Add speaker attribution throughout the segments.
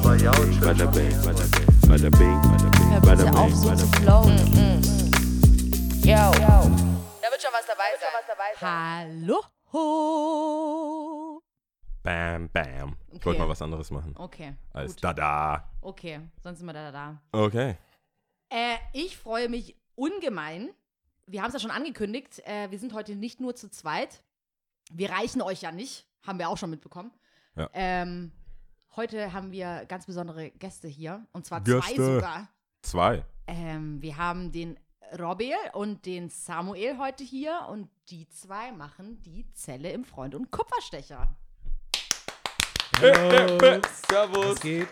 Speaker 1: bing, bada bing, bada bing, bada bing, bada bing, bing.
Speaker 2: flowen.
Speaker 3: Yo. Da wird schon was dabei sein.
Speaker 2: Hallo.
Speaker 1: Bam, bam. Ich
Speaker 2: Okay.
Speaker 1: wollte mal was anderes machen.
Speaker 2: Okay,
Speaker 1: Als
Speaker 2: gut.
Speaker 1: Dada.
Speaker 2: Okay, sonst sind wir da, da.
Speaker 1: Okay.
Speaker 2: Äh, ich freue mich ungemein. Wir haben es ja schon angekündigt. Äh, wir sind heute nicht nur zu zweit. Wir reichen euch ja nicht. Haben wir auch schon mitbekommen.
Speaker 1: Ja.
Speaker 2: Ähm, heute haben wir ganz besondere Gäste hier. Und zwar zwei
Speaker 1: Gäste.
Speaker 2: sogar.
Speaker 1: Zwei.
Speaker 2: Ähm, wir haben den Robel und den Samuel heute hier. Und die zwei machen die Zelle im Freund und Kupferstecher.
Speaker 4: Servus.
Speaker 5: Was geht?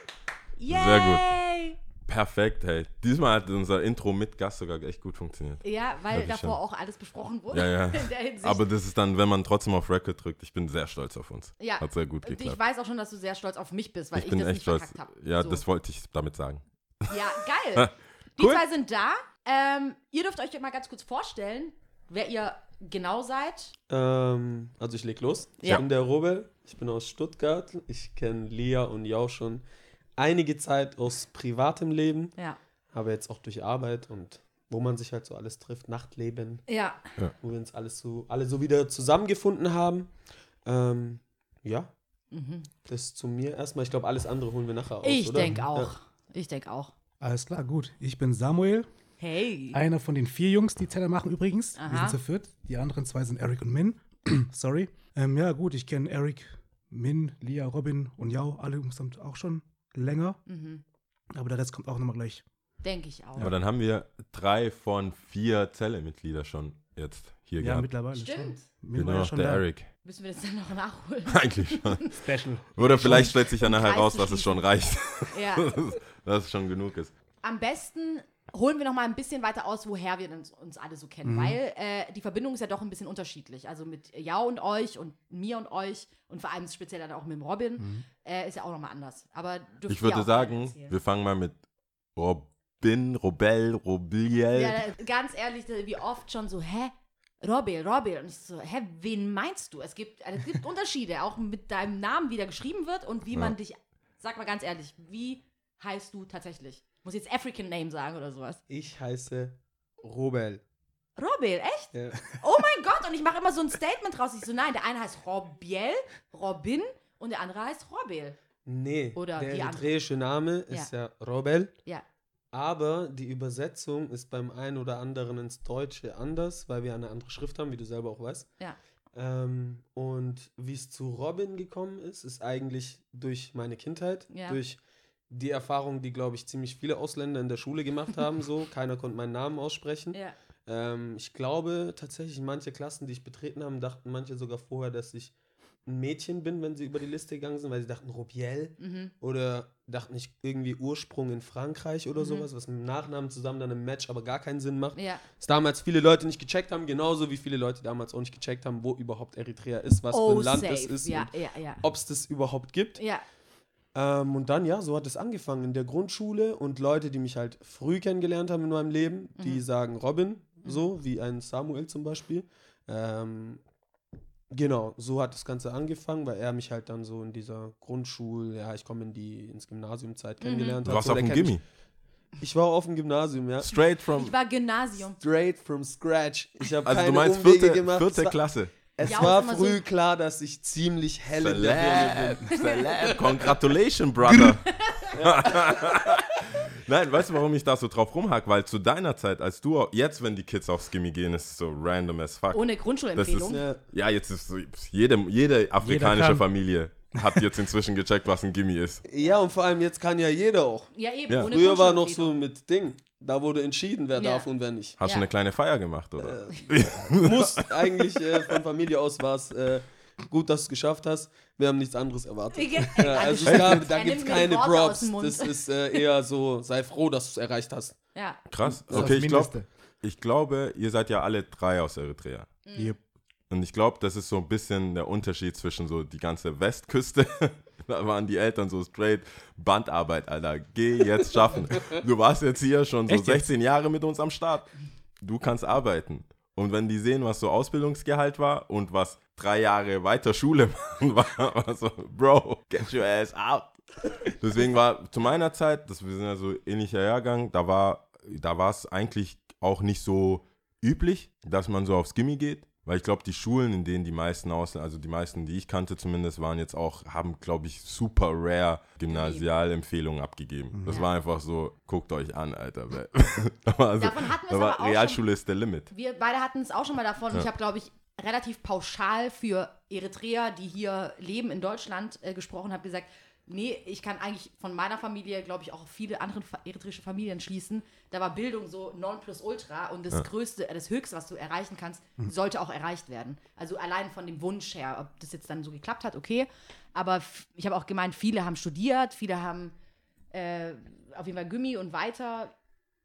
Speaker 2: Yay!
Speaker 1: Perfekt, hey. Diesmal hat unser Intro mit Gast sogar echt gut funktioniert.
Speaker 2: Ja, weil davor auch alles besprochen wurde.
Speaker 1: Ja, ja.
Speaker 2: In der Hinsicht.
Speaker 1: Aber das ist dann, wenn man trotzdem auf Record drückt, ich bin sehr stolz auf uns.
Speaker 2: Ja.
Speaker 1: Hat sehr gut
Speaker 2: Und
Speaker 1: geklappt.
Speaker 2: Ich weiß auch schon, dass du sehr stolz auf mich bist, weil ich,
Speaker 1: ich bin
Speaker 2: das
Speaker 1: echt
Speaker 2: nicht
Speaker 1: stolz.
Speaker 2: verkackt habe.
Speaker 1: Ja,
Speaker 2: so.
Speaker 1: das wollte ich damit sagen.
Speaker 2: Ja, geil. Die
Speaker 1: Cool.
Speaker 2: zwei sind da. Ähm, ihr dürft euch mal ganz kurz vorstellen, wer ihr genau seid.
Speaker 4: Ähm, also ich leg los. Ich
Speaker 2: Ja.
Speaker 4: bin der Robel, ich bin aus Stuttgart. Ich kenne Lia und Jau schon einige Zeit aus privatem Leben,
Speaker 2: Ja.
Speaker 4: aber jetzt auch durch Arbeit und wo man sich halt so alles trifft, Nachtleben,
Speaker 2: Ja.
Speaker 4: wo wir uns alles so, alle so wieder zusammengefunden haben. Ähm, ja,
Speaker 2: Mhm.
Speaker 4: das zu mir erstmal. Ich glaube, alles andere holen wir nachher aus.
Speaker 2: Ich denke
Speaker 4: Ja.
Speaker 2: auch. Ich denke auch.
Speaker 5: Alles klar, gut. Ich bin Samuel,
Speaker 2: Hey.
Speaker 5: einer von den vier Jungs, die Zeller machen übrigens. Wir
Speaker 2: Aha.
Speaker 5: sind zu viert. Die anderen zwei sind Eric und Min. Sorry. Ähm, ja, gut, ich kenne Eric, Min, Lia, Robin und Jau, alle insgesamt auch schon länger.
Speaker 2: Mhm.
Speaker 5: Aber der Rest kommt auch nochmal gleich.
Speaker 2: Denke ich auch.
Speaker 1: Aber dann haben wir drei von vier Zelle-Mitglieder schon jetzt hier
Speaker 5: Ja,
Speaker 1: gehabt.
Speaker 5: mittlerweile
Speaker 2: Stimmt.
Speaker 5: schon.
Speaker 1: Genau,
Speaker 5: ja schon
Speaker 1: der
Speaker 5: da.
Speaker 1: Eric.
Speaker 2: Müssen wir das dann noch nachholen?
Speaker 1: Eigentlich schon.
Speaker 5: Special.
Speaker 1: Oder vielleicht stellt sich ja nachher raus, dass es schon reicht.
Speaker 2: ja.
Speaker 1: dass es schon genug ist.
Speaker 2: Am besten holen wir noch mal ein bisschen weiter aus, woher wir uns, uns alle so
Speaker 1: Mhm.
Speaker 2: kennen, weil äh, die Verbindung ist ja doch ein bisschen unterschiedlich. Also mit Jau und euch und mir und euch und vor allem speziell dann auch mit dem Robin äh, ist ja auch noch mal anders. Aber
Speaker 1: Mhm. Ich würde sagen, wir fangen mal mit Robin, Robel, Robiliel.
Speaker 2: Ja, ganz ehrlich, wie oft schon so, hä? Robel, Robel. Und ich so, hä, wen meinst du? Es gibt, also es gibt Unterschiede, auch mit deinem Namen, wie der geschrieben wird und wie
Speaker 1: Ja.
Speaker 2: man dich, sag mal ganz ehrlich, wie heißt du tatsächlich? Muss ich jetzt African Name sagen oder sowas?
Speaker 4: Ich heiße Robel.
Speaker 2: Robel, echt?
Speaker 4: Ja.
Speaker 2: Oh mein Gott, und ich mache immer so ein Statement raus. Ich so, nein, der eine heißt Robiel, Robin und der andere heißt Robel.
Speaker 4: Nee,
Speaker 2: Oder
Speaker 4: der eritreische Name ist ja Robel.
Speaker 2: Ja.
Speaker 4: Aber die Übersetzung ist beim einen oder anderen ins Deutsche anders, weil wir eine andere Schrift haben, wie du selber auch weißt.
Speaker 2: Ja.
Speaker 4: Ähm, und wie es zu Robin gekommen ist, ist eigentlich durch meine Kindheit,
Speaker 2: Ja.
Speaker 4: durch die Erfahrung, die, glaube ich, ziemlich viele Ausländer in der Schule gemacht haben. So, keiner konnte meinen Namen aussprechen.
Speaker 2: Ja.
Speaker 4: Ähm, ich glaube tatsächlich, manche Klassen, die ich betreten habe, dachten manche sogar vorher, dass ich ein Mädchen bin, wenn sie über die Liste gegangen sind, weil sie dachten Robiel
Speaker 2: Mhm.
Speaker 4: oder dachten ich irgendwie Ursprung in Frankreich oder
Speaker 2: Mhm.
Speaker 4: sowas, was mit dem Nachnamen zusammen dann im Match aber gar keinen Sinn macht.
Speaker 2: Ja.
Speaker 4: Was damals viele Leute nicht gecheckt haben, genauso wie viele Leute damals auch nicht gecheckt haben, wo überhaupt Eritrea ist, was für
Speaker 2: Oh,
Speaker 4: ein Land
Speaker 2: safe.
Speaker 4: es ist
Speaker 2: ja, ja.
Speaker 4: ob es das überhaupt gibt. Ähm, und dann, ja, so hat es angefangen in der Grundschule und Leute, die mich halt früh kennengelernt haben in meinem Leben, die sagen Robin, so wie ein Samuel zum Beispiel. Ähm, genau, so hat das Ganze angefangen, weil er mich halt dann so in dieser Grundschule, ja, ich komme in die ins Gymnasiumzeit kennengelernt
Speaker 1: Du
Speaker 4: hat.
Speaker 1: warst
Speaker 4: So,
Speaker 1: auf dem Gimmi.
Speaker 4: Ich war auf dem Gymnasium, ja.
Speaker 1: Straight from.
Speaker 2: Ich war Gymnasium.
Speaker 4: Straight from scratch. Ich habe
Speaker 1: Also
Speaker 4: keine
Speaker 1: du meinst
Speaker 4: Umwege
Speaker 1: vierte,
Speaker 4: gemacht.
Speaker 1: vierte Klasse.
Speaker 4: Es
Speaker 2: Ja,
Speaker 4: war früh
Speaker 2: so-
Speaker 4: klar, dass ich ziemlich hell in der bin.
Speaker 1: Celeb. Congratulations, brother. Nein, weißt du, warum ich da so drauf rumhack? Weil zu deiner Zeit, als du, jetzt, wenn die Kids aufs Gimmi gehen, ist es so random as fuck.
Speaker 2: Ohne
Speaker 1: Das ist,
Speaker 2: Grundschulempfehlung.
Speaker 4: Ja.
Speaker 1: ja, jetzt ist so, jede, jede afrikanische. Familie hat jetzt inzwischen gecheckt, was ein Gimmi ist.
Speaker 4: Ja, und vor allem jetzt kann ja jeder auch.
Speaker 2: Ja, eben.
Speaker 1: Ja.
Speaker 2: Ohne
Speaker 4: Früher war noch so mit Ding. Da wurde entschieden, wer
Speaker 2: Ja.
Speaker 4: darf und wer nicht.
Speaker 1: Hast
Speaker 2: Ja.
Speaker 1: du eine kleine Feier gemacht, oder?
Speaker 4: Muss eigentlich äh, von Familie aus war es äh, gut, dass du es geschafft hast. Wir haben nichts anderes erwartet.
Speaker 2: Ja,
Speaker 4: Ja, also gab, da
Speaker 2: Er
Speaker 4: gibt es keine Props. Das ist äh, eher so, sei froh, dass du es erreicht hast.
Speaker 2: Ja.
Speaker 1: Krass. Okay, ich glaube,
Speaker 5: Mindeste.
Speaker 1: ich glaube, ihr seid ja alle drei aus Eritrea.
Speaker 5: Yep.
Speaker 1: Und ich glaube, das ist so ein bisschen der Unterschied zwischen so die ganze Westküste. da waren die Eltern so straight Bandarbeit, Alter. Geh jetzt schaffen. Du warst jetzt hier schon so
Speaker 5: Echt jetzt?
Speaker 1: 16 Jahre mit uns am Start. Du kannst arbeiten. Und wenn die sehen, was so Ausbildungsgehalt war und was drei Jahre weiter Schule machen war, war so, Bro, get your ass out. Deswegen war zu meiner Zeit, das, wir sind ja so ähnlicher Jahrgang, da war da war es eigentlich auch nicht so üblich, dass man so aufs Gimmi geht. Weil ich glaube, die Schulen, in denen die meisten Ausländer, also die meisten, die ich kannte zumindest, waren jetzt auch, haben, glaube ich, super rare Gymnasialempfehlungen abgegeben. Das war einfach so, guckt euch an, Alter. also,
Speaker 2: Davon hatten wir es
Speaker 1: Realschule ist der Limit.
Speaker 2: Wir beide hatten es auch schon mal davon.
Speaker 1: Ja.
Speaker 2: Ich habe, glaube ich, relativ pauschal für Eritreer, die hier leben in Deutschland, äh, gesprochen, habe gesagt, nee, ich kann eigentlich von meiner Familie, glaube ich, auch auf viele andere eritreische Familien schließen. Da war Bildung so non plus ultra und das Größte, äh, das Höchste, was du erreichen kannst, sollte auch erreicht werden. Also allein von dem Wunsch her, ob das jetzt dann so geklappt hat, okay. Aber ich habe auch gemeint, viele haben studiert, viele haben äh, auf jeden Fall Gummi und weiter.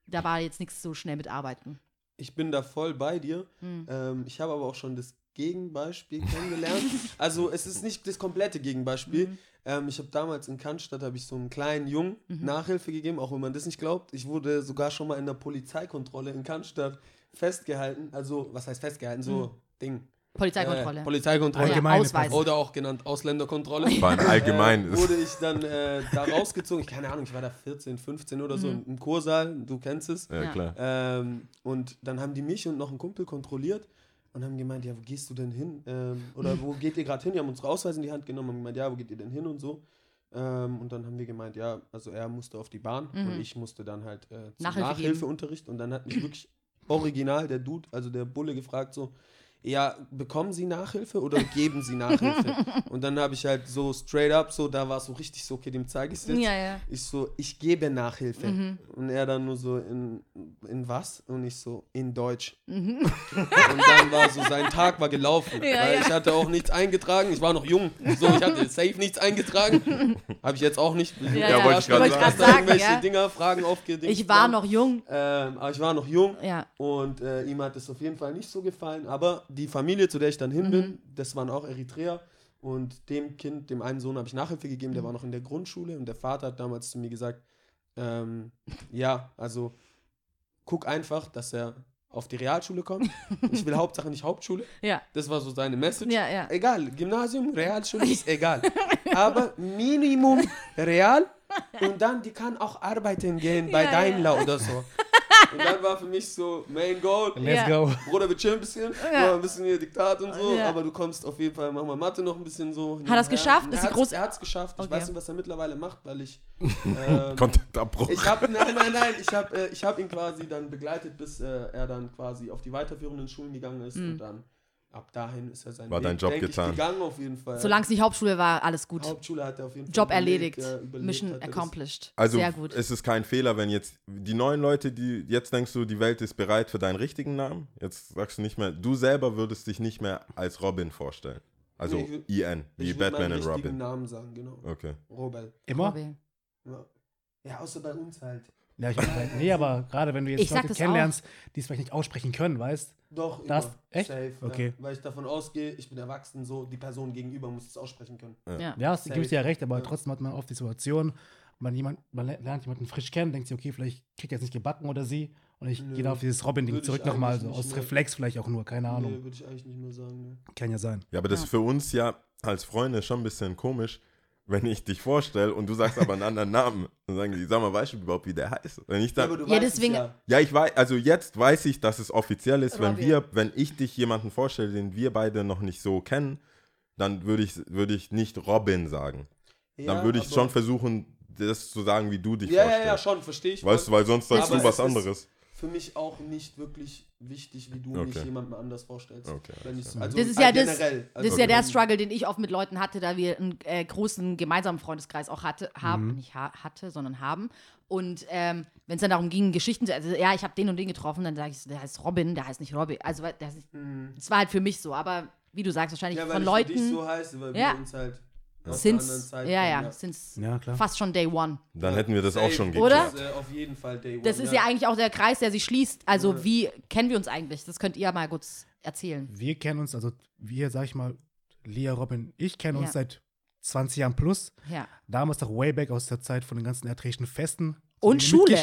Speaker 2: Da war jetzt nichts so schnell mit Arbeiten.
Speaker 4: Ich bin da voll bei dir.
Speaker 2: Hm.
Speaker 4: Ähm, ich habe aber auch schon das Gegenbeispiel kennengelernt. also es ist nicht das komplette Gegenbeispiel.
Speaker 2: Mhm.
Speaker 4: Ähm, ich habe damals in Cannstatt habe ich so einem kleinen Jungen
Speaker 2: Mhm.
Speaker 4: Nachhilfe gegeben, auch wenn man das nicht glaubt. Ich wurde sogar schon mal in der Polizeikontrolle in Cannstatt festgehalten. Also was heißt festgehalten? So Ding.
Speaker 2: Polizeikontrolle.
Speaker 4: Äh, Polizeikontrolle.
Speaker 5: Allgemeine
Speaker 2: Ausweis.
Speaker 4: Oder auch genannt Ausländerkontrolle.
Speaker 1: War allgemein.
Speaker 4: Äh, wurde ich dann äh, da rausgezogen. Ich keine Ahnung, ich war da 14, 15 oder so
Speaker 2: Mhm.
Speaker 4: im Kursaal. Du kennst es.
Speaker 1: ja,
Speaker 2: Ja.
Speaker 1: klar.
Speaker 4: Ähm, und dann haben die mich und noch einen Kumpel kontrolliert und haben gemeint, ja, wo gehst du denn hin? Ähm, oder wo geht ihr gerade hin? Die haben unsere Ausweise in die Hand genommen und gemeint, ja, wo geht ihr denn hin und so. Ähm, und dann haben wir gemeint, ja, also er musste auf die Bahn und ich musste dann halt äh, zum
Speaker 2: Nachhilfe
Speaker 4: Nachhilfeunterricht und dann hat mich wirklich original der Dude, also der Bulle gefragt so, ja, bekommen Sie Nachhilfe oder geben Sie Nachhilfe? und dann habe ich halt so straight up, so, da war es so richtig so, okay, dem zeige ich es jetzt.
Speaker 2: Ja, ja.
Speaker 4: Ich so, ich gebe Nachhilfe.
Speaker 2: Mhm.
Speaker 4: Und er dann nur so, in, in was? Und ich so, in Deutsch.
Speaker 2: Mhm.
Speaker 4: Und dann war so, sein Tag war gelaufen.
Speaker 2: Ja,
Speaker 4: weil
Speaker 2: ja.
Speaker 4: ich hatte auch nichts eingetragen. Ich war noch jung. So, ich hatte safe nichts eingetragen. Habe ich jetzt auch nicht.
Speaker 2: Ja,
Speaker 1: Ja, wollte ich
Speaker 2: wollte
Speaker 1: sagen.
Speaker 2: sagen,
Speaker 4: irgendwelche
Speaker 2: ja.
Speaker 4: Dinger, Fragen aufgedingt.
Speaker 2: Ich war noch jung.
Speaker 4: Ähm, aber ich war noch jung.
Speaker 2: Ja.
Speaker 4: Und äh, ihm hat es auf jeden Fall nicht so gefallen. Aber die Familie, zu der ich dann hin
Speaker 2: Mhm.
Speaker 4: bin, das waren auch Eritreer. Und dem Kind, dem einen Sohn, habe ich Nachhilfe gegeben,
Speaker 2: Mhm.
Speaker 4: der war noch in der Grundschule. Und der Vater hat damals zu mir gesagt, ähm, ja, also guck einfach, dass er auf die Realschule kommt. Ich will Hauptsache nicht Hauptschule.
Speaker 2: Ja.
Speaker 4: Das war so seine Message.
Speaker 2: Ja, ja.
Speaker 4: Egal, Gymnasium, Realschule ist egal. Aber Minimum Real und dann die kann auch arbeiten gehen bei
Speaker 2: Ja,
Speaker 4: Daimler oder so. Und dann war für mich so Main Goal.
Speaker 5: Let's go.
Speaker 4: Bruder, wir chillen ein bisschen,
Speaker 2: Ja.
Speaker 4: ein bisschen hier Diktat und so,
Speaker 2: Ja.
Speaker 4: aber du kommst auf jeden Fall, mach mal Mathe noch ein bisschen so.
Speaker 2: Hat er's geschafft? Ist
Speaker 4: Er
Speaker 2: groß-
Speaker 4: er hat's geschafft. Ich
Speaker 2: Okay.
Speaker 4: weiß nicht, was er mittlerweile macht, weil ich. Ähm,
Speaker 1: Kontaktabbruch.
Speaker 4: ich habe nein, nein, nein, ich habe äh, ich hab ihn quasi dann begleitet, bis äh, er dann quasi auf die weiterführenden Schulen gegangen ist
Speaker 2: Mhm.
Speaker 4: und dann ab dahin ist er sein
Speaker 1: War dein Job
Speaker 4: denk
Speaker 1: getan.
Speaker 4: Ich, gegangen auf jeden Fall.
Speaker 2: Solange es nicht Hauptschule war, alles gut.
Speaker 4: Hauptschule hat er auf jeden Fall
Speaker 2: Job erledigt.
Speaker 4: äh, überlebt
Speaker 2: Mission
Speaker 4: er
Speaker 2: accomplished.
Speaker 1: Also
Speaker 2: Sehr gut.
Speaker 1: es ist kein Fehler, wenn jetzt die neuen Leute, die jetzt denkst du, die Welt ist bereit für deinen richtigen Namen. Jetzt sagst du nicht mehr, du selber würdest dich nicht mehr als Robin vorstellen. Also
Speaker 4: Nee,
Speaker 1: IN, wie
Speaker 4: Ich
Speaker 1: Batman und Robin.
Speaker 4: Namen sagen, genau.
Speaker 1: Okay.
Speaker 4: Robel.
Speaker 5: Immer?
Speaker 2: Robin.
Speaker 4: Ja. ja, außer bei uns halt.
Speaker 5: Ja, ich meine, nee, aber gerade wenn du jetzt
Speaker 2: Ich
Speaker 5: Leute
Speaker 2: das
Speaker 5: kennenlernst, die es vielleicht nicht aussprechen können, weißt
Speaker 4: Doch,
Speaker 5: Das-
Speaker 4: immer.
Speaker 5: echt?
Speaker 4: Safe,
Speaker 5: Okay.
Speaker 4: Ja. Weil ich davon ausgehe, ich bin erwachsen, so die Person gegenüber muss es aussprechen können.
Speaker 2: Ja.
Speaker 5: Ja, es gibt ja recht, aber
Speaker 4: Ja.
Speaker 5: trotzdem hat man oft die Situation, man, jemand, man le- lernt jemanden frisch kennen, denkt sich, okay, vielleicht kriegt er jetzt nicht gebacken oder sie. Und ich
Speaker 4: Nö.
Speaker 5: gehe da auf dieses Robin-Ding
Speaker 4: ich
Speaker 5: zurück nochmal, so aus
Speaker 4: mehr.
Speaker 5: Reflex vielleicht auch nur, keine Ahnung.
Speaker 4: Nee, würde ich eigentlich nicht mehr sagen. Ne.
Speaker 5: Kann ja sein.
Speaker 1: Ja, aber das
Speaker 2: Ja.
Speaker 1: ist für uns ja als Freunde schon ein bisschen komisch, wenn ich dich vorstelle und du sagst aber einen anderen Namen. Dann sagen die, sag mal, weißt du überhaupt, wie der heißt? Wenn ich
Speaker 4: Ja,
Speaker 1: dann,
Speaker 4: aber du
Speaker 2: Ja,
Speaker 4: weißt es
Speaker 2: deswegen-
Speaker 4: ja.
Speaker 1: Ja, ich weiß, also jetzt weiß ich, dass es offiziell ist, wenn wir, wenn ich dich jemanden vorstelle, den wir beide noch nicht so kennen, dann würde ich, würde ich nicht Robin sagen.
Speaker 4: Ja,
Speaker 1: dann würde ich schon versuchen, das zu sagen, wie du dich
Speaker 4: Ja, ja,
Speaker 1: vorstellst.
Speaker 4: ja, schon, verstehe ich.
Speaker 1: Weißt du, weil sonst sagst du was
Speaker 4: es ist-
Speaker 1: anderes.
Speaker 4: Für mich auch nicht wirklich wichtig, wie du
Speaker 1: Okay.
Speaker 4: mich jemandem anders vorstellst.
Speaker 1: Okay,
Speaker 4: ich, also
Speaker 2: Das ist
Speaker 4: äh,
Speaker 2: ja das,
Speaker 4: generell.
Speaker 2: das
Speaker 4: Also
Speaker 2: ist ja der Struggle, den ich oft mit Leuten hatte, da wir einen äh, großen gemeinsamen Freundeskreis auch hatte, haben, nicht ha hatte, sondern haben. Und ähm, wenn es dann darum ging, Geschichten zu, also ja, ich habe den und den getroffen, dann sage ich, so, der heißt Robin, der heißt nicht Robin. Also weil- der heißt nicht,
Speaker 4: Hm.
Speaker 2: das war halt für mich so, aber wie du sagst, wahrscheinlich
Speaker 4: Ja, weil
Speaker 2: von
Speaker 4: ich für
Speaker 2: Leuten
Speaker 4: dich so heiße, weil
Speaker 2: Ja.
Speaker 4: wir uns halt anderen
Speaker 2: since, ja, ja, since
Speaker 5: Ja, klar.
Speaker 2: fast schon Day One.
Speaker 1: Dann hätten wir das auch
Speaker 4: Safe.
Speaker 1: schon
Speaker 2: Oder?
Speaker 1: geklärt.
Speaker 4: Das ist, äh, auf jeden Fall Day One.
Speaker 2: Das ist ja eigentlich auch der Kreis, der sich schließt. Also wie kennen wir uns eigentlich? Das könnt ihr mal kurz erzählen.
Speaker 5: Wir kennen uns, also wir, sag ich mal, Lia, Robin, ich kenne uns
Speaker 2: Ja.
Speaker 5: seit 20 Jahren plus.
Speaker 2: Ja.
Speaker 5: Damals noch way back aus der Zeit von den ganzen erträglichen Festen.
Speaker 2: Und
Speaker 5: So, die mitgesch-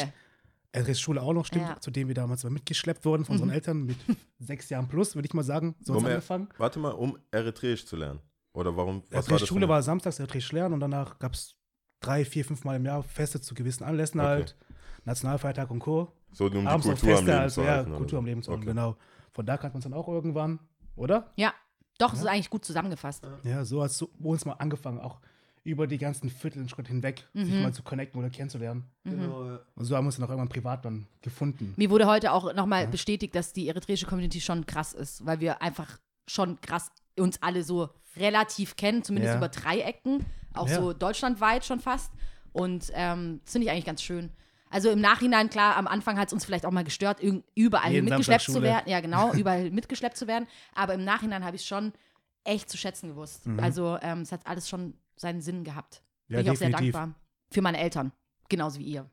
Speaker 2: Schule.
Speaker 5: Schule auch noch, stimmt,
Speaker 2: Ja.
Speaker 5: zu dem wir damals mal mitgeschleppt wurden von unseren Eltern mit sechs Jahren plus, würde ich mal sagen. So
Speaker 1: Um
Speaker 5: angefangen.
Speaker 1: warte mal, um Eritreisch zu lernen. Oder warum? Was war das?
Speaker 5: Schule war samstags eritreisch lernen und danach gab es drei, vier, fünf Mal im Jahr Feste zu gewissen Anlässen
Speaker 1: Okay.
Speaker 5: halt. Nationalfeiertag und Co.
Speaker 1: so, um die
Speaker 5: Abends auch
Speaker 1: Kultur am
Speaker 5: Feste,
Speaker 1: Leben
Speaker 5: also
Speaker 1: zu
Speaker 5: ja,
Speaker 1: halten. oder
Speaker 5: Kultur
Speaker 1: so.
Speaker 5: am Leben zu halten,
Speaker 1: Okay.
Speaker 5: genau. Von da kannte man es dann auch irgendwann, oder?
Speaker 2: Ja, doch, das ist eigentlich gut zusammengefasst.
Speaker 5: Ja, so hat es so bei uns mal angefangen, auch über die ganzen Viertel einen Schritt hinweg, sich mal zu connecten oder kennenzulernen.
Speaker 4: Genau, ja.
Speaker 5: Und so haben wir uns dann auch irgendwann privat dann gefunden.
Speaker 2: Mir wurde heute auch nochmal bestätigt, dass die eritreische Community schon krass ist, weil wir einfach schon krass uns alle so relativ kennen, zumindest
Speaker 5: Ja.
Speaker 2: über drei Ecken, auch
Speaker 5: Ja.
Speaker 2: so deutschlandweit schon fast. Und ähm, das finde ich eigentlich ganz schön. Also im Nachhinein, klar, am Anfang hat es uns vielleicht auch mal gestört, überall
Speaker 5: Jeden
Speaker 2: mitgeschleppt zu werden. Ja, genau, überall mitgeschleppt zu werden. Aber im Nachhinein habe ich es schon echt zu schätzen gewusst.
Speaker 5: Mhm.
Speaker 2: Also ähm, es hat alles schon seinen Sinn gehabt.
Speaker 5: Ja,
Speaker 2: Bin ich auch sehr
Speaker 5: definitiv.
Speaker 2: dankbar. Für meine Eltern. Genauso wie ihr.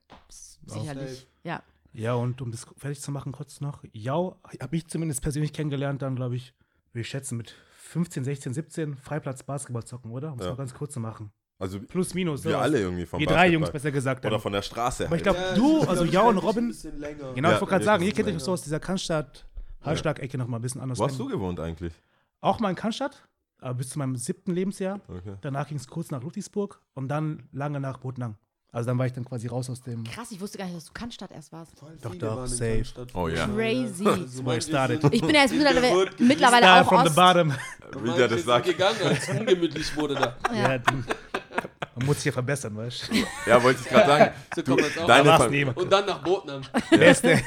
Speaker 2: Sicherlich. Ja.
Speaker 5: Ja, und um das fertig zu machen, kurz noch. Jau habe ich zumindest persönlich kennengelernt, dann glaube ich, würde ich schätzen, mit 15, 16, 17 Freiplatz Basketball zocken, oder? Um es
Speaker 1: Ja.
Speaker 5: mal ganz kurz zu machen.
Speaker 1: Also
Speaker 5: Plus, minus.
Speaker 1: wir
Speaker 5: sowas.
Speaker 1: alle irgendwie vom
Speaker 5: Wir drei. Jungs, besser gesagt.
Speaker 1: Oder
Speaker 5: dann.
Speaker 1: von der Straße.
Speaker 5: Aber ich
Speaker 1: halt.
Speaker 5: glaube,
Speaker 4: Ja,
Speaker 5: du, also Jau und
Speaker 4: ein
Speaker 5: Robin.
Speaker 4: bisschen länger.
Speaker 5: Genau,
Speaker 1: Ja,
Speaker 5: ich wollte gerade sagen, ihr kennt euch so aus dieser Cannstatt, Hallstatt-Ecke nochmal ein bisschen anders.
Speaker 1: Wo hast du gewohnt eigentlich?
Speaker 5: Auch mal in Cannstatt, aber bis zu meinem siebten Lebensjahr.
Speaker 1: Okay.
Speaker 5: Danach ging es kurz nach Ludwigsburg und dann lange nach Botnang. Also dann war ich dann quasi raus aus dem.
Speaker 2: Krass, ich wusste gar nicht, dass du Cannstatt erst warst.
Speaker 4: Voll
Speaker 5: Doch, doch, safe.
Speaker 1: Oh ja.
Speaker 2: Crazy.
Speaker 5: Where it
Speaker 4: manche
Speaker 5: started.
Speaker 4: sind
Speaker 2: Ich bin ja jetzt mittlerweile, mittlerweile auch
Speaker 5: from the
Speaker 2: Ost.
Speaker 5: bottom.
Speaker 1: Wie der das sagt.
Speaker 4: gegangen, als es ungemütlich wurde da.
Speaker 2: Ja.
Speaker 5: Ja, die- man muss sich ja verbessern, weißt du?
Speaker 1: Ja, wollte ich gerade sagen.
Speaker 4: So
Speaker 1: Du,
Speaker 4: kommen wir jetzt auch.
Speaker 1: deine
Speaker 5: neben.
Speaker 4: Und dann nach Botnam.
Speaker 5: Beste.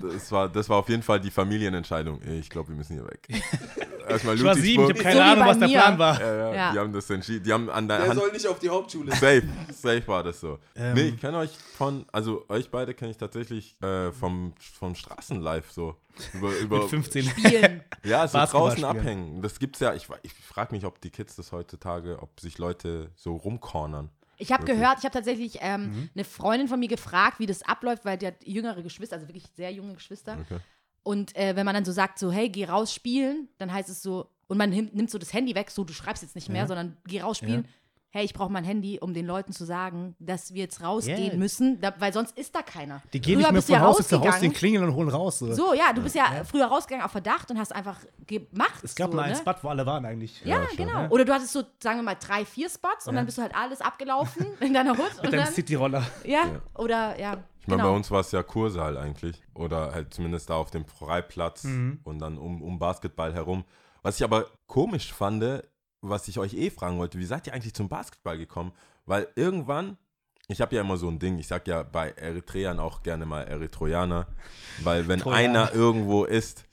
Speaker 1: das, war, das war auf jeden Fall die Familienentscheidung. Ich glaube, wir müssen hier weg. Erstmal
Speaker 5: Ich war sieben, ich habe keine
Speaker 2: So
Speaker 5: Ahnung, was der. Plan war.
Speaker 1: Ja, ja,
Speaker 2: Ja.
Speaker 1: Die haben das entschieden. Die haben an der
Speaker 4: Der
Speaker 1: Hand.
Speaker 4: soll nicht auf die Hauptschule.
Speaker 1: Safe, safe war das so.
Speaker 5: Ähm.
Speaker 1: nee, ich kenne euch von, also euch beide kenne ich tatsächlich äh, vom, vom Straßenlife so. Über, über,
Speaker 5: Mit 15.
Speaker 2: Spielen.
Speaker 1: ja, so
Speaker 5: Basketball
Speaker 1: draußen
Speaker 5: spielen.
Speaker 1: abhängen. Das gibt's ja, ich, ich frage mich, ob die Kids das heutzutage, ob sich Leute so rumcornern.
Speaker 2: Ich habe gehört, ich habe tatsächlich ähm,
Speaker 1: Mhm.
Speaker 2: eine Freundin von mir gefragt, wie das abläuft, weil die hat jüngere Geschwister, also wirklich sehr junge Geschwister.
Speaker 1: Okay.
Speaker 2: Und äh, wenn man dann so sagt, so, hey, geh raus spielen, dann heißt es so, und man nimmt, so das Handy weg, so, du schreibst jetzt nicht mehr,
Speaker 5: Ja.
Speaker 2: sondern geh raus spielen. Hey, ich brauche mein Handy, um den Leuten zu sagen, dass wir jetzt rausgehen
Speaker 5: Yeah.
Speaker 2: müssen, da, weil sonst ist da keiner.
Speaker 5: Die gehen
Speaker 2: Früher
Speaker 5: nicht mehr von
Speaker 2: ja
Speaker 5: Haus zu Haus, den
Speaker 2: rausgegangen.
Speaker 5: klingeln und holen raus. So.
Speaker 2: So, ja, du bist ja, früher rausgegangen auf Verdacht und hast einfach gemacht.
Speaker 5: Es gab
Speaker 2: so,
Speaker 5: mal einen
Speaker 2: ne?
Speaker 5: Spot, wo alle waren eigentlich.
Speaker 2: Ja,
Speaker 1: schon,
Speaker 2: genau.
Speaker 5: ja.
Speaker 2: Oder du hattest so, sagen wir mal, drei, vier Spots und
Speaker 5: Ja.
Speaker 2: dann bist du halt alles abgelaufen in deiner Hut.
Speaker 5: Mit
Speaker 2: und
Speaker 5: einem
Speaker 2: dann,
Speaker 5: City-Roller.
Speaker 2: ja, oder ja.
Speaker 1: Ich meine,
Speaker 2: genau.
Speaker 1: bei uns war es ja Kursaal eigentlich. Oder halt zumindest da auf dem Freiplatz
Speaker 5: Mhm.
Speaker 1: und dann um, um Basketball herum. Was ich aber komisch fand, was ich euch eh fragen wollte, wie seid ihr eigentlich zum Basketball gekommen? Weil irgendwann, ich habe ja immer so ein Ding, ich sag ja bei Eritreern auch gerne mal Erythroianer, weil wenn
Speaker 5: Trojaner.
Speaker 1: einer irgendwo ist,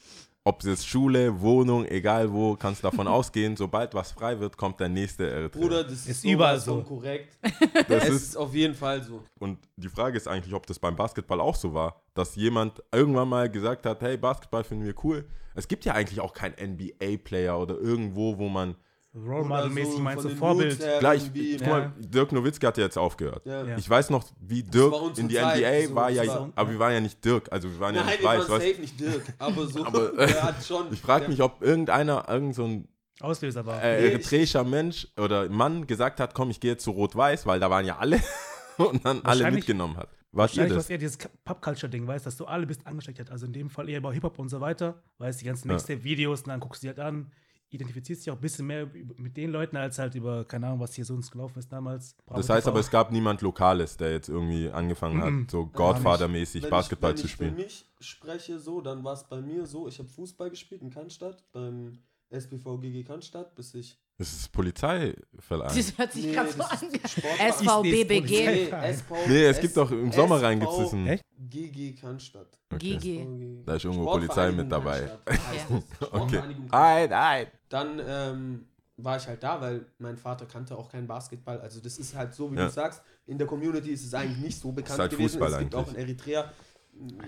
Speaker 1: ob es jetzt Schule, Wohnung, egal wo, kannst davon ausgehen, sobald was frei wird, kommt der nächste Eritreer.
Speaker 4: Bruder, das ist,
Speaker 5: Ist überall so.
Speaker 4: korrekt.
Speaker 1: das ist
Speaker 4: auf jeden Fall so.
Speaker 1: Und die Frage ist eigentlich, ob das beim Basketball auch so war, dass jemand irgendwann mal gesagt hat, hey, Basketball finden wir cool. Es gibt ja eigentlich auch keinen NBA-Player oder irgendwo, wo man
Speaker 5: Role Model-mäßig meinst
Speaker 4: von
Speaker 5: du
Speaker 4: den
Speaker 5: Vorbild.
Speaker 1: Gleich, guck mal, Dirk Nowitzki hat ja jetzt aufgehört.
Speaker 4: Ja.
Speaker 5: Ja.
Speaker 1: Ich weiß noch, wie Dirk in die
Speaker 4: Zeit,
Speaker 1: NBA
Speaker 4: so,
Speaker 1: war ja,
Speaker 4: war-
Speaker 1: aber wir waren ja nicht Dirk, also wir waren ja
Speaker 4: Nein,
Speaker 1: nicht
Speaker 4: wir waren
Speaker 1: weiß. weißt-
Speaker 4: safe nicht Dirk, aber so.
Speaker 1: Aber,
Speaker 4: er hat schon.
Speaker 1: Ich frage mich, ob irgendeiner, irgend so ein
Speaker 5: Auslöser war.
Speaker 1: äh, eritreischer Mensch oder Mann gesagt hat, komm, ich gehe jetzt zu Rot-Weiß, weil da waren ja alle und dann alle mitgenommen hat. Ihr
Speaker 5: Wahrscheinlich war
Speaker 1: das?
Speaker 5: es eher dieses Pop-Culture-Ding, weißt du, dass du alle bist angesteckt hast. Also in dem Fall eher bei Hip-Hop und so weiter, weißt die ganzen
Speaker 1: Ja.
Speaker 5: Mixtape-Videos und dann guckst du die halt an, identifizierst dich auch ein bisschen mehr mit den Leuten als halt über, keine Ahnung, was hier sonst gelaufen ist damals.
Speaker 1: Das heißt aber, es gab niemand Lokales, der jetzt irgendwie angefangen hat,
Speaker 5: Mhm.
Speaker 1: so. Godfather-mäßig
Speaker 4: wenn
Speaker 1: Basketball
Speaker 4: ich, wenn
Speaker 1: zu
Speaker 4: ich
Speaker 1: spielen.
Speaker 4: Für mich spreche so, dann war es bei mir so, ich habe Fußball gespielt in Cannstatt, beim SBV GG Cannstatt, bis ich.
Speaker 1: Das ist Polizeiverein.
Speaker 2: Das hört sich
Speaker 4: Nee,
Speaker 2: gerade so an. SVBBG.
Speaker 4: Nee,
Speaker 1: es gibt doch im Sommer rein gibt es ein.
Speaker 4: GG Cannstatt.
Speaker 1: Okay.
Speaker 2: GG.
Speaker 1: Da ist irgendwo Polizei mit dabei.
Speaker 4: Es.
Speaker 1: Okay. Nein, nein.
Speaker 4: Dann ähm, war ich halt da, weil mein Vater kannte auch keinen Basketball. Also das ist halt so, wie
Speaker 1: Ja.
Speaker 4: du sagst, in der Community ist es eigentlich nicht so bekannt
Speaker 1: halt
Speaker 4: gewesen.
Speaker 1: Fußball
Speaker 4: es gibt auch
Speaker 1: eigentlich.
Speaker 4: in Eritrea,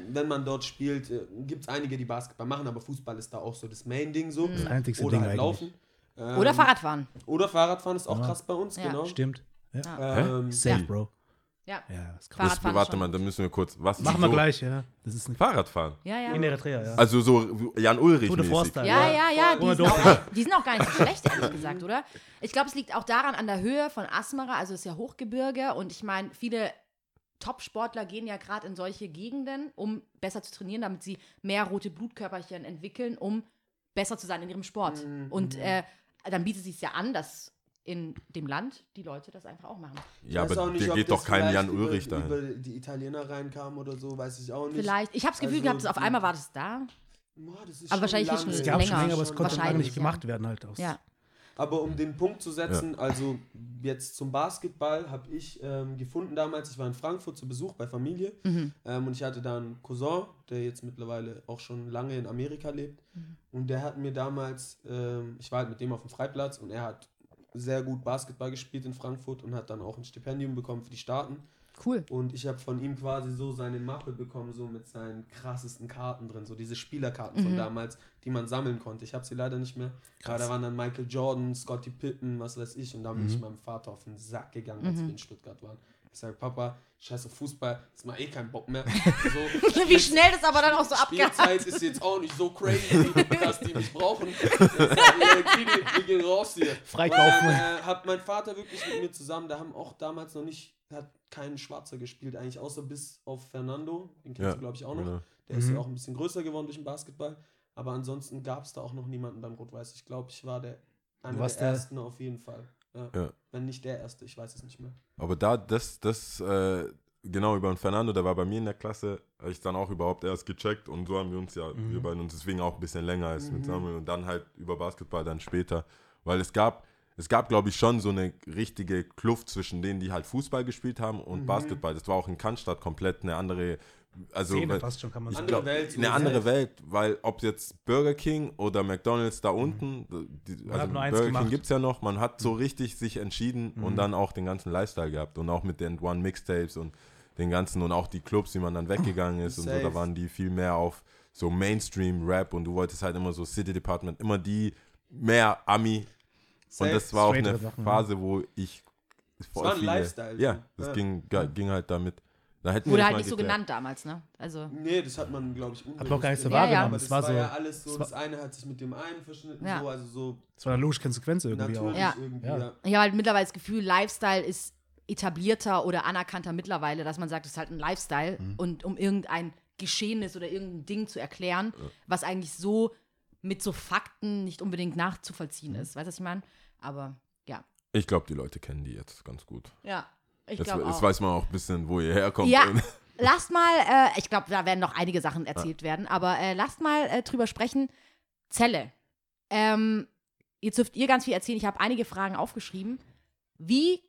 Speaker 4: wenn man dort spielt, gibt es einige, die Basketball machen, aber Fußball ist da auch so das Main-Ding so.
Speaker 5: Das einzigste
Speaker 4: Oder
Speaker 5: Ding
Speaker 4: halt
Speaker 5: eigentlich.
Speaker 4: laufen. Ähm,
Speaker 2: Oder Fahrradfahren.
Speaker 4: Oder Fahrradfahren ist auch
Speaker 5: Ja.
Speaker 4: krass bei uns,
Speaker 2: Ja.
Speaker 4: genau.
Speaker 5: Stimmt. Ja.
Speaker 4: Ähm,
Speaker 5: Safe,
Speaker 2: Ja.
Speaker 5: Bro.
Speaker 2: Ja.
Speaker 5: Ja, ist krass.
Speaker 1: Das, warte
Speaker 2: schon.
Speaker 1: mal, da müssen wir kurz. Was
Speaker 5: Machen wir
Speaker 1: so,
Speaker 5: gleich, ja. Das ist ein
Speaker 1: Fahrradfahren.
Speaker 2: Ja, ja.
Speaker 5: in Eritrea, ja.
Speaker 1: Also so Jan Ulrich
Speaker 5: Tour de
Speaker 1: mäßig.
Speaker 5: Force-Style.
Speaker 2: Ja, ja, ja, die sind, auch, die sind auch gar nicht so schlecht, ehrlich gesagt, oder? Ich glaube, es liegt auch daran an der Höhe von Asmara, also es ist ja Hochgebirge und ich meine, viele Top-Sportler gehen ja gerade in solche Gegenden, um besser zu trainieren, damit sie mehr rote Blutkörperchen entwickeln, um besser zu sein in ihrem Sport.
Speaker 4: Mhm.
Speaker 2: Und äh, dann bietet es sich ja an, dass in dem Land die Leute das einfach auch machen.
Speaker 1: Ja, aber
Speaker 4: nicht,
Speaker 1: der geht doch kein Jan
Speaker 4: über,
Speaker 1: Ulrich dahin.
Speaker 4: Über die Italiener reinkam oder so, weiß ich auch nicht.
Speaker 2: Vielleicht. Ich habe das Gefühl
Speaker 4: Also,
Speaker 2: gehabt, dass auf einmal war das da.
Speaker 4: Boah, das ist
Speaker 2: Aber
Speaker 4: schon
Speaker 2: wahrscheinlich
Speaker 4: lange.
Speaker 2: schon
Speaker 5: Es gab
Speaker 2: länger.
Speaker 5: schon länger, aber es konnte
Speaker 4: lange.
Speaker 5: nicht
Speaker 2: ja.
Speaker 5: gemacht werden halt aus.
Speaker 2: Ja.
Speaker 4: Aber um den Punkt zu setzen, also jetzt zum Basketball habe ich ähm, gefunden damals, ich war in Frankfurt zu Besuch bei Familie
Speaker 2: Mhm.
Speaker 4: ähm, und ich hatte da einen Cousin, der jetzt mittlerweile auch schon lange in Amerika lebt
Speaker 2: Mhm.
Speaker 4: und der hat mir damals, ähm, ich war halt mit dem auf dem Freiplatz und er hat sehr gut Basketball gespielt in Frankfurt und hat dann auch ein Stipendium bekommen für die Staaten
Speaker 2: Cool.
Speaker 4: und ich habe von ihm quasi so seine Mappe bekommen, so mit seinen krassesten Karten drin, so diese Spielerkarten von
Speaker 2: Mhm.
Speaker 4: damals, die man sammeln konnte. Ich habe sie leider nicht mehr. Aber da waren dann Michael Jordan, Scottie Pippen, was weiß ich. Und da bin
Speaker 5: Mhm.
Speaker 4: ich meinem Vater auf den Sack gegangen, als wir in Stuttgart waren. Ich sage, Papa, scheiße Fußball, ist mal eh kein Bock mehr. So,
Speaker 2: Wie schnell das aber dann auch so abgehakt.
Speaker 4: Spielzeit ist jetzt auch nicht so crazy, dass die mich brauchen. Wir, gehen raus hier.
Speaker 5: Freikaufen.
Speaker 4: Äh, hat mein Vater wirklich mit mir zusammen, da haben auch damals noch nicht, hat kein Schwarzer gespielt eigentlich, außer bis auf Fernando, den kennst
Speaker 1: Ja,
Speaker 4: du glaube ich auch noch.
Speaker 1: genau.
Speaker 4: Der ist
Speaker 5: Mhm.
Speaker 4: ja auch ein bisschen größer geworden durch den Basketball. Aber ansonsten gab es da auch noch niemanden beim Rot-Weiß. Ich glaube, ich war der einer der
Speaker 5: der-
Speaker 4: ersten auf jeden Fall. Ja.
Speaker 1: Ja.
Speaker 4: Wenn nicht der erste, ich weiß es nicht mehr.
Speaker 1: Aber da, das, das, äh, genau, über den Fernando, der war bei mir in der Klasse, habe ich dann auch überhaupt erst gecheckt und so haben wir uns ja,
Speaker 5: Mhm.
Speaker 1: wir beiden uns deswegen auch ein bisschen länger als mit
Speaker 4: Mhm.
Speaker 1: Samuel und dann halt über Basketball dann später, weil es gab, es gab, glaube ich, schon so eine richtige Kluft zwischen denen, die halt Fußball gespielt haben und
Speaker 4: Mhm.
Speaker 1: Basketball. Das war auch in Cannstatt komplett eine andere, also
Speaker 5: Szene fast schon, kann man
Speaker 1: ich
Speaker 5: sagen.
Speaker 4: Andere Welt,
Speaker 1: eine andere. Welt, weil ob jetzt Burger King oder McDonalds da unten, die,
Speaker 5: Mhm. hat
Speaker 1: also
Speaker 5: nur eins
Speaker 1: Burger King
Speaker 5: gemacht.
Speaker 1: gibt es ja noch, man hat so richtig sich entschieden und
Speaker 5: Mhm.
Speaker 1: dann auch den ganzen Lifestyle gehabt und auch mit den One Mixtapes und den ganzen und auch die Clubs, die man dann weggegangen ist und so, da waren die viel mehr auf so Mainstream-Rap und du wolltest halt immer so City Department, immer die mehr Ami und
Speaker 4: Safe.
Speaker 1: das war auch eine
Speaker 5: Sachen,
Speaker 1: Phase, wo ich voll
Speaker 4: war ein
Speaker 1: viele,
Speaker 4: Lifestyle,
Speaker 1: Ja, das
Speaker 4: Ja.
Speaker 1: Ging, ging halt damit. Da hätten wir
Speaker 2: Wurde
Speaker 1: das
Speaker 2: halt nicht so
Speaker 1: geklärt.
Speaker 2: genannt damals, ne? Also,
Speaker 4: Nee, das hat man, glaube ich,
Speaker 5: man auch gar nicht so
Speaker 2: wahrgenommen.
Speaker 4: Aber
Speaker 5: Es
Speaker 4: das
Speaker 5: war
Speaker 4: war,
Speaker 5: so-
Speaker 4: ja alles so, das eine hat sich mit dem einen verschnitten,
Speaker 2: Ja.
Speaker 4: so, also so
Speaker 5: Das war eine logische Konsequenz irgendwie
Speaker 4: natürlich
Speaker 5: auch.
Speaker 2: Ja.
Speaker 4: irgendwie.
Speaker 5: Ja.
Speaker 4: Ja.
Speaker 2: ich habe halt mittlerweile das Gefühl, Lifestyle ist etablierter oder anerkannter mittlerweile, dass man sagt, es ist halt ein Lifestyle
Speaker 5: Mhm.
Speaker 2: und um irgendein Geschehnis oder irgendein Ding zu erklären, was eigentlich so mit so Fakten nicht unbedingt nachzuvollziehen
Speaker 5: Mhm.
Speaker 2: ist. Weißt du, was ich meine? Aber ja.
Speaker 1: Ich glaube, die Leute kennen die jetzt ganz gut.
Speaker 2: Ja, ich
Speaker 1: Jetzt, jetzt weiß man auch ein bisschen, wo ihr herkommt.
Speaker 2: Ja. Lasst mal, äh, ich glaube, da werden noch einige Sachen erzählt werden, aber äh, lasst mal äh, drüber sprechen. Zelle. Ähm, jetzt dürft ihr ganz viel erzählen. Ich habe einige Fragen aufgeschrieben. Wie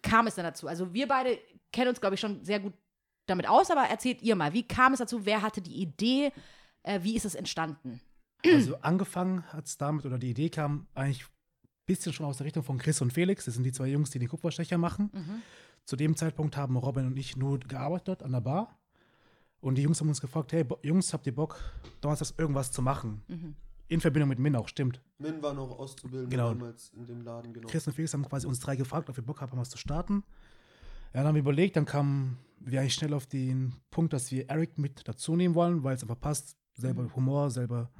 Speaker 2: kam es denn dazu? Also wir beide kennen uns, glaube ich, schon sehr gut damit aus, aber erzählt ihr mal, wie kam es dazu? Wer hatte die Idee? Äh, wie ist es entstanden?
Speaker 5: Also angefangen hat es damit, oder die Idee kam eigentlich bisschen schon aus der Richtung von Chris und Felix. Das sind die zwei Jungs, die den Kupferstecher machen.
Speaker 2: Mhm.
Speaker 5: Zu dem Zeitpunkt haben Robin und ich nur gearbeitet dort an der Bar. Und die Jungs haben uns gefragt, hey Bo- Jungs, habt ihr Bock, donnerstags irgendwas zu machen?
Speaker 2: Mhm.
Speaker 5: In Verbindung mit Min auch, stimmt.
Speaker 4: Min war noch auszubilden
Speaker 5: Genau.
Speaker 4: damals in dem Laden, genau.
Speaker 5: Chris und Felix haben quasi uns drei gefragt, ob wir Bock haben, was zu starten. Ja, dann haben wir überlegt, dann kamen wir eigentlich schnell auf den Punkt, dass wir Eric mit dazu nehmen wollen, weil es einfach passt. Selber Humor, selber.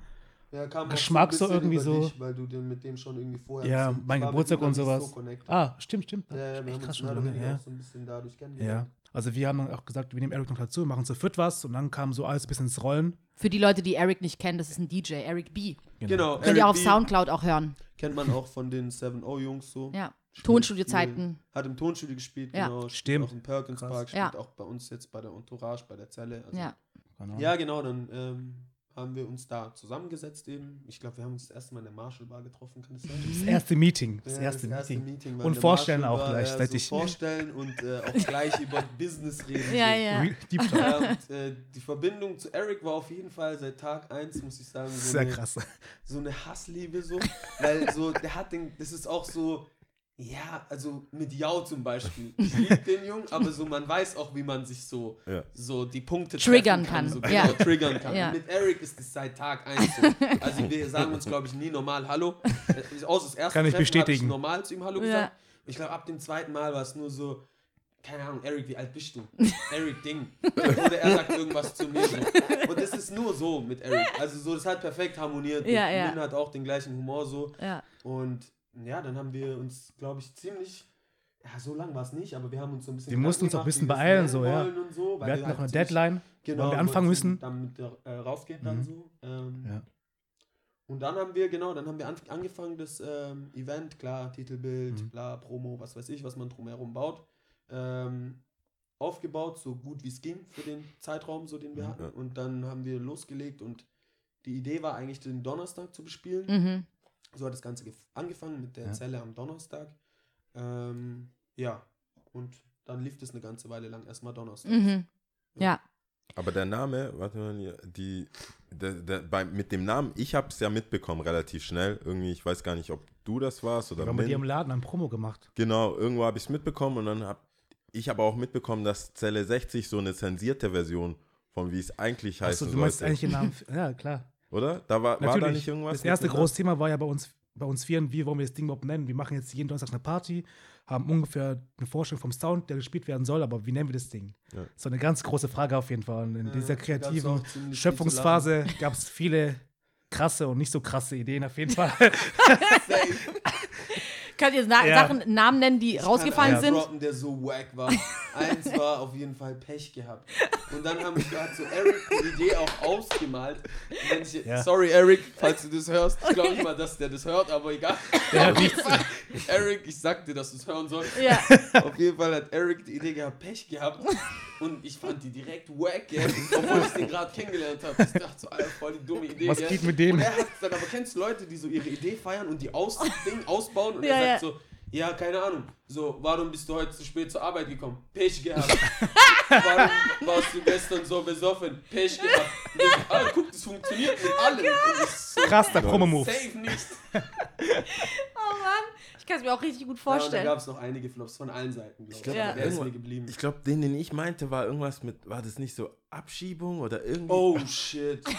Speaker 4: Ja,
Speaker 5: Geschmack so irgendwie
Speaker 4: über
Speaker 5: so.
Speaker 4: Dich, weil du den mit dem schon irgendwie vorher
Speaker 5: Ja,
Speaker 4: hast.
Speaker 5: mein Geburtstag und sowas.
Speaker 4: So.
Speaker 5: Ah, stimmt, stimmt.
Speaker 4: ja, ja, wir haben
Speaker 5: krass
Speaker 4: uns
Speaker 5: schon lange
Speaker 4: auch so ein bisschen dadurch
Speaker 5: Ja,
Speaker 4: kennengelernt.
Speaker 5: also wir haben dann auch gesagt, wir nehmen Eric noch dazu, machen zu viert was und dann kam so alles ein bisschen ins Rollen.
Speaker 2: Für die Leute, die Eric nicht kennen, das ist ein DJ, Eric B.
Speaker 4: Genau.
Speaker 2: Könnt ihr auch auf
Speaker 4: B
Speaker 2: Soundcloud auch hören.
Speaker 4: Kennt man auch von den 7-O-Jungs so.
Speaker 2: Ja. Tonstudio-Zeiten.
Speaker 4: Hat im Tonstudio gespielt,
Speaker 2: Ja.
Speaker 4: genau.
Speaker 5: Stimmt.
Speaker 4: Auch im Perkins
Speaker 5: Krass.
Speaker 4: Park,
Speaker 2: Ja.
Speaker 4: spielt auch bei uns jetzt bei der Entourage, bei der Zelle. Also
Speaker 2: Ja.
Speaker 5: Genau.
Speaker 4: Ja, genau, dann ähm, haben wir uns da zusammengesetzt eben. Ich glaube, wir haben uns das erste Mal in der Marshall Bar getroffen, kann es sein?
Speaker 5: Das erste Meeting. Das
Speaker 4: Ja,
Speaker 5: erste Meeting.
Speaker 4: war
Speaker 5: Und
Speaker 4: in der
Speaker 5: vorstellen
Speaker 4: Marshall
Speaker 5: auch
Speaker 4: Bar,
Speaker 5: gleichzeitig.
Speaker 4: Ja, so vorstellen und äh, auch gleich über Business reden.
Speaker 2: Ja,
Speaker 4: so.
Speaker 2: ja.
Speaker 5: Re- Deep Talk.
Speaker 4: Ja, und, äh, die Verbindung zu Eric war auf jeden Fall seit Tag 1, muss ich sagen, so,
Speaker 5: Sehr
Speaker 4: eine,
Speaker 5: krass.
Speaker 4: so eine Hassliebe so. Weil so, der hat den, das ist auch so, ja, also mit Yao zum Beispiel. Ich liebe den Jungen, aber so man weiß auch, wie man sich so,
Speaker 1: Ja.
Speaker 4: so die Punkte
Speaker 2: Triggern
Speaker 4: treffen
Speaker 2: kann,
Speaker 4: So,
Speaker 2: ja.
Speaker 4: genau, triggern kann.
Speaker 2: Ja.
Speaker 4: Mit Eric ist es seit Tag 1 so. Also wir sagen uns, glaube ich, nie normal Hallo. Äh, Außer das erste
Speaker 5: Kann ich
Speaker 4: Treffen habe
Speaker 5: bestätigen.
Speaker 4: normal zu ihm Hallo
Speaker 2: Ja.
Speaker 4: gesagt. Und ich glaube, ab dem zweiten Mal war es nur so, keine Ahnung, Eric, wie alt bist du? Eric Ding. Oder er sagt irgendwas zu mir. So. Und das ist nur so mit Eric. Also so, das hat perfekt harmoniert.
Speaker 2: Ja, ja.
Speaker 4: Min hat auch den gleichen Humor so.
Speaker 2: Ja.
Speaker 4: Und ja, dann haben wir uns, glaube ich, ziemlich ja, so lang war es nicht, aber wir haben uns so ein bisschen.
Speaker 5: Wir mussten uns auch ein bisschen beeilen, so, ja. Wir hatten noch eine Deadline,
Speaker 4: genau,
Speaker 5: wo wir anfangen müssen.
Speaker 4: Damit äh, rausgeht dann
Speaker 5: Mhm.
Speaker 4: so. Ähm,
Speaker 5: Ja.
Speaker 4: Und dann haben wir, genau, dann haben wir an, angefangen, das ähm, Event, klar, Titelbild,
Speaker 5: Mhm.
Speaker 4: bla, Promo, was weiß ich, was man drumherum baut, ähm, aufgebaut, so gut wie es ging für den Zeitraum, so den wir
Speaker 1: Ja.
Speaker 4: hatten. Und dann haben wir losgelegt und die Idee war eigentlich, den Donnerstag zu bespielen. So hat das Ganze gef- angefangen mit der
Speaker 5: Ja.
Speaker 4: Zelle am Donnerstag. Ähm, ja, und dann lief das eine ganze Weile lang erstmal Donnerstag.
Speaker 2: Mhm. Ja.
Speaker 1: Aber der Name, warte mal, hier, die, der, der, bei, mit dem Namen, ich habe es ja mitbekommen relativ schnell. Irgendwie, ich weiß gar nicht, ob du das warst oder
Speaker 5: Wir haben
Speaker 1: Min.
Speaker 5: dir im Laden ein Promo gemacht.
Speaker 1: Genau, irgendwo habe ich es mitbekommen und dann habe ich aber auch mitbekommen, dass Zelle 60 so eine zensierte Version von wie es eigentlich heißt.
Speaker 5: Achso, du meinst eigentlich den Namen. Ja, klar.
Speaker 1: Oder? Da war, war da
Speaker 5: Natürlich.
Speaker 1: nicht irgendwas?
Speaker 5: das erste große Thema war ja bei uns, bei uns Vieren, wie wollen wir das Ding überhaupt nennen? Wir machen jetzt jeden Donnerstag eine Party, haben ungefähr eine Vorstellung vom Sound, der gespielt werden soll, aber wie nennen wir das Ding?
Speaker 1: Ja.
Speaker 5: So eine ganz große Frage auf jeden Fall. Und in
Speaker 4: Ja,
Speaker 5: dieser kreativen Schöpfungsphase gab es viele krasse und nicht so krasse Ideen auf jeden Fall.
Speaker 2: Könnt ihr Na
Speaker 5: Ja.
Speaker 2: Sachen, Namen nennen, die
Speaker 4: Ich
Speaker 2: rausgefallen sind?
Speaker 4: droppen, der so wack war. Eins war auf jeden Fall Pech gehabt. Und dann haben wir hat so Eric die Idee auch ausgemalt. Ich,
Speaker 5: Ja.
Speaker 4: Sorry Eric, falls du das hörst. Ich glaube nicht mal, dass der das hört, aber egal.
Speaker 5: Der
Speaker 4: Auf jeden Fall, Eric, ich sag dir, dass du es hören sollst.
Speaker 2: Ja.
Speaker 4: Auf jeden Fall hat Eric die Idee gehabt, Pech gehabt. Und ich fand die direkt wack, gell? obwohl ich den gerade kennengelernt habe. Ich dachte so, Alter, voll die dumme Idee.
Speaker 5: Was geht mit dem?
Speaker 4: Und er hat dann, aber kennst du Leute, die so ihre Idee feiern und die aus, Ding ausbauen? Und
Speaker 2: Ja,
Speaker 4: er
Speaker 2: ja.
Speaker 4: sagt so, ja, keine Ahnung. So, warum bist du heute zu spät zur Arbeit gekommen? Pech gehabt. warum warst du gestern so besoffen? Pech gehabt. Ich, ah, guck, das funktioniert mit allem. Und ich so,
Speaker 5: Krass, der Promo-Move.
Speaker 4: safe nicht.
Speaker 2: Oh Mann. Ich kann es mir auch richtig gut
Speaker 4: Ja, und da
Speaker 2: vorstellen.
Speaker 4: gab es noch einige Flops von allen Seiten, glaube ich.
Speaker 1: glaub,
Speaker 2: Ja.
Speaker 4: Aber der ist mir geblieben.
Speaker 1: Ich glaube, den, den ich meinte, war irgendwas mit, war das nicht so Abschiebung oder irgendwie?
Speaker 4: Oh shit.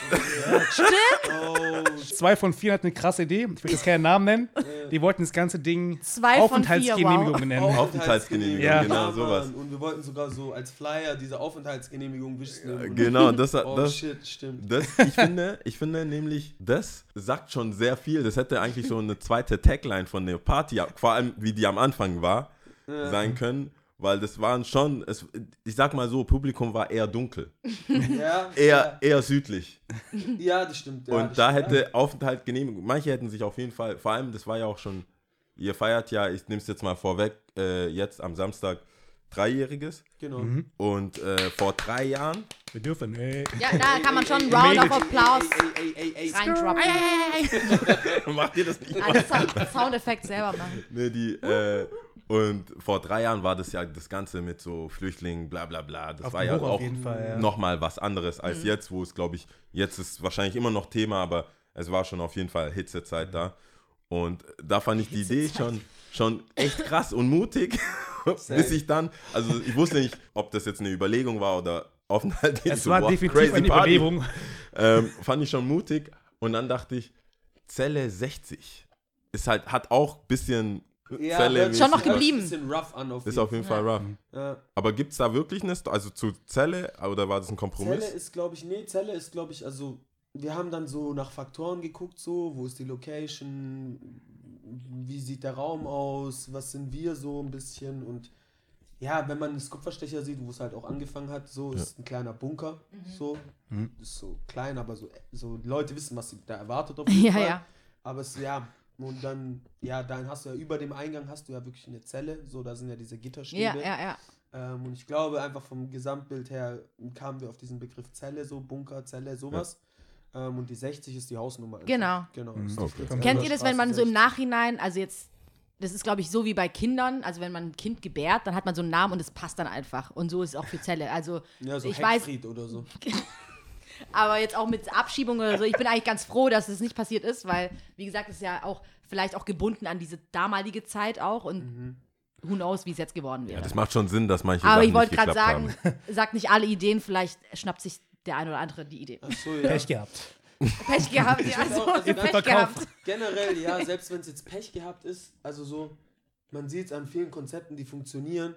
Speaker 4: Oh
Speaker 5: Zwei von vier hatten eine krasse Idee. Ich will jetzt keinen Namen nennen. Die wollten das ganze Ding
Speaker 2: Zwei von vier,
Speaker 5: Aufenthaltsgenehmigung
Speaker 2: wow.
Speaker 5: nennen.
Speaker 1: Aufenthaltsgenehmigung,
Speaker 5: Ja.
Speaker 1: genau, sowas.
Speaker 4: Und wir wollten sogar so als Flyer diese Aufenthaltsgenehmigung wischen. und-
Speaker 1: Genau, das,
Speaker 4: Oh
Speaker 1: das,
Speaker 4: shit, stimmt.
Speaker 1: das, ich finde, ich finde nämlich, das sagt schon sehr viel. Das hätte eigentlich so eine zweite Tagline von der Party, vor allem wie die am Anfang war, sein können. Weil das waren schon, es, ich sag mal so, Publikum war eher dunkel,
Speaker 4: Ja,
Speaker 1: eher, eher südlich.
Speaker 4: ja, ja, das stimmt. Ja,
Speaker 1: Und
Speaker 4: das
Speaker 1: da
Speaker 4: stimmt,
Speaker 1: hätte Aufenthalt genehmigt. Manche hätten sich auf jeden Fall, vor allem, das war ja auch schon, ihr feiert ja, ich nehme es jetzt mal vorweg, äh, jetzt am Samstag Dreijähriges.
Speaker 4: ja. Genau.
Speaker 1: Und äh, vor drei Jahren,
Speaker 5: Wir dürfen. Ey.
Speaker 2: Ja, da kann man schon einen Round of Applause
Speaker 4: Ey, ey, ey, ey, ey.
Speaker 2: reindroppen.
Speaker 1: macht ihr das nicht?
Speaker 2: Ah, das Sound- Soundeffekt selber machen.
Speaker 1: Ne, die, äh, und vor drei Jahren war das ja das Ganze mit so Flüchtlingen, bla bla bla. Das
Speaker 5: Auf
Speaker 1: war ja auch
Speaker 5: jeden Fall, ja.
Speaker 1: nochmal was anderes als jetzt, wo es, glaube ich, jetzt ist wahrscheinlich immer noch Thema, aber es war schon auf jeden Fall Hitzezeit da. Und da fand ich die Idee schon, schon echt krass und mutig, bis ich dann, also ich wusste nicht, ob das jetzt eine Überlegung war oder Aufenthalt.
Speaker 5: Es
Speaker 1: so,
Speaker 5: war
Speaker 1: boah,
Speaker 5: definitiv
Speaker 1: crazy
Speaker 5: eine
Speaker 1: Party.
Speaker 5: Überlegung.
Speaker 1: Ähm, fand ich schon mutig. Und dann dachte ich, Zelle 60 ist halt, hat auch ein bisschen
Speaker 4: Ja,
Speaker 1: Zelle.
Speaker 2: Schon noch geblieben.
Speaker 4: Ein bisschen rough an auf
Speaker 1: Ist auf jeden Fall rough.
Speaker 4: Ja.
Speaker 1: Aber gibt es da wirklich eine, Sto- also zu Zelle, oder war das ein Kompromiss?
Speaker 4: Zelle ist, glaube ich, nee, Zelle ist, glaube ich, also wir haben dann so nach Faktoren geguckt, so, wo ist die Location, wie sieht der Raum aus, was sind wir so ein bisschen und ja, wenn man das Kupferstecher sieht, wo es halt auch angefangen hat, so ist ein kleiner Bunker, so,
Speaker 5: Mhm.
Speaker 4: ist so klein, aber so, so Leute wissen, was sie da erwartet auf jeden
Speaker 2: Ja,
Speaker 4: Fall.
Speaker 2: ja.
Speaker 4: Aber es, ja, und dann, ja, dann hast du ja über dem Eingang hast du ja wirklich eine Zelle, so, da sind ja diese Gitterstäbe.
Speaker 2: Ja, ja, ja.
Speaker 4: Ähm, und ich glaube einfach vom Gesamtbild her kamen wir auf diesen Begriff Zelle, so Bunker, Zelle, sowas. Ähm, und die 60 ist die Hausnummer.
Speaker 2: Genau.
Speaker 4: Genau.
Speaker 5: Mhm.
Speaker 1: Okay.
Speaker 2: Kennt ihr das, wenn man so im Nachhinein, also jetzt, das ist glaube ich so wie bei Kindern, also wenn man ein Kind gebärt, dann hat man so einen Namen und es passt dann einfach. Und so ist es auch für Zelle. Also
Speaker 4: 60? Ja, so
Speaker 2: ich weiß,
Speaker 4: Heckfried oder so.
Speaker 2: aber jetzt auch mit Abschiebung oder so, ich bin eigentlich ganz froh, dass es nicht passiert ist, weil, wie gesagt, es ist ja auch vielleicht auch gebunden an diese damalige Zeit auch und
Speaker 4: Mhm.
Speaker 2: who knows, wie es jetzt geworden
Speaker 1: Ja,
Speaker 2: wäre.
Speaker 1: das macht schon Sinn, dass manche
Speaker 2: aber
Speaker 1: Sachen
Speaker 2: ich wollte gerade sagen,
Speaker 1: haben.
Speaker 2: sagt nicht alle Ideen, vielleicht schnappt sich der ein oder andere die Idee.
Speaker 4: Ach so, ja.
Speaker 5: Pech gehabt.
Speaker 2: Pech gehabt, ja, also,
Speaker 4: auch, also
Speaker 2: Pech gehabt.
Speaker 4: Generell, ja, selbst wenn es jetzt Pech gehabt ist, also so, man sieht es an vielen Konzepten, die funktionieren.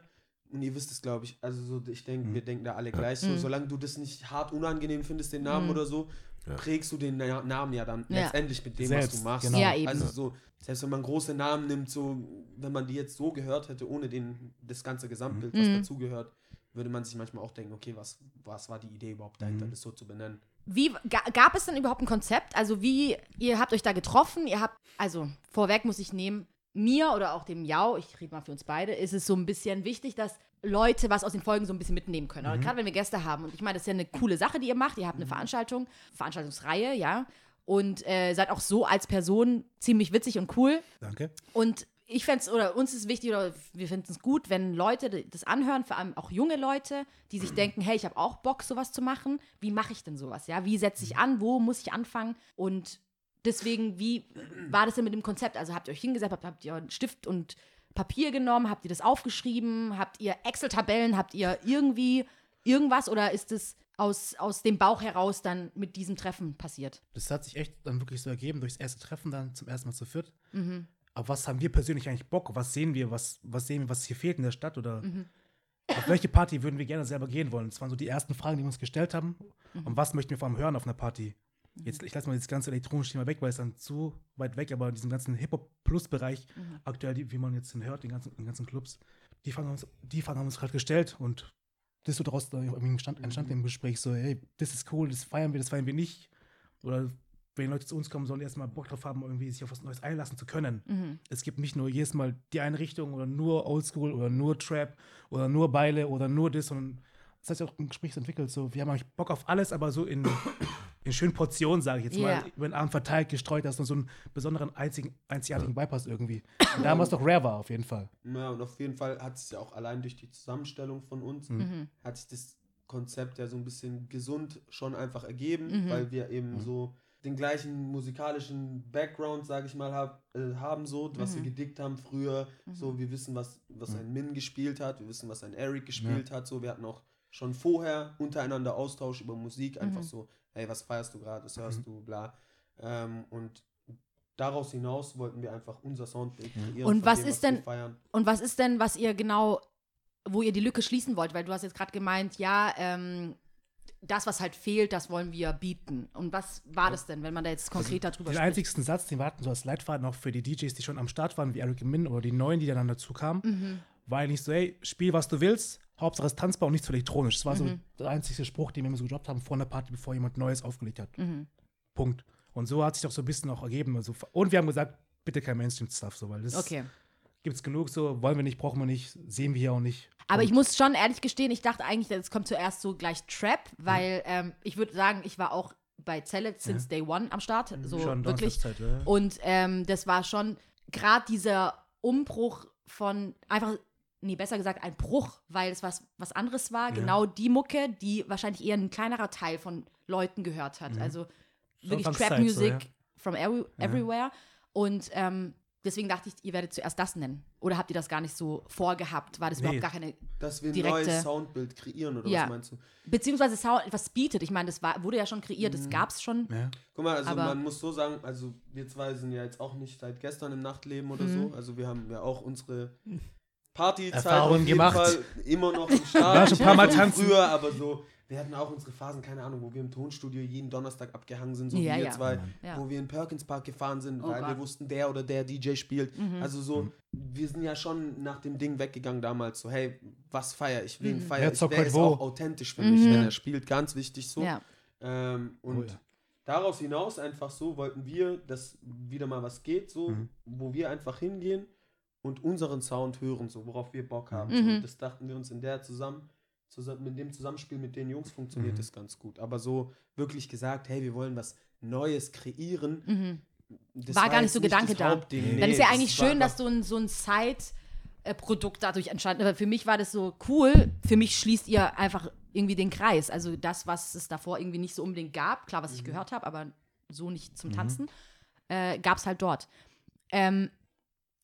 Speaker 4: Und ihr wisst es, glaube ich. Also so, ich denke, wir denken da alle gleich so.
Speaker 2: Mhm.
Speaker 4: Solange du das nicht hart unangenehm findest, den Namen
Speaker 2: Mhm.
Speaker 4: oder so,
Speaker 1: Ja.
Speaker 4: prägst du den Na Namen ja dann
Speaker 2: Ja.
Speaker 4: letztendlich mit dem,
Speaker 5: Selbst,
Speaker 4: was du machst.
Speaker 5: genau.
Speaker 2: Ja, eben.
Speaker 4: Also so, selbst wenn man große Namen nimmt, so, wenn man die jetzt so gehört hätte, ohne den, das ganze Gesamtbild, was
Speaker 2: Mhm.
Speaker 4: dazugehört, würde man sich manchmal auch denken, okay, was, was war die Idee überhaupt dahinter,
Speaker 5: Mhm.
Speaker 4: das so zu benennen?
Speaker 2: Wie ga, gab es denn überhaupt ein Konzept? Also wie, ihr habt euch da getroffen, ihr habt, also vorweg muss ich nehmen, mir oder auch dem Jau, ich rede mal für uns beide, ist es so ein bisschen wichtig, dass Leute was aus den Folgen so ein bisschen mitnehmen können. Oder Gerade wenn wir Gäste haben. Und ich meine, das ist ja eine coole Sache, die ihr macht. Ihr habt eine Veranstaltung, Veranstaltungsreihe, ja. Und äh, seid auch so als Person ziemlich witzig und cool.
Speaker 5: Danke.
Speaker 2: Und ich fände es, oder uns ist wichtig, oder wir finden es gut, wenn Leute das anhören, vor allem auch junge Leute, die sich denken, hey, ich habe auch Bock, sowas zu machen. Wie mache ich denn sowas? Ja, wie setze ich an? Wo muss ich anfangen? Und deswegen, wie war das denn mit dem Konzept? Also habt ihr euch hingesetzt, habt, habt ihr einen Stift und Papier genommen, habt ihr das aufgeschrieben, habt ihr Excel-Tabellen, habt ihr irgendwie irgendwas oder ist es aus, aus dem Bauch heraus dann mit diesem Treffen passiert?
Speaker 5: Das hat sich echt dann wirklich so ergeben, durchs erste Treffen dann zum ersten Mal zu viert.
Speaker 2: Mhm.
Speaker 5: Aber was haben wir persönlich eigentlich Bock? Was sehen wir? Was, was sehen wir, was hier fehlt in der Stadt? Oder
Speaker 2: Mhm.
Speaker 5: auf welche Party würden wir gerne selber gehen wollen? Das waren so die ersten Fragen, die wir uns gestellt haben.
Speaker 2: Mhm.
Speaker 5: Und was möchten wir vor allem hören auf einer Party? Jetzt, ich lasse mal das ganze elektronische Thema weg, weil es dann zu weit weg, aber in diesem ganzen Hip-Hop-Plus-Bereich,
Speaker 2: Mhm.
Speaker 5: aktuell, die, wie man jetzt hört, den ganzen, den ganzen Clubs, die Fragen, haben uns, die Fragen haben uns gerade gestellt und das so daraus da irgendwie entstand, entstand im Gespräch so, hey, das ist cool, das feiern wir, das feiern wir nicht. Oder wenn Leute zu uns kommen, sollen erstmal Bock drauf haben, irgendwie sich auf was Neues einlassen zu können.
Speaker 2: Mhm.
Speaker 5: Es gibt nicht nur jedes Mal die eine Richtung oder nur Oldschool oder nur Trap oder nur Beile oder nur das, sondern das hat sich auch im Gespräch entwickelt. So, wir haben eigentlich Bock auf alles, aber so in, in schönen Portionen, sage ich jetzt
Speaker 2: Ja.
Speaker 5: mal, über den Arm verteilt, gestreut, dass du so einen besonderen, einzigen, einzigartigen Vibe hast irgendwie. Und damals doch rare war, auf jeden Fall.
Speaker 4: Ja, und auf jeden Fall hat es ja auch allein durch die Zusammenstellung von uns,
Speaker 2: Mhm.
Speaker 4: hat sich das Konzept ja so ein bisschen gesund schon einfach ergeben,
Speaker 2: Mhm.
Speaker 4: weil wir eben so den gleichen musikalischen Background, sage ich mal, hab, äh, haben, so, was wir gedickt haben früher. So, wir wissen, was, was ein Min gespielt hat, wir wissen, was ein Eric gespielt hat. So, wir hatten auch schon vorher untereinander Austausch über Musik, einfach so, hey, was feierst du gerade, was hörst du, bla. Ähm, und daraus hinaus wollten wir einfach unser Soundbild kreieren.
Speaker 2: Und was
Speaker 4: dem,
Speaker 2: ist
Speaker 4: wir
Speaker 2: denn-
Speaker 4: feiern.
Speaker 2: Und was ist denn, was ihr genau, wo ihr die Lücke schließen wollt? Weil du hast jetzt gerade gemeint, ja, ähm, das, was halt fehlt, das wollen wir bieten. Und was war das denn, wenn man da jetzt konkreter drüber
Speaker 5: Den
Speaker 2: spricht?
Speaker 5: einzigsten Satz, den wir hatten, so als Leitfaden auch für die DJs, die schon am Start waren, wie Eric Min oder die neuen, die dann dazu kamen,
Speaker 2: Mhm.
Speaker 5: war eigentlich so, hey, spiel, was du willst, Hauptsache es ist tanzbar und nicht zu elektronisch. Das war
Speaker 2: Mhm.
Speaker 5: so der einzige Spruch, den wir immer so gedroppt haben vor einer Party, bevor jemand Neues aufgelegt hat.
Speaker 2: Mhm.
Speaker 5: Punkt. Und so hat sich doch so ein bisschen auch ergeben. Also, und wir haben gesagt, bitte kein Mainstream-Stuff, so, weil das
Speaker 2: Okay.
Speaker 5: gibt es genug so, wollen wir nicht, brauchen wir nicht, sehen wir hier auch nicht.
Speaker 2: Aber ich muss schon ehrlich gestehen, ich dachte eigentlich, es kommt zuerst so gleich Trap, weil ähm, ich würde sagen, ich war auch bei Zelle since day one am Start. So
Speaker 5: Schon
Speaker 2: wirklich.
Speaker 5: Ja.
Speaker 2: Und ähm, das war schon gerade dieser Umbruch von einfach, nee, besser gesagt, ein Bruch, weil es was, was anderes war. Genau die Mucke, die wahrscheinlich eher ein kleinerer Teil von Leuten gehört hat. Also wirklich Trap
Speaker 5: so,
Speaker 2: Music
Speaker 5: ja.
Speaker 2: from every, everywhere. Und ähm, deswegen dachte ich, ihr werdet zuerst das nennen. Oder habt ihr das gar nicht so vorgehabt? War das
Speaker 5: Nee.
Speaker 2: überhaupt gar keine
Speaker 4: Dass wir ein
Speaker 2: direkte-
Speaker 4: neues Soundbild kreieren, oder
Speaker 2: Ja.
Speaker 4: was meinst du?
Speaker 2: Beziehungsweise Sound, was bietet. Ich meine, das war, wurde ja schon kreiert,
Speaker 4: Mhm.
Speaker 2: das gab es schon.
Speaker 5: Ja.
Speaker 4: Guck mal, also
Speaker 2: Aber-
Speaker 4: man muss so sagen, also wir zwei sind ja jetzt auch nicht seit gestern im Nachtleben oder
Speaker 2: Mhm.
Speaker 4: so. Also wir haben ja auch unsere Partyzeit jeden
Speaker 5: gemacht.
Speaker 4: Fall immer noch im Start.
Speaker 5: War schon ein paar Mal tanzen.
Speaker 4: Früher, aber so, wir hatten auch unsere Phasen, keine Ahnung, wo wir im Tonstudio jeden Donnerstag abgehangen sind, so
Speaker 2: Ja,
Speaker 4: wie wir
Speaker 2: ja.
Speaker 4: zwei,
Speaker 2: Ja.
Speaker 4: wo wir in Perkins Park gefahren sind,
Speaker 2: Oh
Speaker 4: weil wir
Speaker 2: Gott.
Speaker 4: wussten, der oder der DJ spielt.
Speaker 2: Mhm.
Speaker 4: Also so, wir sind ja schon nach dem Ding weggegangen damals, so hey, was feier ich,
Speaker 2: Mhm.
Speaker 4: wen feier
Speaker 5: Wer
Speaker 4: ich, wer ist
Speaker 5: wo?
Speaker 4: auch authentisch für mich, wenn er spielt, ganz wichtig so.
Speaker 2: Ja.
Speaker 4: Ähm, und
Speaker 5: Oh ja.
Speaker 4: daraus hinaus einfach so wollten wir, dass wieder mal was geht, so,
Speaker 5: Mhm.
Speaker 4: wo wir einfach hingehen und unseren Sound hören, so, worauf wir Bock haben.
Speaker 2: Mhm.
Speaker 4: So. Das dachten wir uns in der zusammen, zusammen, mit dem Zusammenspiel mit den Jungs funktioniert
Speaker 5: Mhm.
Speaker 4: das ganz gut. Aber so wirklich gesagt, hey, wir wollen was Neues kreieren.
Speaker 2: Mhm.
Speaker 4: Das
Speaker 2: War gar nicht so Gedanke
Speaker 4: das
Speaker 2: da.
Speaker 4: Hauptding.
Speaker 2: Dann ist ja
Speaker 4: das
Speaker 2: eigentlich
Speaker 4: war
Speaker 2: schön, dass so ein, so ein Side-Produkt dadurch entstanden ist. Aber für mich war das so cool. Für mich schließt ihr einfach irgendwie den Kreis. Also das, was es davor irgendwie nicht so unbedingt gab, klar, was ich gehört habe, aber so nicht zum Tanzen, äh, gab es halt dort. Ähm,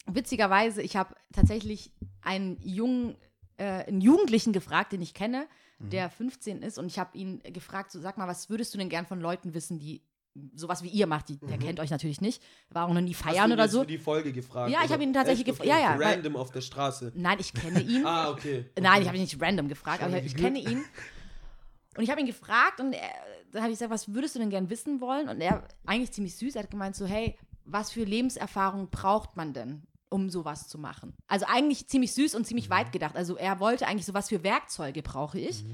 Speaker 2: witzigerweise, ich habe tatsächlich einen jungen, äh, einen Jugendlichen gefragt, den ich kenne, der 15 ist, und ich habe ihn gefragt, so sag mal, was würdest du denn gern von Leuten wissen, die sowas wie ihr macht, die, der kennt euch natürlich nicht, war auch noch nie
Speaker 4: Hast du
Speaker 2: feiern oder so.
Speaker 4: Für die Folge gefragt.
Speaker 2: Ja, ich
Speaker 4: oder?
Speaker 2: hab ihn tatsächlich
Speaker 4: Echt?
Speaker 2: gefra- ja, ja, weil-
Speaker 4: Random auf der Straße.
Speaker 2: Nein, ich kenne ihn.
Speaker 4: Ah, okay.
Speaker 2: Nein, ich habe ihn nicht random gefragt, aber ich kenne ihn. Und ich habe ihn gefragt und er, da habe ich gesagt, was würdest du denn gern wissen wollen? Und er, eigentlich ziemlich süß, er hat gemeint so, hey, was für Lebenserfahrung braucht man denn, um sowas zu machen? Also eigentlich ziemlich süß und ziemlich weit gedacht. Also er wollte eigentlich so, was für Werkzeuge brauche ich,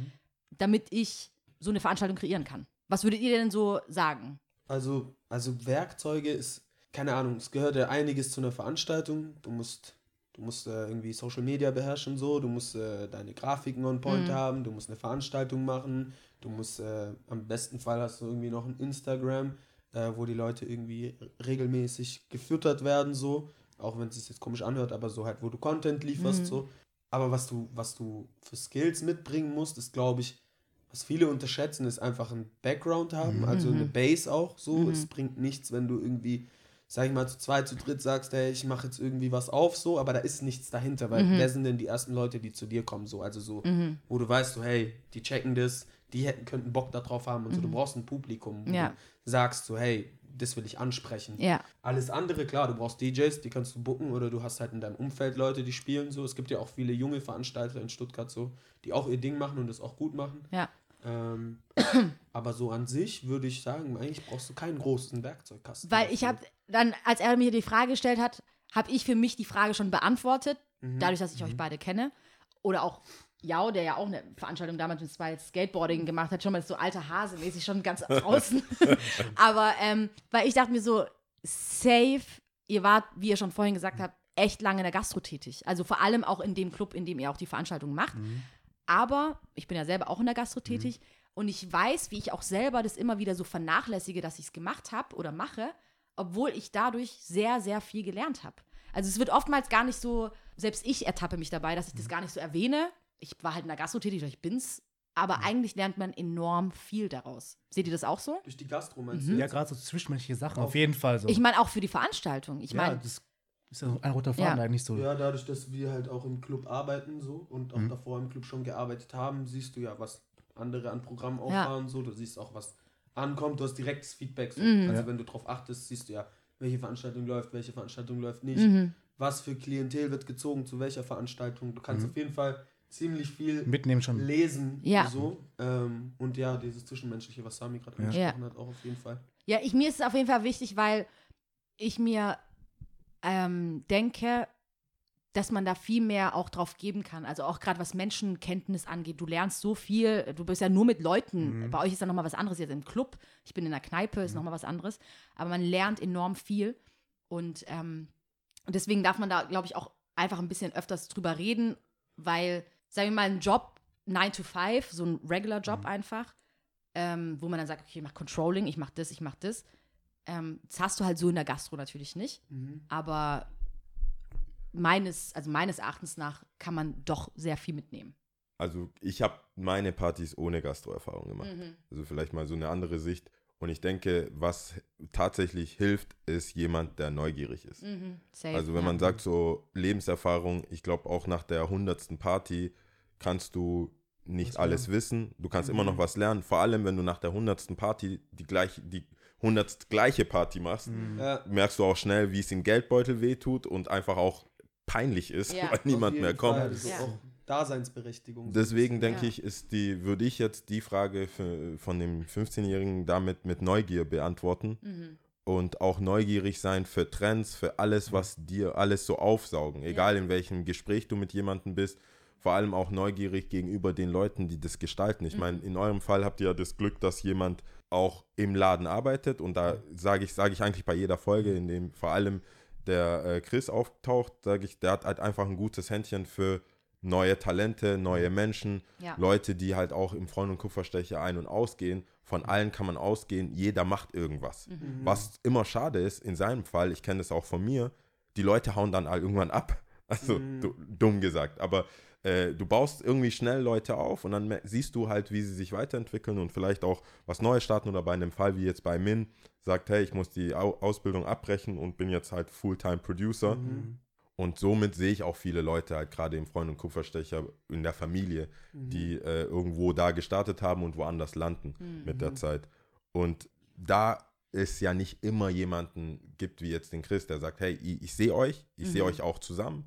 Speaker 2: damit ich so eine Veranstaltung kreieren kann. Was würdet ihr denn so sagen?
Speaker 4: Also, also Werkzeuge ist, keine Ahnung, es gehört ja einiges zu einer Veranstaltung. Du musst, du musst äh, irgendwie Social Media beherrschen, so, du musst äh, deine Grafiken on point haben, du musst eine Veranstaltung machen, du musst, äh, am besten Fall hast du irgendwie noch ein Instagram, äh, wo die Leute irgendwie regelmäßig gefüttert werden, so. Auch wenn es sich jetzt komisch anhört, aber so halt, wo du Content lieferst, so. Aber was du, was du für Skills mitbringen musst, ist, glaube ich, was viele unterschätzen, ist einfach ein Background haben, also eine Base auch so. Es bringt nichts, wenn du irgendwie, sag ich mal, zu zweit, zu dritt sagst, hey, ich mache jetzt irgendwie was auf, so, aber da ist nichts dahinter, weil wer sind denn die ersten Leute, die zu dir kommen, so, also so, wo du weißt, so, hey, die checken das, die hätten, könnten Bock darauf haben und so, du brauchst ein Publikum, wo
Speaker 2: Ja.
Speaker 4: du sagst, so, hey, das will ich ansprechen.
Speaker 2: Ja.
Speaker 4: Alles andere, klar, du brauchst DJs, die kannst du booken oder du hast halt in deinem Umfeld Leute, die spielen so. Es gibt ja auch viele junge Veranstalter in Stuttgart so, die auch ihr Ding machen und das auch gut machen.
Speaker 2: Ja.
Speaker 4: Ähm, aber so an sich würde ich sagen, eigentlich brauchst du keinen großen Werkzeugkasten.
Speaker 2: Weil ich habe dann, als er mir die Frage gestellt hat, habe ich für mich die Frage schon beantwortet, dadurch, dass ich euch beide kenne. Oder auch Jau, der ja auch eine Veranstaltung damals mit zwei Skateboarding gemacht hat, schon mal so alter Hase mäßig, schon ganz außen. Aber ähm, weil ich dachte mir so, safe, ihr wart, wie ihr schon vorhin gesagt habt, echt lange in der Gastro tätig. Also vor allem auch in dem Club, in dem ihr auch die Veranstaltung macht. Aber ich bin ja selber auch in der Gastro tätig und ich weiß, wie ich auch selber das immer wieder so vernachlässige, dass ich es gemacht habe oder mache, obwohl ich dadurch sehr, sehr viel gelernt habe. Also es wird oftmals gar nicht so, selbst ich ertappe mich dabei, dass ich das gar nicht so erwähne. Ich war halt in der Gastro tätig, ich bin's, aber eigentlich lernt man enorm viel daraus. Seht ihr das auch so?
Speaker 4: Durch die Gastro meinst
Speaker 2: Mhm.
Speaker 4: du?
Speaker 5: Ja, gerade so zwischenmenschliche Sachen, auf jeden Fall so.
Speaker 2: Ich meine auch für die Veranstaltung. Ich
Speaker 5: ja,
Speaker 2: meine,
Speaker 5: das ist ja so ein roter Faden
Speaker 2: Ja.
Speaker 5: eigentlich so.
Speaker 4: Ja, dadurch, dass wir halt auch im Club arbeiten so und auch
Speaker 5: Mhm.
Speaker 4: davor im Club schon gearbeitet haben, siehst du ja, was andere an Programmen
Speaker 2: Ja.
Speaker 4: auffahren, so. Du siehst auch, was ankommt, du hast direktes Feedback. So.
Speaker 2: Mhm.
Speaker 4: Also
Speaker 5: Ja.
Speaker 4: wenn du drauf achtest, siehst du ja, welche Veranstaltung läuft, welche Veranstaltung läuft nicht,
Speaker 2: Mhm.
Speaker 4: was für Klientel wird gezogen zu welcher Veranstaltung. Du
Speaker 5: Mhm.
Speaker 4: kannst auf jeden Fall ziemlich viel
Speaker 5: Mitnehmen schon.
Speaker 4: lesen.
Speaker 2: Ja.
Speaker 4: So. Ähm, und ja, dieses Zwischenmenschliche, was Sami gerade
Speaker 5: Ja.
Speaker 4: angesprochen hat, auch auf jeden Fall.
Speaker 2: Ja, ich, mir ist es auf jeden Fall wichtig, weil ich mir ähm, denke, dass man da viel mehr auch drauf geben kann. Also auch gerade was Menschenkenntnis angeht. Du lernst so viel, du bist ja nur mit Leuten. Bei euch ist ja nochmal was anderes jetzt im Club. Ich bin in der Kneipe, ist nochmal was anderes. Aber man lernt enorm viel. Und ähm, deswegen darf man da, glaube ich, auch einfach ein bisschen öfters drüber reden, weil, sagen wir mal, ein Job 9 to 5, so ein regular Job einfach, ähm, wo man dann sagt, okay, ich mach Controlling, ich mach das, ich mach das. Ähm, das hast du halt so in der Gastro natürlich nicht. Aber meines, also meines Erachtens nach kann man doch sehr viel mitnehmen.
Speaker 1: Also ich habe meine Partys ohne Gastroerfahrung gemacht.
Speaker 2: Mhm.
Speaker 1: Also vielleicht mal so eine andere Sicht. Und ich denke, was tatsächlich hilft, ist jemand, der neugierig ist.
Speaker 2: Safe,
Speaker 1: Also wenn
Speaker 2: ja.
Speaker 1: man sagt so Lebenserfahrung, ich glaube auch nach der hundertsten Party kannst du nicht alles wissen. Du kannst immer noch was lernen. Vor allem, wenn du nach der hundertsten Party die gleiche, die hundertst gleiche Party machst,
Speaker 4: Ja.
Speaker 1: merkst du auch schnell, wie es im Geldbeutel wehtut und einfach auch peinlich ist,
Speaker 2: Ja.
Speaker 1: weil niemand mehr kommt.
Speaker 4: Fall. Das ist
Speaker 2: Ja.
Speaker 4: Daseinsberechtigung.
Speaker 1: Deswegen denke
Speaker 2: Ja.
Speaker 1: ich, ist die, würde ich jetzt die Frage für, von dem 15-Jährigen damit mit Neugier beantworten
Speaker 2: Mhm.
Speaker 1: und auch neugierig sein für Trends, für alles, was dir alles so aufsaugen, egal in welchem Gespräch du mit jemandem bist. Vor allem auch neugierig gegenüber den Leuten, die das gestalten. Ich meine, in eurem Fall habt ihr ja das Glück, dass jemand auch im Laden arbeitet und da sage ich, sage ich eigentlich bei jeder Folge, in dem vor allem der äh, Chris auftaucht, sage ich, der hat halt einfach ein gutes Händchen für neue Talente, neue Menschen,
Speaker 2: Ja.
Speaker 1: Leute, die halt auch im Freund- und Kupferstecher ein- und ausgehen. Von allen kann man ausgehen, jeder macht irgendwas.
Speaker 2: Mhm.
Speaker 1: Was immer schade ist, in seinem Fall, ich kenne das auch von mir, die Leute hauen dann halt irgendwann ab. Also du, dumm gesagt. Aber äh, du baust irgendwie schnell Leute auf und dann siehst du halt, wie sie sich weiterentwickeln und vielleicht auch was Neues starten oder bei einem Fall wie jetzt bei Min sagt, hey, ich muss die Au Ausbildung abbrechen und bin jetzt halt Fulltime-Producer. Und somit sehe ich auch viele Leute halt gerade im Freund- und Kupferstecher in der Familie, die äh, irgendwo da gestartet haben und woanders landen mit der Zeit. Und da es ja nicht immer jemanden gibt wie jetzt den Chris, der sagt, hey, ich, ich sehe euch, ich sehe euch auch zusammen.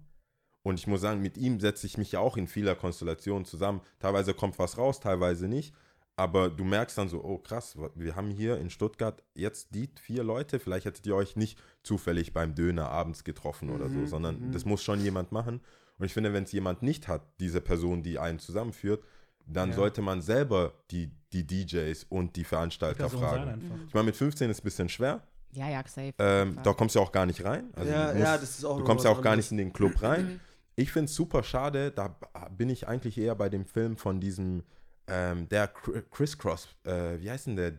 Speaker 1: Und ich muss sagen, mit ihm setze ich mich ja auch in vieler Konstellation zusammen. Teilweise kommt was raus, teilweise nicht. Aber du merkst dann so, oh krass, wir haben hier in Stuttgart jetzt die vier Leute, vielleicht hättet ihr euch nicht zufällig beim Döner abends getroffen oder so, sondern das muss schon jemand machen. Und ich finde, wenn es jemand nicht hat, diese Person, die einen zusammenführt, dann
Speaker 5: Ja.
Speaker 1: sollte man selber die, die DJs und die Veranstalter
Speaker 5: sein
Speaker 1: fragen. Ich meine, mit 15 ist es ein bisschen schwer.
Speaker 2: Ja, ja, safe.
Speaker 1: Ähm, da kommst du auch gar nicht rein. Also
Speaker 4: Ja,
Speaker 1: du,
Speaker 4: ja,
Speaker 1: musst-
Speaker 4: das ist auch
Speaker 1: du kommst ja auch gar nicht in den Club rein. Ich finde es super schade, da bin ich eigentlich eher bei dem Film von diesem, ähm, der Cr- Crisscross, äh, wie heißt denn der?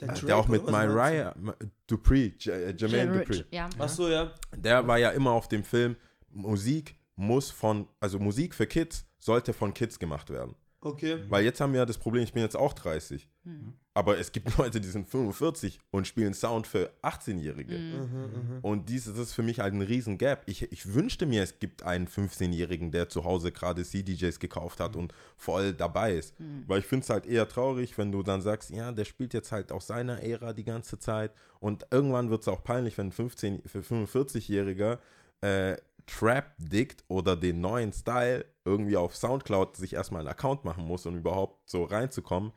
Speaker 4: Der,
Speaker 1: Äh,
Speaker 4: Drake,
Speaker 1: der auch mit Mariah, Ma- Dupree, J äh, Jermaine Dupree.
Speaker 2: Rich, ja.
Speaker 4: Ach so, ja.
Speaker 1: Der war ja immer auf dem Film, Musik muss von, also Musik für Kids sollte von Kids gemacht werden.
Speaker 4: Okay.
Speaker 1: Weil jetzt haben wir ja das Problem, ich bin jetzt auch 30.
Speaker 2: Hm.
Speaker 1: Aber es gibt Leute, die sind 45 und spielen Sound für 18-Jährige.
Speaker 2: Hm.
Speaker 4: Mhm,
Speaker 1: Und dies, das ist für mich halt ein riesen Gap. Ich, ich wünschte mir, es gibt einen 15-Jährigen, der zu Hause gerade CDJs gekauft hat und voll dabei ist. Weil ich finde es halt eher traurig, wenn du dann sagst, ja, der spielt jetzt halt aus seiner Ära die ganze Zeit. Und irgendwann wird es auch peinlich, wenn ein 15, für 45-Jähriger äh, Trap dickt oder den neuen Style irgendwie auf Soundcloud sich erstmal einen Account machen muss, um überhaupt so reinzukommen.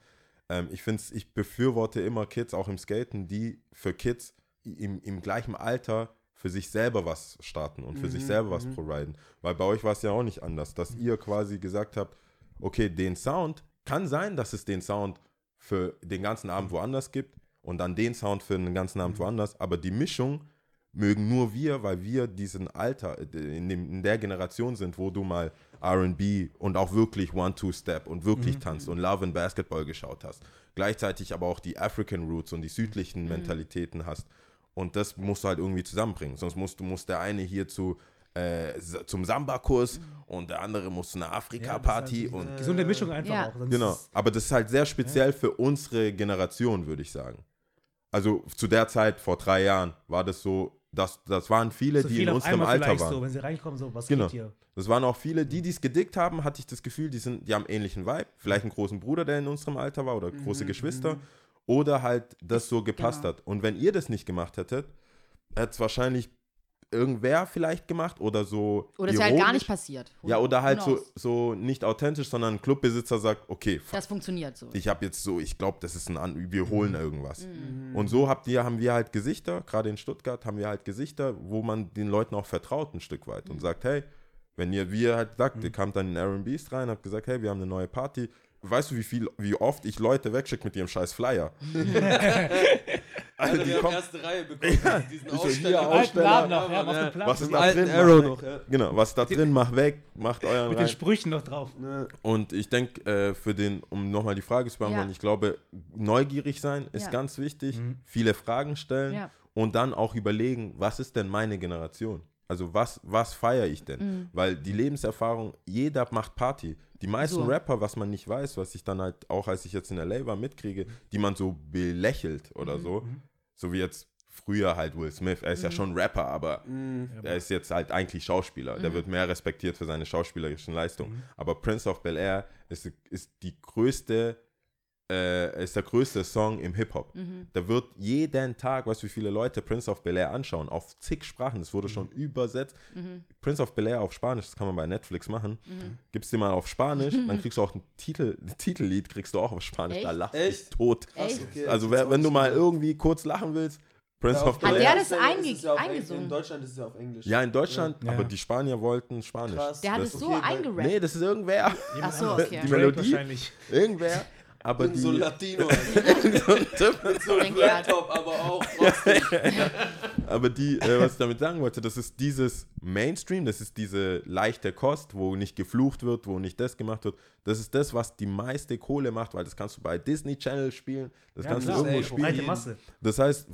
Speaker 1: Ähm, ich finde ich befürworte immer Kids, auch im Skaten, die für Kids im, im gleichen Alter für sich selber was starten und für sich selber was providen. Weil bei euch war es ja auch nicht anders, dass ihr quasi gesagt habt, okay, den Sound, kann sein, dass es den Sound für den ganzen Abend woanders gibt und dann den Sound für den ganzen Abend woanders, aber die Mischung mögen nur wir, weil wir diesen Alter, äh, in, dem, in der Generation sind, wo du mal RB und auch wirklich One-Two-Step und wirklich tanzt und Love and Basketball geschaut hast. Gleichzeitig aber auch die African Roots und die südlichen Mentalitäten hast. Und das musst du halt irgendwie zusammenbringen. Sonst musst du musst der eine hier zu, äh, zum Samba-Kurs und der andere muss zu einer Afrika-Party
Speaker 5: Ja, ist
Speaker 1: und
Speaker 5: Gesunde Mischung einfach
Speaker 2: Ja.
Speaker 5: auch. sonst
Speaker 1: Genau, aber das ist halt sehr speziell für unsere Generation, würde ich sagen. Also zu der Zeit, vor drei Jahren, war das so, das, das waren viele,
Speaker 5: so
Speaker 1: die
Speaker 5: viel
Speaker 1: in unserem Alter waren.
Speaker 5: so, wenn sie reinkommen, so, was
Speaker 1: Genau.
Speaker 5: geht hier?
Speaker 1: Das waren auch viele, die dies gedickt haben, hatte ich das Gefühl, die, sind, die haben ähnlichen Vibe. Vielleicht einen großen Bruder, der in unserem Alter war oder große
Speaker 5: Mhm,
Speaker 1: Geschwister. Oder halt das so gepasst
Speaker 2: Genau.
Speaker 1: hat. Und wenn ihr das nicht gemacht hättet, hätte es wahrscheinlich irgendwer vielleicht gemacht oder so.
Speaker 2: Oder ist ja halt gar nicht passiert.
Speaker 1: Ja, oder halt so, so nicht authentisch, sondern ein Clubbesitzer sagt, okay, fuck,
Speaker 2: Das funktioniert so.
Speaker 1: ich habe jetzt so, ich glaube, das ist ein, An wir holen
Speaker 2: Mhm.
Speaker 1: irgendwas. Und so habt ihr, haben wir halt Gesichter, gerade in Stuttgart haben wir halt Gesichter, wo man den Leuten auch vertraut ein Stück weit
Speaker 2: Mhm.
Speaker 1: und sagt, hey, wenn ihr, wie ihr halt sagt, ihr kamt dann in R&B's rein, habt gesagt, hey, wir haben eine neue Party. Weißt du, wie viel, wie oft ich Leute wegschicke mit ihrem scheiß Flyer? also, die kommen,
Speaker 4: erste Reihe bekommen. diesen
Speaker 1: so, hier
Speaker 4: Aussteller.
Speaker 1: Aussteller.
Speaker 5: Noch, ja,
Speaker 4: ja.
Speaker 5: Platz.
Speaker 1: was ist da drin?
Speaker 4: Arrow
Speaker 1: Mach
Speaker 4: noch,
Speaker 1: weg.
Speaker 4: ja.
Speaker 1: Genau, was ist da drin, mach weg, macht euren
Speaker 5: Mit den
Speaker 1: rein.
Speaker 5: Sprüchen noch drauf.
Speaker 1: Und ich denke, äh, für den, um nochmal die Frage zu beantworten,
Speaker 2: Ja.
Speaker 1: ich glaube, neugierig sein ist
Speaker 2: Ja.
Speaker 1: ganz wichtig,
Speaker 5: Mhm.
Speaker 1: viele Fragen stellen
Speaker 2: Ja.
Speaker 1: und dann auch überlegen, was ist denn meine Generation? Also was, was feiere ich denn?
Speaker 2: Mhm.
Speaker 1: Weil die Lebenserfahrung, jeder macht Party. Die meisten
Speaker 2: So.
Speaker 1: Rapper, was man nicht weiß, was ich dann halt auch, als ich jetzt in LA war, mitkriege, die man so belächelt
Speaker 2: Mhm.
Speaker 1: oder so, so wie jetzt früher halt Will Smith, er ist ja schon Rapper, aber er ist jetzt halt eigentlich Schauspieler.
Speaker 2: Mhm.
Speaker 1: Der wird mehr respektiert für seine schauspielerischen Leistungen. Aber Prince of Bel Air ist, ist die größte, äh, ist der größte Song im Hip-Hop.
Speaker 2: Mhm.
Speaker 1: Da wird jeden Tag, weißt du, wie viele Leute Prince of Bel Air anschauen, auf zig Sprachen. Das
Speaker 2: Mhm.
Speaker 1: wurde schon übersetzt. Prince of Bel Air auf Spanisch, das kann man bei Netflix machen.
Speaker 2: Mhm.
Speaker 1: Gibst dir mal auf Spanisch, dann kriegst du auch ein Titel, ein Titellied, kriegst du auch auf Spanisch. Da
Speaker 2: Echt?
Speaker 1: lachst du tot.
Speaker 2: Echt?
Speaker 4: Okay,
Speaker 1: Also wer, wenn du mal irgendwie kurz lachen willst, Prince
Speaker 4: Ja,
Speaker 1: of Bel
Speaker 2: Hat
Speaker 1: Air.
Speaker 2: der
Speaker 4: Englisch
Speaker 2: das einge-
Speaker 4: ja
Speaker 2: eingesungen?
Speaker 4: In Deutschland ist es ja auf Englisch.
Speaker 1: Ja, in Deutschland,
Speaker 5: Ja.
Speaker 1: aber die Spanier wollten Spanisch.
Speaker 4: Krass.
Speaker 2: Der hat
Speaker 1: Das-
Speaker 2: es so
Speaker 4: okay,
Speaker 2: eingerappt.
Speaker 1: Nee, das ist irgendwer.
Speaker 2: Ach so, okay.
Speaker 1: Die
Speaker 5: Drake
Speaker 1: Melodie?
Speaker 5: wahrscheinlich.
Speaker 1: Irgendwer. Aber
Speaker 4: so ein
Speaker 1: die,
Speaker 4: Latino. Mit so einem
Speaker 2: Denke halt.
Speaker 4: Laptop, aber auch trotzdem.
Speaker 1: aber die, äh, was ich damit sagen wollte, das ist dieses Mainstream, das ist diese leichte Kost, wo nicht geflucht wird, wo nicht das gemacht wird. Das ist das, was die meiste Kohle macht, weil das kannst du bei Disney Channel spielen, das
Speaker 5: Ja,
Speaker 1: kannst
Speaker 5: klar.
Speaker 1: du irgendwo
Speaker 4: Safe.
Speaker 1: spielen.
Speaker 5: Breite Masse.
Speaker 1: Das heißt,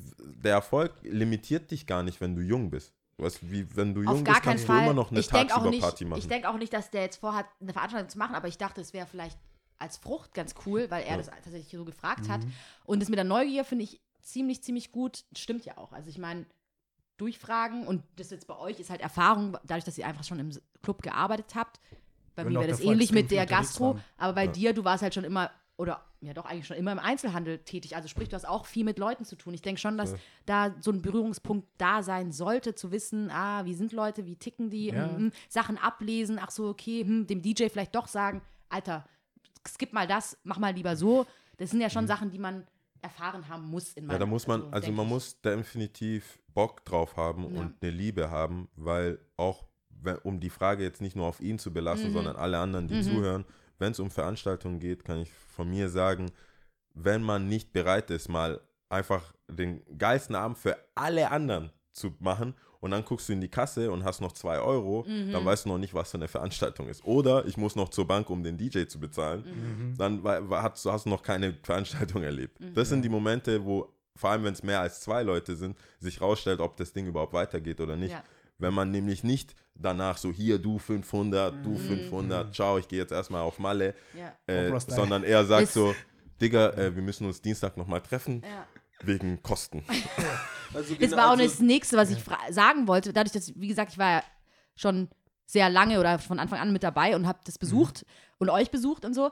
Speaker 1: der Erfolg limitiert dich gar nicht, wenn du jung bist. Was, wie, wenn du jung
Speaker 2: Auf gar
Speaker 1: bist,
Speaker 2: keinen
Speaker 1: kannst du
Speaker 2: Fall.
Speaker 1: immer noch eine
Speaker 2: ich denke auch, nicht-
Speaker 1: Tagsüber-Party machen.
Speaker 2: ich denk auch nicht, dass der jetzt vorhat, eine Veranstaltung zu machen, aber ich dachte, es wäre vielleicht als Frucht ganz cool, weil er das tatsächlich so gefragt hat. Und das mit der Neugier finde ich ziemlich, ziemlich gut. Stimmt ja auch. Also ich meine, durchfragen und das jetzt bei euch ist halt Erfahrung, dadurch, dass ihr einfach schon im Club gearbeitet habt. Bei mir wäre das ähnlich mit der Gastro,
Speaker 5: waren.
Speaker 2: aber bei dir, du warst halt schon immer oder ja doch eigentlich schon immer im Einzelhandel tätig. Also sprich, du hast auch viel mit Leuten zu tun. Ich denke schon, dass da so ein Berührungspunkt da sein sollte, zu wissen, ah, wie sind Leute, wie ticken die,
Speaker 5: Ja.
Speaker 2: hm, hm, Sachen ablesen, ach so, okay, hm, dem DJ vielleicht doch sagen, Alter, skip mal das, mach mal lieber so. Das sind ja schon Sachen, die man erfahren haben muss in
Speaker 1: Mhm. Ja, da muss man, also
Speaker 2: denk
Speaker 1: man
Speaker 2: ich.
Speaker 1: muss definitiv Bock drauf haben
Speaker 2: Ja.
Speaker 1: und eine Liebe haben, weil auch, um die Frage jetzt nicht nur auf ihn zu belassen,
Speaker 2: Mhm.
Speaker 1: sondern alle anderen, die zuhören, wenn es um Veranstaltungen geht, kann ich von mir sagen, wenn man nicht bereit ist, mal einfach den geilsten Abend für alle anderen zu machen und dann guckst du in die Kasse und hast noch zwei Euro,
Speaker 2: Mhm.
Speaker 1: dann weißt du noch nicht, was für eine Veranstaltung ist. Oder ich muss noch zur Bank, um den DJ zu bezahlen.
Speaker 2: Mhm.
Speaker 1: Dann wa- wa- hast, du- hast du noch keine Veranstaltung erlebt. Das sind die Momente, wo, vor allem wenn es mehr als zwei Leute sind, sich rausstellt, ob das Ding überhaupt weitergeht oder nicht.
Speaker 2: Ja.
Speaker 1: Wenn man nämlich nicht danach so, hier, du 500,
Speaker 2: Mhm.
Speaker 1: du 500, ciao, ich gehe jetzt erstmal auf Malle,
Speaker 2: Ja.
Speaker 1: äh,
Speaker 5: Style.
Speaker 1: sondern eher sagt so, Digga, äh, wir müssen uns Dienstag nochmal treffen,
Speaker 2: Ja.
Speaker 1: wegen Kosten.
Speaker 4: Also
Speaker 2: Das
Speaker 4: genau-
Speaker 2: war auch
Speaker 4: also-
Speaker 2: das Nächste, was ich sagen wollte. Dadurch, dass, wie gesagt, ich war ja schon sehr lange oder von Anfang an mit dabei und habe das besucht und euch besucht und so,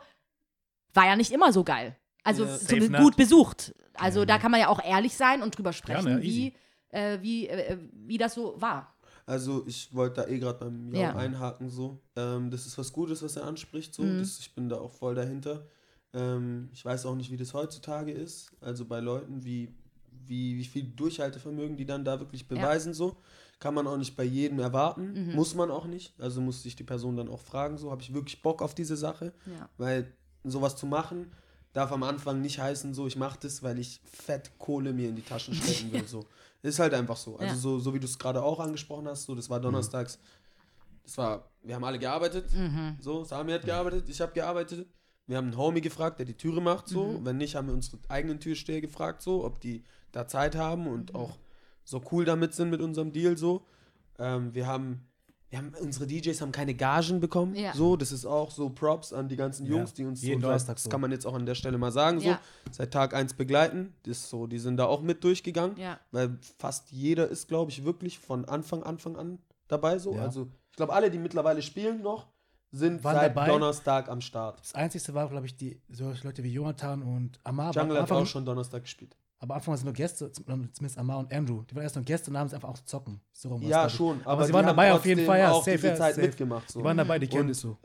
Speaker 2: war ja nicht immer so geil. Also
Speaker 4: Ja.
Speaker 2: so gut besucht. Also da kann man ja auch ehrlich sein und drüber sprechen,
Speaker 5: Gerne,
Speaker 2: wie, äh, wie, äh, wie das so war.
Speaker 4: Also ich wollte da eh gerade beim Jau
Speaker 2: Ja.
Speaker 4: einhaken so. Ähm, das ist was Gutes, was er anspricht so.
Speaker 2: Mhm.
Speaker 4: Das, ich bin da auch voll dahinter. Ähm, ich weiß auch nicht, wie das heutzutage ist. Also bei Leuten, wie, wie, wie viel Durchhaltevermögen die dann da wirklich beweisen so. Kann man auch nicht bei jedem erwarten.
Speaker 2: Mhm.
Speaker 4: Muss man auch nicht. Also muss sich die Person dann auch fragen so, habe ich wirklich Bock auf diese Sache?
Speaker 2: Ja.
Speaker 4: Weil sowas zu machen, darf am Anfang nicht heißen, so ich mache das, weil ich fett Kohle mir in die Taschen stecken will. So. Ist halt einfach so. Also
Speaker 2: Ja.
Speaker 4: so, so wie du es gerade auch angesprochen hast, so das war donnerstags, das war, wir haben alle gearbeitet,
Speaker 2: Mhm.
Speaker 4: so, Sami hat gearbeitet, ich habe gearbeitet. Wir haben einen Homie gefragt, der die Türe macht, so.
Speaker 2: Mhm.
Speaker 4: Wenn nicht, haben wir unsere eigenen Türsteher gefragt, so, ob die da Zeit haben
Speaker 2: Mhm.
Speaker 4: und auch so cool damit sind mit unserem Deal, so. Ähm, wir haben, wir haben, unsere DJs haben keine Gagen bekommen,
Speaker 2: Ja.
Speaker 4: so. Das ist auch so Props an die ganzen
Speaker 5: Ja,
Speaker 4: Jungs, die uns
Speaker 5: jeden
Speaker 4: so,
Speaker 5: Donnerstag
Speaker 4: das
Speaker 5: so.
Speaker 4: kann man jetzt auch an der Stelle mal sagen, so.
Speaker 2: Ja.
Speaker 4: Seit Tag 1 begleiten, das ist so, die sind da auch mit durchgegangen,
Speaker 2: Ja.
Speaker 4: weil fast jeder ist, glaube ich, wirklich von Anfang, Anfang an dabei, so.
Speaker 5: Ja.
Speaker 4: Also, ich glaube, alle, die mittlerweile spielen noch, sind
Speaker 5: Waren
Speaker 4: seit
Speaker 5: dabei.
Speaker 4: Donnerstag am Start.
Speaker 5: Das Einzige war, glaube ich, die solche Leute wie Jonathan und Amar.
Speaker 4: Jungle hat auch schon Donnerstag gespielt.
Speaker 5: Aber am Anfang waren sie nur Gäste, zum- zumindest Amar und Andrew. Die waren erst nur Gäste und haben es einfach auch zu zocken. So rum
Speaker 4: Ja, schon.
Speaker 5: Aber, sie
Speaker 4: die
Speaker 5: waren dabei auf jeden Fall, ja.
Speaker 4: auch
Speaker 5: safe,
Speaker 4: diese
Speaker 5: ja,
Speaker 4: Zeit
Speaker 5: safe.
Speaker 4: mitgemacht. So.
Speaker 5: Die waren dabei, die kennen das so.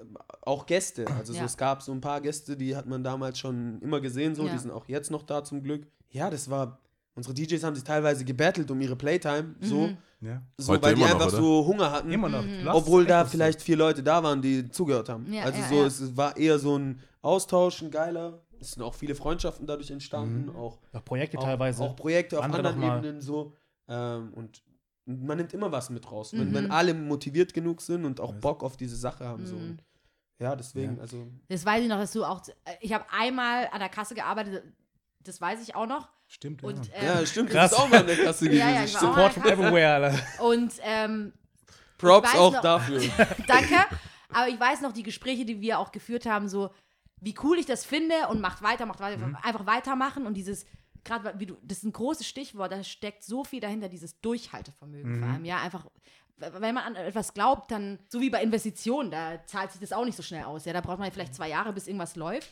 Speaker 4: Auch Gäste. Also so,
Speaker 2: Ja.
Speaker 4: es gab so ein paar Gäste, die hat man damals schon immer gesehen, so.
Speaker 2: Ja.
Speaker 4: Die sind auch jetzt noch da zum Glück. Ja, das war. Unsere DJs haben sich teilweise gebettelt um ihre Playtime, so,
Speaker 2: Mhm.
Speaker 5: Ja.
Speaker 4: so
Speaker 1: Heute
Speaker 4: weil die
Speaker 1: noch,
Speaker 4: einfach
Speaker 1: oder?
Speaker 4: so Hunger hatten.
Speaker 5: Immer noch.
Speaker 2: Mhm.
Speaker 4: Obwohl da vielleicht vier Leute da waren, die zugehört haben.
Speaker 2: Ja,
Speaker 4: also
Speaker 2: ja,
Speaker 4: so,
Speaker 2: ja.
Speaker 4: es war eher so ein Austausch, ein geiler. Es sind auch viele Freundschaften dadurch entstanden, auch
Speaker 5: Auch Projekte
Speaker 4: auch,
Speaker 5: teilweise.
Speaker 4: Auch Projekte auf
Speaker 5: Andere
Speaker 4: anderen
Speaker 5: noch.
Speaker 4: Ebenen so. Ähm, und man nimmt immer was mit raus. Wenn,
Speaker 2: Mhm.
Speaker 4: wenn alle motiviert genug sind und auch. Bock auf diese Sache haben. So.
Speaker 2: Mhm.
Speaker 4: Und ja, desegen,
Speaker 5: Ja.
Speaker 4: also.
Speaker 2: Das weiß ich noch, dass du auch. Ich habe einmal an der Kasse gearbeitet, das weiß ich auch noch.
Speaker 5: Stimmt,
Speaker 2: Und,
Speaker 5: ja.
Speaker 2: ähm,
Speaker 4: ja, stimmt,
Speaker 5: krass.
Speaker 4: das ist auch mal in der Kasse gewesen.
Speaker 2: Ja, ja,
Speaker 5: Support from everywhere, Alter.
Speaker 2: Und ähm,
Speaker 4: Props auch
Speaker 2: noch-
Speaker 4: dafür.
Speaker 2: danke. Aber ich weiß noch die Gespräche, die wir auch geführt haben, so wie cool ich das finde und macht weiter, macht weiter, einfach weitermachen und dieses, gerade wie du, das ist ein großes Stichwort, da steckt so viel dahinter, dieses Durchhaltevermögen vor allem, ja, einfach. Wenn man an etwas glaubt, dann, so wie bei Investitionen, da zahlt sich das auch nicht so schnell aus. Ja, da braucht man vielleicht zwei Jahre, bis irgendwas läuft.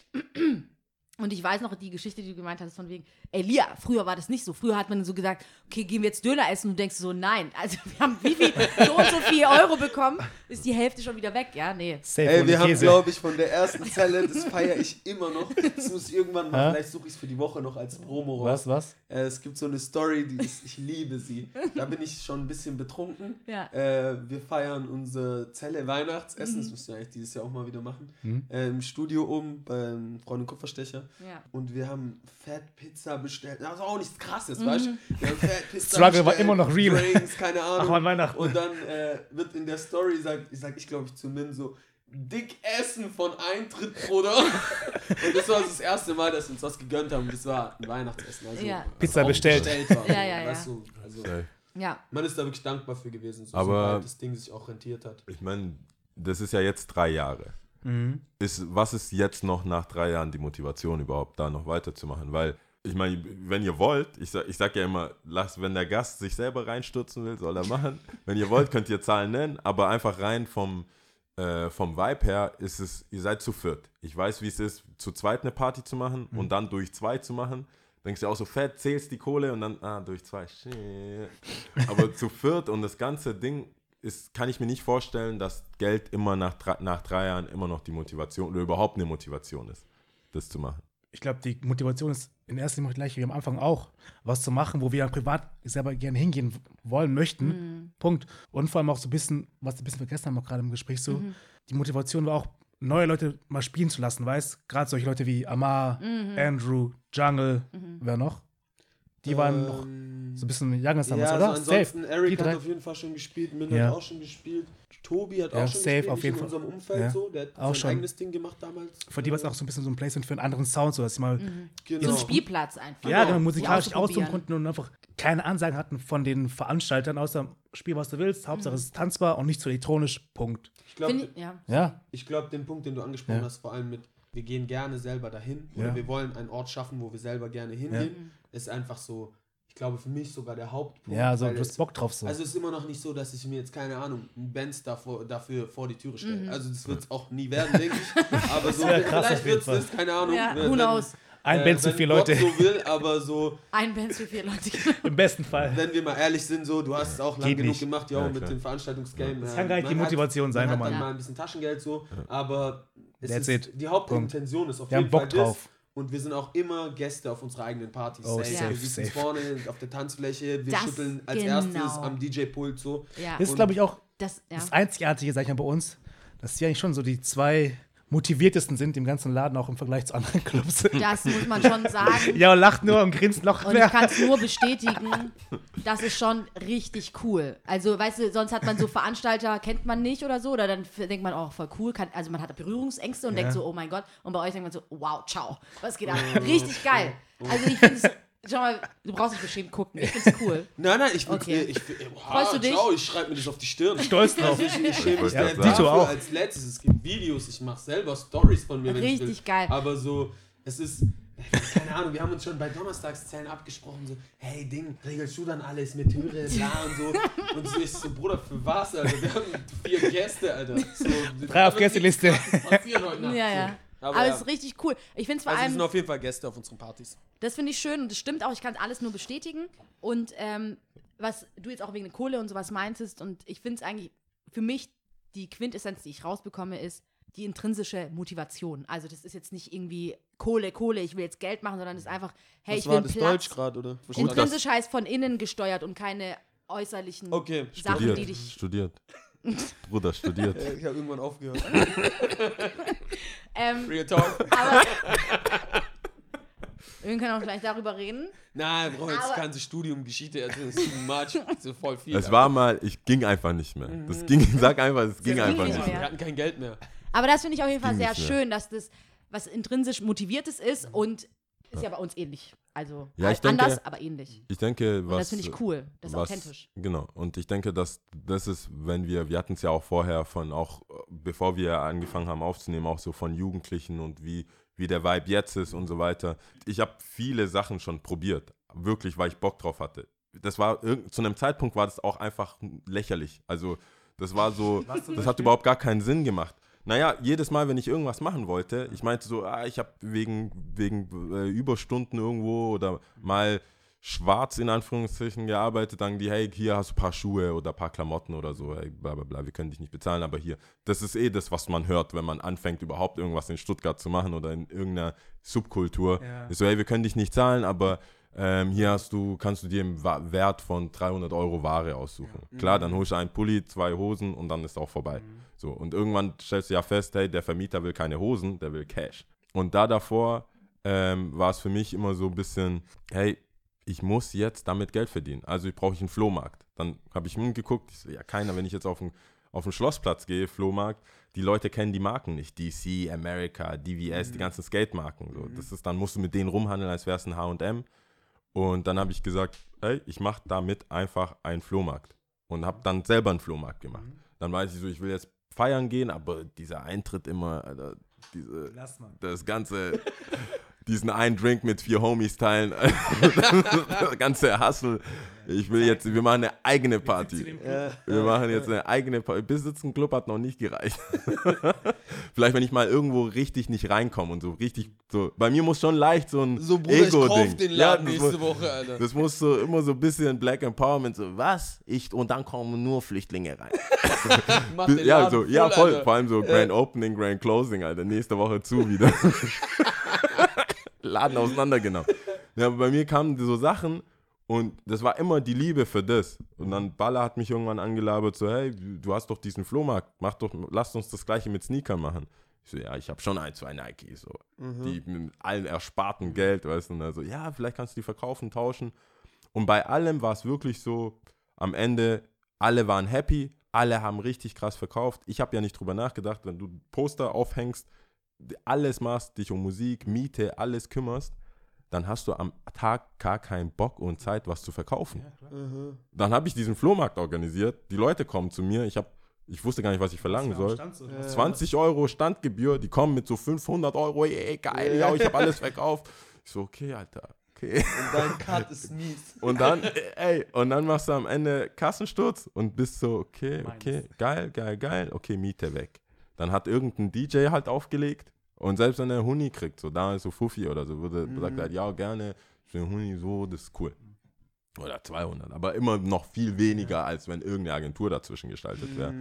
Speaker 2: Und ich weiß noch die Geschichte, die du gemeint hast, von wegen, ey, Lia, früher war das nicht so. Früher hat man so gesagt, okay, gehen wir jetzt Döner essen und du denkst so, nein. Also wir haben wie viel, so und so viel Euro bekommen, ist die Hälfte schon wieder weg. Ja, nee.
Speaker 5: Safe
Speaker 4: Ey, wir haben, glaube ich, von der ersten Zelle, das feiere ich immer noch. Das muss ich irgendwann mal, vielleicht suche ich es für die Woche noch als Promo raus.
Speaker 5: Was, was?
Speaker 4: Äh, es gibt so eine Story, die ist, ich liebe sie. Da bin ich schon ein bisschen betrunken.
Speaker 2: Ja.
Speaker 4: Äh, wir feiern unsere Zelle Weihnachtsessen,
Speaker 2: Mhm.
Speaker 4: das müssen wir eigentlich dieses Jahr auch mal wieder machen.
Speaker 5: Mhm.
Speaker 4: Äh, Im Studio oben beim Freund Kupferstecher.
Speaker 2: Ja.
Speaker 4: Und wir haben Fett Pizza bestellt. Das ist auch nichts krasses, weißt du? Wir haben Fett Pizza
Speaker 5: Struggle war
Speaker 4: bestellt,
Speaker 5: immer noch real.
Speaker 4: Drinks, keine Ahnung.
Speaker 5: Ach, an Weihnachten.
Speaker 4: Und dann äh, wird in der Story, sagt, ich sag ich glaube ich zu Min so, dick essen von Eintritt, Bruder. und das war das erste Mal, dass wir uns was gegönnt haben. Das war ein Weihnachtsessen. Also,
Speaker 2: Ja.
Speaker 5: Pizza
Speaker 4: auch
Speaker 5: bestellt.
Speaker 4: war,
Speaker 2: Ja, ja, ja.
Speaker 4: Weißt du, also,
Speaker 1: Safe.
Speaker 2: ja.
Speaker 4: man ist da wirklich dankbar für gewesen, so,
Speaker 1: Aber-
Speaker 4: sobald das Ding sich auch rentiert hat.
Speaker 1: Ich meine, das ist ja jetzt drei Jahre.
Speaker 5: Mhm.
Speaker 1: Ist, was ist jetzt noch nach drei Jahren die Motivation überhaupt, da noch weiterzumachen? Weil, ich meine, wenn ihr wollt, ich sag, ich sag ja immer, lasst, wenn der Gast sich selber reinstürzen will, soll er machen. wenn ihr wollt, könnt ihr Zahlen nennen, aber einfach rein vom, äh, vom Vibe her ist es, ihr seid zu viert. Ich weiß, wie es ist, zu zweit eine Party zu machen und dann durch zwei zu machen. Denkst du auch so fett, zählst die Kohle und dann, ah, durch zwei. Shit. Aber zu viert und das ganze Ding ist, kann ich mir nicht vorstellen, dass Geld immer nach, drei- nach drei Jahren immer noch die Motivation oder überhaupt eine Motivation ist, das zu machen.
Speaker 5: Ich glaube, die Motivation ist in erster Linie gleich wie am Anfang auch, was zu machen, wo wir privat selber gerne hingehen wollen möchten. Punkt. Und vor allem auch so ein bisschen, was wir ein bisschen vergessen haben, auch gerade im Gespräch so, die Motivation war auch, neue Leute mal spielen zu lassen, weißt? Gerade solche Leute wie Amar, Andrew, Jungle, wer noch? Die waren noch
Speaker 4: Ähm,
Speaker 5: so ein bisschen Youngers damals,
Speaker 4: ja,
Speaker 5: oder?
Speaker 4: also ansonsten,
Speaker 5: Die
Speaker 4: Eric
Speaker 5: drei.
Speaker 4: hat auf jeden Fall schon gespielt, Min
Speaker 5: Ja.
Speaker 4: hat auch schon gespielt, Tobi hat
Speaker 5: Ja,
Speaker 4: auch schon
Speaker 5: safe,
Speaker 4: gespielt,
Speaker 5: auf jeden
Speaker 4: in
Speaker 5: Fall.
Speaker 4: unserem Umfeld
Speaker 5: Ja.
Speaker 4: so, der hat
Speaker 5: Auch
Speaker 4: sein
Speaker 5: schon.
Speaker 4: eigenes Ding gemacht damals.
Speaker 5: Für die war es auch so ein bisschen so ein Placement für einen anderen Sound, so dass sie mal
Speaker 4: Genau.
Speaker 2: So ein Spielplatz einfach.
Speaker 5: ja, genau,
Speaker 2: Die
Speaker 5: musikalisch ausdrücken
Speaker 2: auszuprobieren.
Speaker 5: konnten und einfach keine Ansagen hatten von den Veranstaltern, außer spiel, was du willst, Hauptsache es ist tanzbar und nicht zu elektronisch, Punkt.
Speaker 4: Ich glaube,
Speaker 2: ja.
Speaker 5: Ja,
Speaker 4: ich glaub, den Punkt, den du angesprochen
Speaker 5: Ja.
Speaker 4: hast, vor allem mit, wir gehen gerne selber dahin oder
Speaker 5: Ja.
Speaker 4: wir wollen einen Ort schaffen, wo wir selber gerne hingehen, ist einfach so, ich glaube für mich sogar der Hauptpunkt.
Speaker 5: ja, so,
Speaker 4: weil
Speaker 5: du hast
Speaker 4: es-
Speaker 5: Bock drauf so.
Speaker 4: Also es ist immer noch nicht so, dass ich mir jetzt, keine Ahnung, einen Benz davor, dafür vor die Türe stelle. Also das wird es auch nie werden, denke ich. Aber so, vielleicht wird es das, keine Ahnung.
Speaker 2: Ja,
Speaker 4: wenn-
Speaker 2: who knows?
Speaker 5: Ein
Speaker 4: äh,
Speaker 5: Benz für vier
Speaker 4: Gott
Speaker 5: Leute,
Speaker 4: so will, aber so,
Speaker 2: Ein Band für vier Leute.
Speaker 5: im besten Fall.
Speaker 4: wenn wir mal ehrlich sind, so, du hast es auch lang
Speaker 5: Geht
Speaker 4: genug
Speaker 5: nicht.
Speaker 4: gemacht, ja,
Speaker 1: Ja,
Speaker 4: mit dem Veranstaltungsgame.
Speaker 5: Das
Speaker 4: ja,
Speaker 5: kann gar nicht die Motivation sein,
Speaker 4: man hat dann
Speaker 5: Ja.
Speaker 4: mal ein bisschen Taschengeld so, aber
Speaker 5: That's
Speaker 4: ist,
Speaker 5: it.
Speaker 4: die Hauptintention ist auf
Speaker 5: Wir haben
Speaker 4: jeden
Speaker 5: Bock
Speaker 4: Fall das.
Speaker 5: drauf.
Speaker 4: Und wir sind auch immer Gäste auf unserer eigenen Partys.
Speaker 5: Oh,
Speaker 4: safe.
Speaker 2: safe,
Speaker 4: wir sitzen
Speaker 5: safe.
Speaker 4: vorne auf der Tanzfläche, wir
Speaker 2: Das
Speaker 4: schütteln als
Speaker 2: genau.
Speaker 4: erstes am DJ-Pult so.
Speaker 2: Ja,
Speaker 5: Das ist, glaube ich, auch
Speaker 2: das, ja.
Speaker 5: das Einzigartige, sag ich mal, bei uns, dass wir eigentlich schon so die zwei motiviertesten sind im ganzen Laden, auch im Vergleich zu anderen Clubs.
Speaker 2: das muss man schon sagen.
Speaker 5: ja, und lacht nur und grinst noch
Speaker 2: Und ich
Speaker 5: mehr.
Speaker 2: kann es nur bestätigen, das ist schon richtig cool. Also, weißt du, sonst hat man so Veranstalter, kennt man nicht oder so, oder dann denkt man, oh, voll cool. Kann, also, man hat Berührungsängste und
Speaker 5: Ja.
Speaker 2: denkt so, oh mein Gott. Und bei euch denkt man so, wow, ciao, was geht ab? Richtig geil. Also, ich finde es, schau mal, du brauchst nicht beschämt gucken. Ich finde es cool.
Speaker 4: Nein, nein, ich will.
Speaker 2: Okay.
Speaker 4: Ich, ich,
Speaker 2: Freust du dich?
Speaker 4: Schau, ich schreibe mir das auf die Stirn.
Speaker 5: Stolz drauf.
Speaker 4: Ich, ich schäme mich
Speaker 1: Ja,
Speaker 4: dafür
Speaker 5: auch.
Speaker 4: als letztes. Es gibt Videos, ich mache selber Stories von mir, wenn ich will.
Speaker 2: Richtig geil.
Speaker 4: Aber so, es ist, keine Ahnung, wir haben uns schon bei Donnerstagszellen abgesprochen, so, hey Ding, regelst du dann alles mit Türe, bla und so. Und so ist so, Bruder, für was, Alter? Wir haben vier Gäste, Alter. So,
Speaker 5: Drei auf Gästeliste.
Speaker 2: Ja,
Speaker 4: so.
Speaker 2: ja.
Speaker 4: Aber,
Speaker 2: Aber
Speaker 4: ja.
Speaker 2: es ist richtig cool. Ich finde es vor
Speaker 4: also wir
Speaker 2: allem.
Speaker 4: sind auf jeden Fall Gäste auf unseren Partys.
Speaker 2: Das finde ich schön und das stimmt auch. Ich kann alles nur bestätigen. Und ähm, was du jetzt auch wegen der Kohle und sowas meintest, und ich finde es eigentlich für mich die Quintessenz, die ich rausbekomme, ist die intrinsische Motivation. Also das ist jetzt nicht irgendwie Kohle, Kohle, ich will jetzt Geld machen, sondern es ist einfach, hey, ich will einen Platz.
Speaker 4: gerade, oder?
Speaker 2: Intrinsisch heißt von innen gesteuert und keine äußerlichen
Speaker 4: Okay.
Speaker 2: Sachen, die
Speaker 1: Studiert,
Speaker 2: dich.
Speaker 1: studiert. Bruder, studiert.
Speaker 4: Äh, Ich habe irgendwann aufgehört.
Speaker 2: Ähm,
Speaker 4: Real Talk.
Speaker 2: aber wir können auch gleich darüber reden.
Speaker 4: Nein, Bro, jetzt
Speaker 2: Aber-
Speaker 4: ganze Studium Geschichte erzählen, das ist too much. Das ist voll viel.
Speaker 1: Es war mal, ich ging einfach nicht mehr. Das ging, sag einfach, es ging
Speaker 2: ging
Speaker 1: einfach
Speaker 2: nicht mehr.
Speaker 1: mehr.
Speaker 4: Wir hatten kein Geld mehr.
Speaker 2: Aber das finde ich auf jeden Fall sehr schön, dass das was intrinsisch motiviertes ist und ist ja bei uns ähnlich. Also
Speaker 1: Ja, ich
Speaker 2: halt anders,
Speaker 1: denke-
Speaker 2: aber ähnlich.
Speaker 1: Ich denke,
Speaker 2: Und
Speaker 1: was.
Speaker 2: das finde ich cool. Das ist
Speaker 1: was,
Speaker 2: authentisch.
Speaker 1: Genau. Und ich denke, dass das ist, wenn wir, wir hatten es ja auch vorher von, auch bevor wir angefangen haben aufzunehmen, auch so von Jugendlichen und wie, wie der Vibe jetzt ist und so weiter. Ich habe viele Sachen schon probiert, wirklich, weil ich Bock drauf hatte. Das war, zu einem Zeitpunkt war das auch einfach lächerlich. Also, das war so, das hat überhaupt gar keinen Sinn gemacht. Naja, jedes Mal, wenn ich irgendwas machen wollte, ich meinte so, ah, ich habe wegen, wegen äh, Überstunden irgendwo oder mal schwarz in Anführungszeichen gearbeitet, dann die, hey, hier hast du ein paar Schuhe oder ein paar Klamotten oder so, hey, bla bla bla, wir können dich nicht bezahlen, aber hier, das ist eh das, was man hört, wenn man anfängt, überhaupt irgendwas in Stuttgart zu machen oder in irgendeiner Subkultur.
Speaker 5: Ja.
Speaker 1: Ist so, hey, wir können dich nicht zahlen, aber ähm, hier hast du, kannst du dir im Wert von 300 Euro Ware aussuchen. Klar, dann holst du einen Pulli, zwei Hosen und dann ist auch vorbei. So, und irgendwann stellst du ja fest, hey, der Vermieter will keine Hosen, der will Cash. Und da davor ähm, war es für mich immer so ein bisschen, hey, ich muss jetzt damit Geld verdienen. Also ich brauche einen Flohmarkt. Dann habe ich umgeguckt, ich so, ja, keiner, wenn ich jetzt auf den, auf den Schlossplatz gehe, Flohmarkt, die Leute kennen die Marken nicht. DC, America, DVS, die ganzen Skate-Marken. So. Das ist, dann musst du mit denen rumhandeln, als wäre es ein H&M. Und dann habe ich gesagt, hey, ich mache damit einfach einen Flohmarkt. Und habe dann selber einen Flohmarkt gemacht. Dann weiß ich so, ich will jetzt feiern gehen, aber dieser Eintritt immer, Alter, diese,
Speaker 5: Lass mal.
Speaker 1: das ganze, diesen einen Drink mit vier Homies teilen. das ganze Hustle. Ich will jetzt, wir machen eine eigene Party.
Speaker 4: Ja.
Speaker 1: Wir machen jetzt eine eigene Party. Besitzen Club hat noch nicht gereicht. Vielleicht, wenn ich mal irgendwo richtig nicht reinkomme und so richtig so. Bei mir muss schon leicht so ein
Speaker 4: So, Bruder, ich kauf
Speaker 1: Ego-Ding.
Speaker 4: den
Speaker 1: Ja,
Speaker 4: Laden
Speaker 1: das
Speaker 4: nächste
Speaker 1: muss-
Speaker 4: Woche, Alter.
Speaker 1: Das muss so immer so ein bisschen Black Empowerment, so, was? Ich, und dann kommen nur Flüchtlinge rein.
Speaker 4: Mach den
Speaker 1: ja, so, ja, voll.
Speaker 4: Alter.
Speaker 1: Vor allem so Grand Opening, Grand Closing, Alter. Nächste Woche zu wieder. Laden auseinandergenommen. Ja, aber bei mir kamen so Sachen und das war immer die Liebe für das. Und dann Baller hat mich irgendwann angelabert, so, hey, du hast doch diesen Flohmarkt, mach doch, lass uns das gleiche mit Sneakern machen. Ich so, ja, ich habe schon ein, zwei Nike, so. Die mit allen ersparten Geld, weißt du, und er so, ja, vielleicht kannst du die verkaufen, tauschen. Und bei allem war es wirklich so, am Ende, alle waren happy, alle haben richtig krass verkauft. Ich habe ja nicht drüber nachgedacht, wenn du Poster aufhängst, alles machst, dich um Musik, Miete, alles kümmerst, dann hast du am Tag gar keinen Bock und Zeit, was zu verkaufen.
Speaker 4: Mhm.
Speaker 1: Dann habe ich diesen Flohmarkt organisiert, die Leute kommen zu mir, ich, hab, ich wusste gar nicht, was ich verlangen soll. 20 Euro Standgebühr, die kommen mit so 500 Euro, ey, geil, ja, ich habe alles verkauft. Ich so, okay, Alter, okay.
Speaker 4: Und dein Cut ist mies.
Speaker 1: Und dann, ey, und dann machst du am Ende Kassensturz und bist so, okay, okay, geil, geil, geil, okay, Miete weg. Dann hat irgendein DJ halt aufgelegt und selbst wenn er Huni kriegt, so da ist so Fuffi oder so, würde, sagt er halt, ja, gerne, für einen Huni so, das ist cool. Oder 200, aber immer noch viel weniger, als wenn irgendeine Agentur dazwischen gestaltet wäre.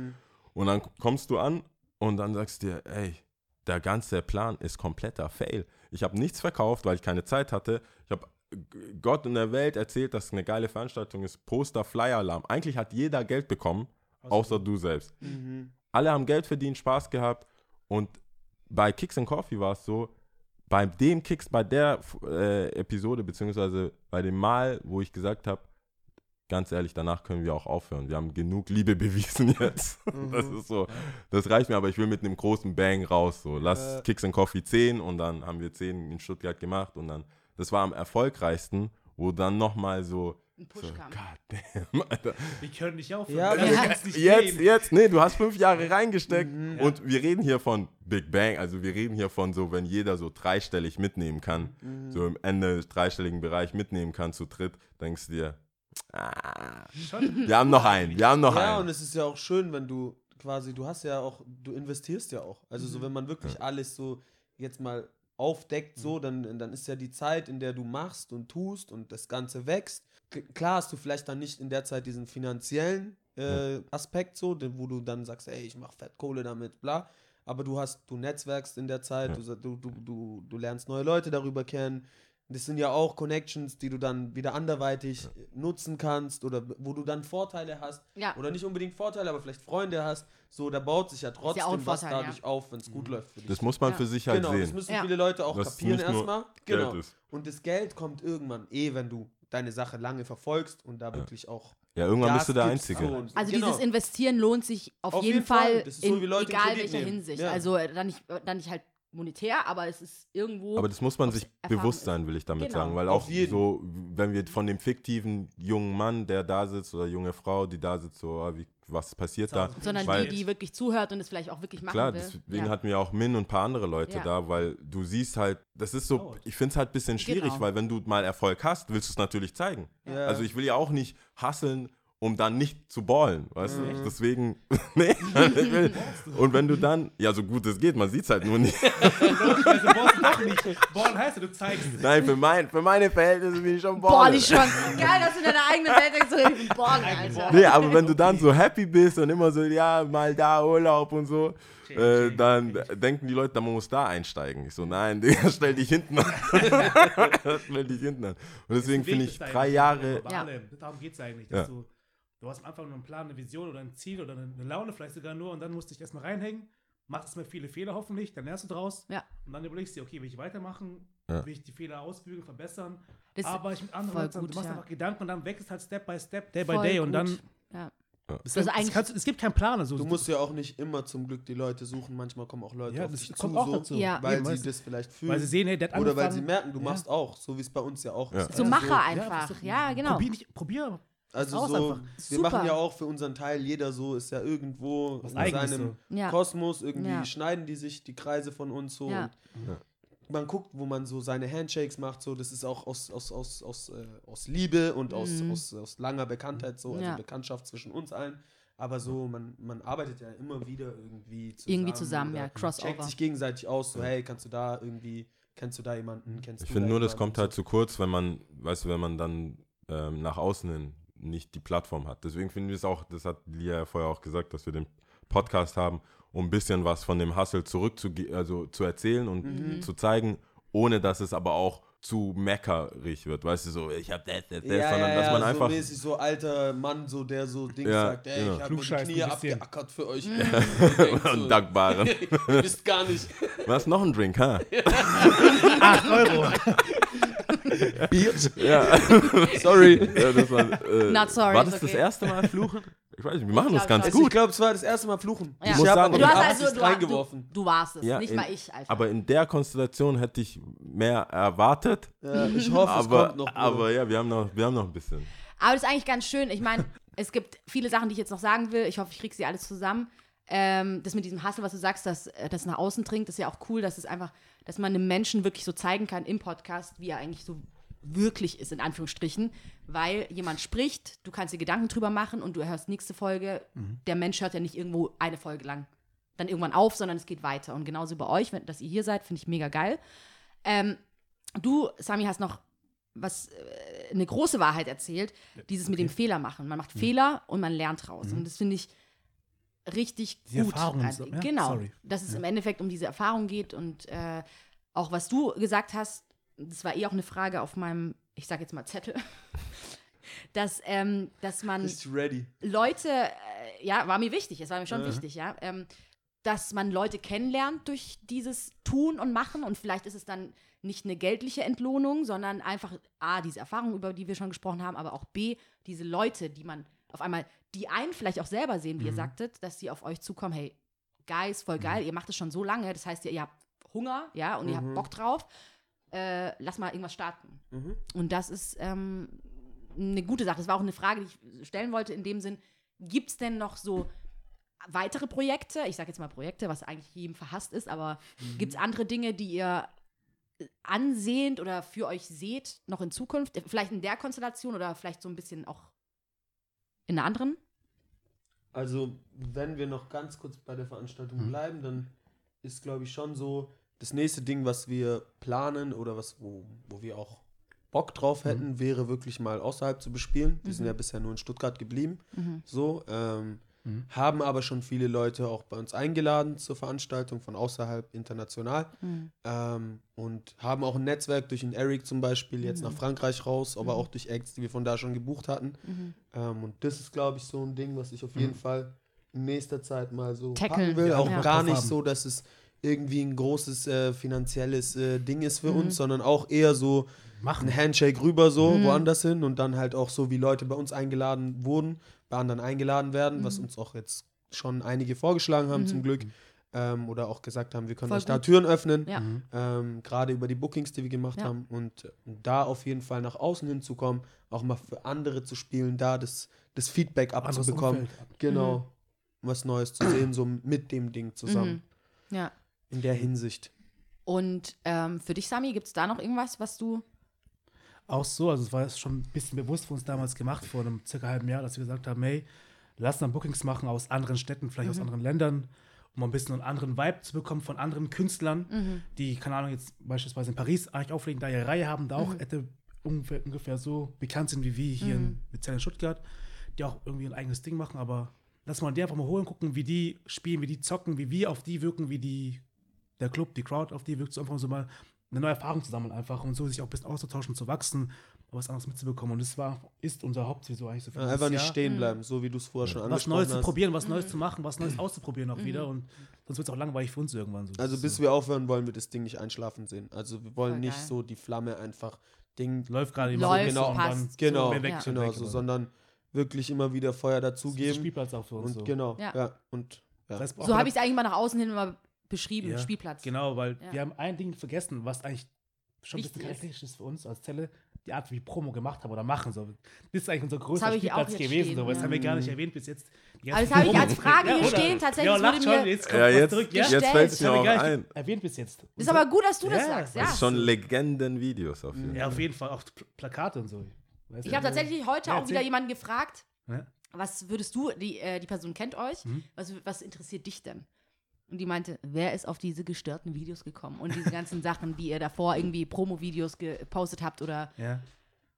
Speaker 1: Und dann kommst du an und dann sagst du dir, ey, der ganze Plan ist kompletter Fail. Ich habe nichts verkauft, weil ich keine Zeit hatte. Ich habe Gott in der Welt erzählt, dass es eine geile Veranstaltung ist. Poster, Flyer, Alarm. Eigentlich hat jeder Geld bekommen, außer du selbst.
Speaker 4: Mhm.
Speaker 1: Alle haben Geld verdient, Spaß gehabt. Und bei Kicks and Coffee war es so, bei dem Kicks, bei der äh, Episode, beziehungsweise bei dem Mal, wo ich gesagt habe, ganz ehrlich, danach können wir auch aufhören. Wir haben genug Liebe bewiesen jetzt. Das ist so, das reicht mir, aber ich will mit einem großen Bang raus. So, lass
Speaker 4: Äh.
Speaker 1: Kicks and Coffee 10 und dann haben wir 10 in Stuttgart gemacht und dann, das war am erfolgreichsten, wo dann nochmal so,
Speaker 2: Ein
Speaker 1: so
Speaker 2: Push kam.
Speaker 1: God damn, Alter.
Speaker 5: Wir können nicht aufhören.
Speaker 4: Ja,
Speaker 5: Also, nicht
Speaker 1: Jetzt,
Speaker 5: gehen.
Speaker 1: jetzt, nee, du hast fünf Jahre reingesteckt
Speaker 4: Mhm.
Speaker 1: und wir reden hier von Big Bang, also wir reden hier von so, wenn jeder so dreistellig mitnehmen kann,
Speaker 4: Mhm.
Speaker 1: so im Ende des dreistelligen Bereich mitnehmen kann zu dritt, denkst du dir, ah,
Speaker 5: Schon.
Speaker 1: wir haben noch einen, wir haben noch
Speaker 4: Ja, und
Speaker 1: einen.
Speaker 4: es ist ja auch schön, wenn du quasi, du hast ja auch, du investierst ja auch. Also
Speaker 1: Mhm.
Speaker 4: so, wenn man wirklich alles so jetzt mal aufdeckt, so, dann, dann ist ja die Zeit, in der du machst und tust und das Ganze wächst. Klar hast du vielleicht dann nicht in der Zeit diesen finanziellen äh, Aspekt so, den- wo du dann sagst, ey, ich mach fett Kohle damit, bla. Aber du hast, du netzwerkst in der Zeit,
Speaker 1: Ja.
Speaker 4: du, du, du, du, lernst neue Leute darüber kennen. Das sind ja auch Connections, die du dann wieder anderweitig nutzen kannst oder wo du dann Vorteile hast.
Speaker 2: Ja.
Speaker 4: Oder nicht unbedingt Vorteile, aber vielleicht Freunde hast. So, da baut sich ja trotzdem
Speaker 2: auch ein
Speaker 4: was
Speaker 2: Vorteil,
Speaker 4: dadurch auf, wenn es gut läuft für dich.
Speaker 1: Das muss man
Speaker 2: Ja.
Speaker 1: für sich halt
Speaker 4: genau, das
Speaker 1: sehen.
Speaker 4: müssen
Speaker 2: Ja.
Speaker 4: viele Leute auch
Speaker 1: Dass es
Speaker 4: kapieren erstmal. Genau.
Speaker 1: ist.
Speaker 4: Und das Geld kommt irgendwann eh, wenn du deine Sache lange verfolgst und da wirklich auch.
Speaker 1: Ja, irgendwann
Speaker 4: Gas
Speaker 1: bist du der Einzige.
Speaker 4: so
Speaker 2: Also
Speaker 4: genau.
Speaker 2: dieses Investieren lohnt sich auf,
Speaker 4: Auf
Speaker 2: jeden,
Speaker 4: jeden Fall.
Speaker 2: Fall,
Speaker 4: Das ist so,
Speaker 2: in
Speaker 4: wie Leute
Speaker 2: egal
Speaker 4: Kredit
Speaker 2: welcher. Hinsicht.
Speaker 4: Ja.
Speaker 2: Also äh, dann nicht, äh, dann nicht halt monetär, aber es ist irgendwo.
Speaker 1: Aber das muss man sich bewusst sein, will ich damit
Speaker 2: Genau.
Speaker 1: sagen. Weil
Speaker 4: Auf
Speaker 1: auch
Speaker 4: jeden.
Speaker 1: so, wenn wir von dem fiktiven jungen Mann, der da sitzt, oder junge Frau, die da sitzt, so, ah, wie, was passiert da?
Speaker 2: sondern
Speaker 1: weil-
Speaker 2: die, die wirklich zuhört und es vielleicht auch wirklich machen
Speaker 1: Klar,
Speaker 2: will.
Speaker 1: deswegen
Speaker 2: ja.
Speaker 1: hatten wir auch Min und ein paar andere Leute
Speaker 2: Ja.
Speaker 1: da, weil du siehst halt, das ist so, ich finde es halt ein bisschen schwierig,
Speaker 2: Genau.
Speaker 1: weil wenn du mal Erfolg hast, willst du es natürlich zeigen.
Speaker 4: Ja.
Speaker 1: Also ich will ja auch nicht hasseln, um dann nicht zu ballen, weißt
Speaker 4: Mhm.
Speaker 1: du? Deswegen, nee, ich. Und wenn du dann, ja, so gut es geht, man sieht es halt nur nicht.
Speaker 5: Also, Born doch nicht. Born heißt ja, du zeigst es.
Speaker 1: Nein, für, mein, für meine Verhältnisse bin ich schon
Speaker 2: Boah,
Speaker 1: ballen.
Speaker 2: die schon. Geil, dass du in deiner eigenen Welt denkst, so, ich bin Born, Alter.
Speaker 1: Nee, aber wenn du dann so happy bist und immer so, ja, mal da Urlaub und so, äh, dann denken die Leute, man muss da einsteigen. Ich so, nein, Digga, stell dich hinten an. stell dich hinten an. Und deswegen finde ich drei Jahre,
Speaker 2: Ja.
Speaker 5: Darum geht es eigentlich. Dass
Speaker 1: Ja.
Speaker 5: du, du hast am Anfang nur einen Plan, eine Vision oder ein Ziel oder eine Laune, vielleicht sogar nur, und dann musst du dich erstmal reinhängen, machst erstmal viele Fehler hoffentlich, dann lernst du draus.
Speaker 2: Ja.
Speaker 5: Und dann überlegst du dir, okay, will ich weitermachen?
Speaker 1: Ja.
Speaker 5: Will ich die Fehler ausbügeln, verbessern?
Speaker 2: Das
Speaker 5: Aber ich mit anderen
Speaker 2: voll
Speaker 5: Leuten,
Speaker 2: gut,
Speaker 5: du machst
Speaker 2: ja.
Speaker 5: einfach Gedanken und dann wächst es halt Step by Step, Day by
Speaker 2: Voll
Speaker 5: Day und
Speaker 2: gut.
Speaker 5: dann.
Speaker 2: Ja.
Speaker 5: Es,
Speaker 2: Also
Speaker 5: es,
Speaker 2: eigentlich-
Speaker 5: kannst, es gibt keinen Plan. Also,
Speaker 4: Du musst ja auch nicht immer zum Glück die Leute suchen. Manchmal kommen auch Leute
Speaker 5: Ja,
Speaker 4: auf
Speaker 5: das
Speaker 4: dich zu,
Speaker 5: auch
Speaker 4: so,
Speaker 5: dazu.
Speaker 2: Ja.
Speaker 4: weil
Speaker 5: Eben,
Speaker 4: sie das vielleicht fühlen.
Speaker 5: weil sie sehen, hey, der hat
Speaker 4: Oder weil sie merken, du
Speaker 5: Ja.
Speaker 4: machst auch, so wie es bei uns ja auch
Speaker 1: Ja.
Speaker 4: ist.
Speaker 2: So
Speaker 4: Also
Speaker 2: Macher einfach.
Speaker 5: das
Speaker 2: Ja, genau.
Speaker 5: Probier, nicht, probier.
Speaker 4: Also
Speaker 5: Raus
Speaker 4: so,
Speaker 5: einfach.
Speaker 4: wir
Speaker 2: Super.
Speaker 4: machen ja auch für unseren Teil, jeder so ist ja irgendwo
Speaker 5: Was
Speaker 4: in seinem
Speaker 2: Ja.
Speaker 4: Kosmos, irgendwie
Speaker 2: Ja.
Speaker 4: schneiden die sich die Kreise von uns so.
Speaker 2: Ja.
Speaker 4: Und man guckt, wo man so seine Handshakes macht, so, das ist auch aus, aus, aus, aus, äh, aus Liebe und aus,
Speaker 2: Mhm.
Speaker 4: aus, aus langer Bekanntheit, so, also
Speaker 2: Ja.
Speaker 4: Bekanntschaft zwischen uns allen. Aber so, man, man arbeitet ja immer wieder irgendwie zusammen.
Speaker 2: Irgendwie zusammen, ja, Crossover.
Speaker 4: Checkt sich gegenseitig aus, so, hey, kannst du da irgendwie, kennst du da jemanden, kennst
Speaker 1: Ich
Speaker 4: du
Speaker 1: finde
Speaker 4: da
Speaker 1: nur, das
Speaker 4: jemanden?
Speaker 1: kommt halt zu kurz, wenn man, weißt du, wenn man dann ähm, nach außen hin nicht die Plattform hat. Deswegen finden wir es auch, das hat Lia ja vorher auch gesagt, dass wir den Podcast haben, um ein bisschen was von dem Hustle zurückzugehen, also zu erzählen und
Speaker 2: Mhm.
Speaker 1: zu zeigen, ohne dass es aber auch zu meckerig wird. Weißt du, so, ich hab das, das, das,
Speaker 4: ja,
Speaker 1: sondern
Speaker 4: ja,
Speaker 1: dass
Speaker 4: ja,
Speaker 1: man
Speaker 4: so
Speaker 1: einfach.
Speaker 4: mäßig so alter Mann, so der so Dings
Speaker 1: Ja,
Speaker 4: sagt, ey,
Speaker 1: genau.
Speaker 4: ich habe die Knie abgeackert für euch.
Speaker 1: und dankbaren.
Speaker 4: Ihr wisst gar nicht.
Speaker 1: Was noch ein Drink, ha?
Speaker 5: 8 Euro.
Speaker 1: Ja.
Speaker 4: Sorry.
Speaker 1: ja das war, äh,
Speaker 2: Not sorry,
Speaker 1: war
Speaker 2: ist
Speaker 1: das das
Speaker 2: okay.
Speaker 1: erste Mal fluchen? Ich weiß nicht, wir machen das
Speaker 2: glaub
Speaker 1: ganz
Speaker 2: schon.
Speaker 4: Also ich
Speaker 1: gut.
Speaker 4: glaube, es war das erste Mal fluchen.
Speaker 2: Ja.
Speaker 4: Ich
Speaker 1: muss
Speaker 4: habe
Speaker 1: sagen,
Speaker 4: aber
Speaker 2: Du hast also, du,
Speaker 4: reingeworfen.
Speaker 2: du, du warst es,
Speaker 1: Ja,
Speaker 2: nicht
Speaker 1: in-
Speaker 2: mal ich, Alter.
Speaker 1: Aber in der Konstellation hätte ich mehr erwartet.
Speaker 4: Ja, ich hoffe, es
Speaker 1: Aber,
Speaker 4: kommt noch.
Speaker 1: Aber ja, wir haben, noch, wir haben noch ein bisschen.
Speaker 2: Aber das ist eigentlich ganz schön. Ich meine, es gibt viele Sachen, die ich jetzt noch sagen will. Ich hoffe, ich kriege sie alles zusammen. Ähm, das mit diesem Hustle, was du sagst, dass äh, das nach außen dringt, ist ja auch cool, dass es einfach, dass man einem Menschen wirklich so zeigen kann im Podcast, wie er eigentlich so wirklich ist, in Anführungsstrichen, weil jemand spricht, du kannst dir Gedanken drüber machen und du hörst nächste Folge. Der Mensch hört ja nicht irgendwo eine Folge lang dann irgendwann auf, sondern es geht weiter. Und genauso bei euch, wenn, dass ihr hier seid, finde ich mega geil. Ähm, du, Sami, hast noch was, äh, eine große Wahrheit erzählt, dieses mit dem Fehler machen. Man macht
Speaker 5: Mhm.
Speaker 2: Fehler und man lernt raus. Und das finde ich richtig
Speaker 5: Die
Speaker 2: gut.
Speaker 5: Erfahrungen
Speaker 2: Also,
Speaker 5: so- ja,
Speaker 2: genau,
Speaker 5: sorry.
Speaker 2: dass es
Speaker 5: Ja.
Speaker 2: im Endeffekt um diese Erfahrung geht und äh, auch was du gesagt hast, das war eh auch eine Frage auf meinem, ich sage jetzt mal Zettel, dass, ähm, dass man. Leute, äh, ja, war mir wichtig, es war mir schon wichtig, ja, ähm, dass man Leute kennenlernt durch dieses Tun und Machen und vielleicht ist es dann nicht eine geldliche Entlohnung, sondern einfach A, diese Erfahrung, über die wir schon gesprochen haben, aber auch B, diese Leute, die man auf einmal, die einen vielleicht auch selber sehen, wie ihr sagtet, dass sie auf euch zukommen, hey, Guys, voll geil, ihr macht es schon so lange, das heißt, ihr, ihr habt Hunger, ja, und ihr habt Bock drauf, äh, lass mal irgendwas starten. Und das ist ähm, eine gute Sache. Das war auch eine Frage, die ich stellen wollte in dem Sinn, gibt es denn noch so weitere Projekte? Ich sage jetzt mal Projekte, was eigentlich jedem verhasst ist, aber gibt es andere Dinge, die ihr ansehend oder für euch seht, noch in Zukunft? Vielleicht in der Konstellation oder vielleicht so ein bisschen auch in einer anderen?
Speaker 4: Also, wenn wir noch ganz kurz bei der Veranstaltung
Speaker 5: Mhm.
Speaker 4: bleiben, dann ist, glaube ich, schon so das nächste Ding, was wir planen oder was, wo, wo wir auch Bock drauf hätten, wäre wirklich mal außerhalb zu bespielen. Wir sind ja bisher nur in Stuttgart geblieben. So, ähm,
Speaker 5: Mhm.
Speaker 4: haben aber schon viele Leute auch bei uns eingeladen zur Veranstaltung von außerhalb international ähm, und haben auch ein Netzwerk durch den Eric zum Beispiel jetzt nach Frankreich raus, aber auch durch Acts, die wir von da schon gebucht hatten. Ähm, und das ist, glaube ich, so ein Ding, was ich auf jeden Fall in nächster Zeit mal so
Speaker 2: Tackeln.
Speaker 4: packen will.
Speaker 5: Ja,
Speaker 4: Auch
Speaker 2: ja.
Speaker 4: gar nicht so, dass es irgendwie ein großes äh, finanzielles äh, Ding ist für
Speaker 2: Mhm.
Speaker 4: uns, sondern auch eher so
Speaker 5: Machen.
Speaker 4: ein Handshake rüber so
Speaker 2: Mhm.
Speaker 4: woanders hin und dann halt auch so, wie Leute bei uns eingeladen wurden, bei anderen eingeladen werden, was
Speaker 2: Mhm.
Speaker 4: uns auch jetzt schon einige vorgeschlagen haben zum Glück ähm, oder auch gesagt haben, wir können
Speaker 2: Voll
Speaker 4: euch da
Speaker 2: gut.
Speaker 4: Türen öffnen,
Speaker 2: Ja.
Speaker 4: ähm, gerade über die Bookings, die wir gemacht
Speaker 2: Ja.
Speaker 4: haben und, äh, da auf jeden Fall nach außen hinzukommen, auch mal für andere zu spielen, da das, das Feedback abzubekommen, genau, was Neues zu sehen, so mit dem Ding zusammen,
Speaker 2: Ja.
Speaker 4: In der Hinsicht.
Speaker 2: Und ähm, für dich, Sami, gibt es da noch irgendwas, was du.
Speaker 5: Auch so, also es war schon ein bisschen bewusst für uns damals gemacht, vor einem circa halben Jahr, dass wir gesagt haben, hey, lass dann Bookings machen aus anderen Städten, vielleicht aus anderen Ländern, um ein bisschen einen anderen Vibe zu bekommen von anderen Künstlern, die, keine Ahnung, jetzt beispielsweise in Paris eigentlich auflegen, da ihre Reihe haben, da auch etwa ungefähr, ungefähr so bekannt sind wie wir hier in Luzern in Stuttgart, die auch irgendwie ein eigenes Ding machen, aber lass mal die einfach mal holen, gucken, wie die spielen, wie die zocken, wie wir auf die wirken, wie die, der Club, die Crowd auf die wirkt, so einfach so mal eine neue Erfahrung zu sammeln einfach und so sich auch ein bisschen auszutauschen, zu wachsen, was anderes mitzubekommen. Und das war, ist unser Hauptziel so eigentlich so für
Speaker 4: Ja, einfach nicht
Speaker 5: Jahr.
Speaker 4: stehen bleiben, so wie du es vorher schon
Speaker 5: Was
Speaker 4: angesprochen
Speaker 5: Neues zu
Speaker 4: hast.
Speaker 5: probieren, was Neues zu machen, was Neues auszuprobieren auch wieder. Und sonst wird es auch langweilig für uns irgendwann. So.
Speaker 4: Also bis
Speaker 5: so.
Speaker 4: wir aufhören, wollen wir das Ding nicht einschlafen sehen. Also wir wollen
Speaker 2: Voll
Speaker 4: nicht so die Flamme einfach Ding
Speaker 5: läuft gerade
Speaker 2: Läuft,
Speaker 5: so
Speaker 4: genau,
Speaker 5: und
Speaker 2: passt.
Speaker 5: dann
Speaker 4: genau,
Speaker 2: So,
Speaker 5: weg,
Speaker 2: ja.
Speaker 4: genau so, sondern wirklich immer wieder Feuer dazugeben
Speaker 5: Spielplatz auch für uns
Speaker 4: und
Speaker 5: so.
Speaker 4: genau,
Speaker 2: Ja.
Speaker 4: ja, und ja.
Speaker 5: Das heißt, auch
Speaker 2: So habe
Speaker 5: der-
Speaker 2: ich es eigentlich mal nach außen hin immer beschrieben,
Speaker 5: Ja,
Speaker 2: Spielplatz.
Speaker 5: Genau, weil
Speaker 2: Ja.
Speaker 5: wir haben ein Ding vergessen, was eigentlich schon ein bisschen
Speaker 2: ist.
Speaker 5: charakteristisch ist für uns als Zelle. die Art, wie Promo gemacht haben oder machen. So. Das ist eigentlich unser größter Spielplatz gewesen.
Speaker 2: stehen,
Speaker 5: so. Das
Speaker 2: ja.
Speaker 5: haben wir gar nicht erwähnt bis jetzt.
Speaker 2: Aber das habe ich als Frage hier
Speaker 5: oder?
Speaker 2: stehen. Tatsächlich
Speaker 5: Ja,
Speaker 2: wurde
Speaker 5: schon,
Speaker 2: mir.
Speaker 5: jetzt kommt
Speaker 1: Ja, jetzt,
Speaker 5: zurück. Ja,
Speaker 1: jetzt fällt
Speaker 5: das
Speaker 1: es mir auch ein.
Speaker 5: erwähnt bis jetzt.
Speaker 2: Ist aber gut, dass du das
Speaker 5: Ja,
Speaker 2: sagst.
Speaker 5: das
Speaker 2: Ja.
Speaker 1: Das ist schon Legenden-Videos auf jeden Fall.
Speaker 5: Ja, auf jeden Fall. Auch Pl- Plakate und so. Weißt
Speaker 2: Ich habe tatsächlich heute
Speaker 5: Ja,
Speaker 2: auch wieder jemanden gefragt,
Speaker 5: Ja.
Speaker 2: was würdest du, die, äh, die Person kennt euch,
Speaker 5: Mhm.
Speaker 2: was, was interessiert dich denn? Und die meinte, wer ist auf diese gestörten Videos gekommen? Und diese ganzen Sachen, die ihr davor irgendwie Promo-Videos gepostet habt oder
Speaker 5: Ja.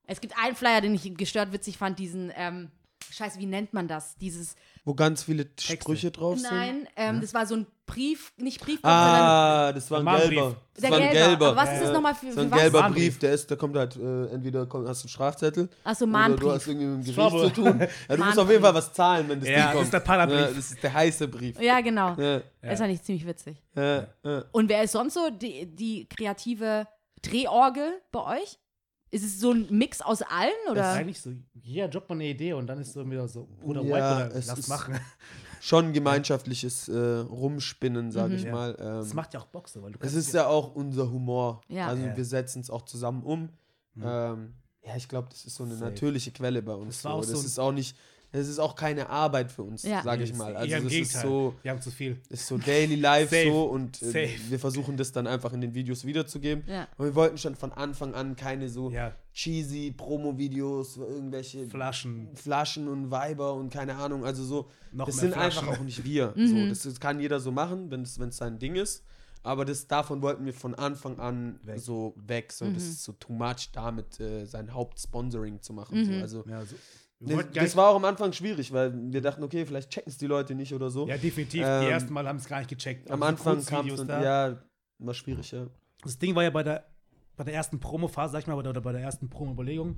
Speaker 2: es gibt einen Flyer, den ich gestört witzig fand, diesen, ähm, scheiße, wie nennt man das? Dieses,
Speaker 4: Wo ganz viele Sprüche drauf sind.
Speaker 2: nein, ähm, das war so ein Brief, nicht Brief,
Speaker 4: Ah, das war ein
Speaker 5: Mahnbrief.
Speaker 4: gelber. Das
Speaker 2: der
Speaker 4: war ein
Speaker 2: gelber.
Speaker 4: gelber.
Speaker 2: Aber was ist
Speaker 5: Ja,
Speaker 2: das
Speaker 5: ja.
Speaker 2: nochmal für,
Speaker 4: Das
Speaker 2: für
Speaker 4: war ein
Speaker 2: was?
Speaker 4: gelber
Speaker 5: Mahnbrief.
Speaker 4: Brief, der ist, da kommt halt, äh, entweder kommt, hast du einen Strafzettel
Speaker 2: Achso,
Speaker 4: oder du
Speaker 2: Mahnbrief.
Speaker 4: hast irgendwie mit dem Gericht zu tun. Ja, du musst auf
Speaker 2: Mahnbrief.
Speaker 4: jeden Fall was zahlen, wenn das
Speaker 5: Ja,
Speaker 4: Ding
Speaker 5: das
Speaker 4: kommt.
Speaker 5: ist der Parabrief.
Speaker 4: Ja, das ist der heiße Brief.
Speaker 2: Ja, genau.
Speaker 4: Ja,
Speaker 2: Das fand ich ziemlich witzig.
Speaker 4: ja, ja.
Speaker 2: Und wer ist sonst so die, die kreative Drehorgel bei euch? Ist es so ein Mix aus allen
Speaker 5: Das ist
Speaker 2: oder?
Speaker 5: eigentlich so, jeder droppt mal eine Idee und dann ist so wieder so, Bruder
Speaker 4: Ja,
Speaker 5: White oder lass machen.
Speaker 4: Schon gemeinschaftliches äh, Rumspinnen, sage ich
Speaker 5: Ja.
Speaker 4: mal.
Speaker 5: Das
Speaker 4: Ähm,
Speaker 5: macht ja auch Bock so, weil du
Speaker 4: es ist ja auch unser Humor.
Speaker 2: Ja.
Speaker 4: Also
Speaker 5: Ja.
Speaker 4: wir setzen es auch zusammen um.
Speaker 5: Mhm.
Speaker 4: Ähm, ja, ich glaube, das ist so eine
Speaker 5: Safe.
Speaker 4: natürliche Quelle bei uns.
Speaker 5: Das
Speaker 4: so. das
Speaker 5: so
Speaker 4: ist auch nicht, das ist auch keine Arbeit für uns,
Speaker 2: Ja.
Speaker 4: sage ich mal. Also
Speaker 5: im
Speaker 4: das ist
Speaker 5: Gegenteil.
Speaker 4: so,
Speaker 5: Wir haben zu viel.
Speaker 4: ist so Daily Life
Speaker 5: Safe.
Speaker 4: so und äh, wir versuchen das dann einfach in den Videos wiederzugeben.
Speaker 2: Ja.
Speaker 4: Und wir wollten schon von Anfang an keine so
Speaker 5: Ja,
Speaker 4: cheesy Promo-Videos, irgendwelche
Speaker 5: Flaschen.
Speaker 4: Flaschen und Weiber und keine Ahnung. Also so,
Speaker 5: Noch
Speaker 4: das sind
Speaker 5: Flaschen.
Speaker 4: einfach auch nicht wir. So, das, das kann jeder so machen, wenn es sein Ding ist. Aber das, davon wollten wir von Anfang an
Speaker 5: Weg.
Speaker 4: so weg. So, Das ist so too much, damit äh, sein Hauptsponsoring zu machen. So. Also,
Speaker 5: Ja, so. Wir
Speaker 4: das, war auch am Anfang schwierig, weil wir dachten, okay, vielleicht checken es die Leute nicht oder so.
Speaker 5: ja, definitiv.
Speaker 4: Ähm,
Speaker 5: die ersten Mal haben es gar nicht gecheckt.
Speaker 4: am Anfang kam es ja, war schwierig, ja.
Speaker 5: Das Ding war ja bei der, bei der ersten Promo-Phase, sag ich mal, oder bei der ersten Promo-Überlegung.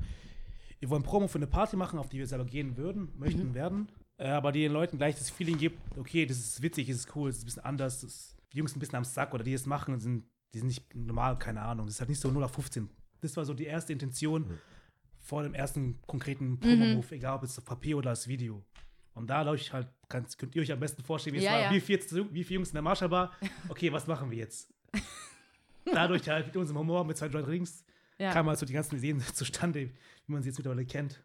Speaker 5: Wir wollen Promo für eine Party machen, auf die wir selber gehen würden, möchten, werden. Äh, aber die den Leuten gleich das Feeling gibt, okay, das ist witzig, das ist cool, das ist ein bisschen anders. Das, die Jungs sind ein bisschen am Sack oder die das machen, sind, die sind nicht normal, keine Ahnung. Das ist halt nicht so 0 auf 15. Das war so die erste Intention vor dem ersten konkreten Promo-Move, egal ob es auf Papier oder als Video. Und da, glaube ich, halt, kannst, könnt ihr euch am besten vorstellen, wie es
Speaker 2: Ja,
Speaker 5: war.
Speaker 2: ja.
Speaker 5: Wie, viel, wie viele Jungs in der Marshallbar? Okay, was machen wir jetzt? Dadurch halt mit unserem Humor, mit zwei Joint Rings,
Speaker 2: Ja.
Speaker 5: kamen halt so die ganzen Ideen zustande, wie man sie jetzt mittlerweile kennt.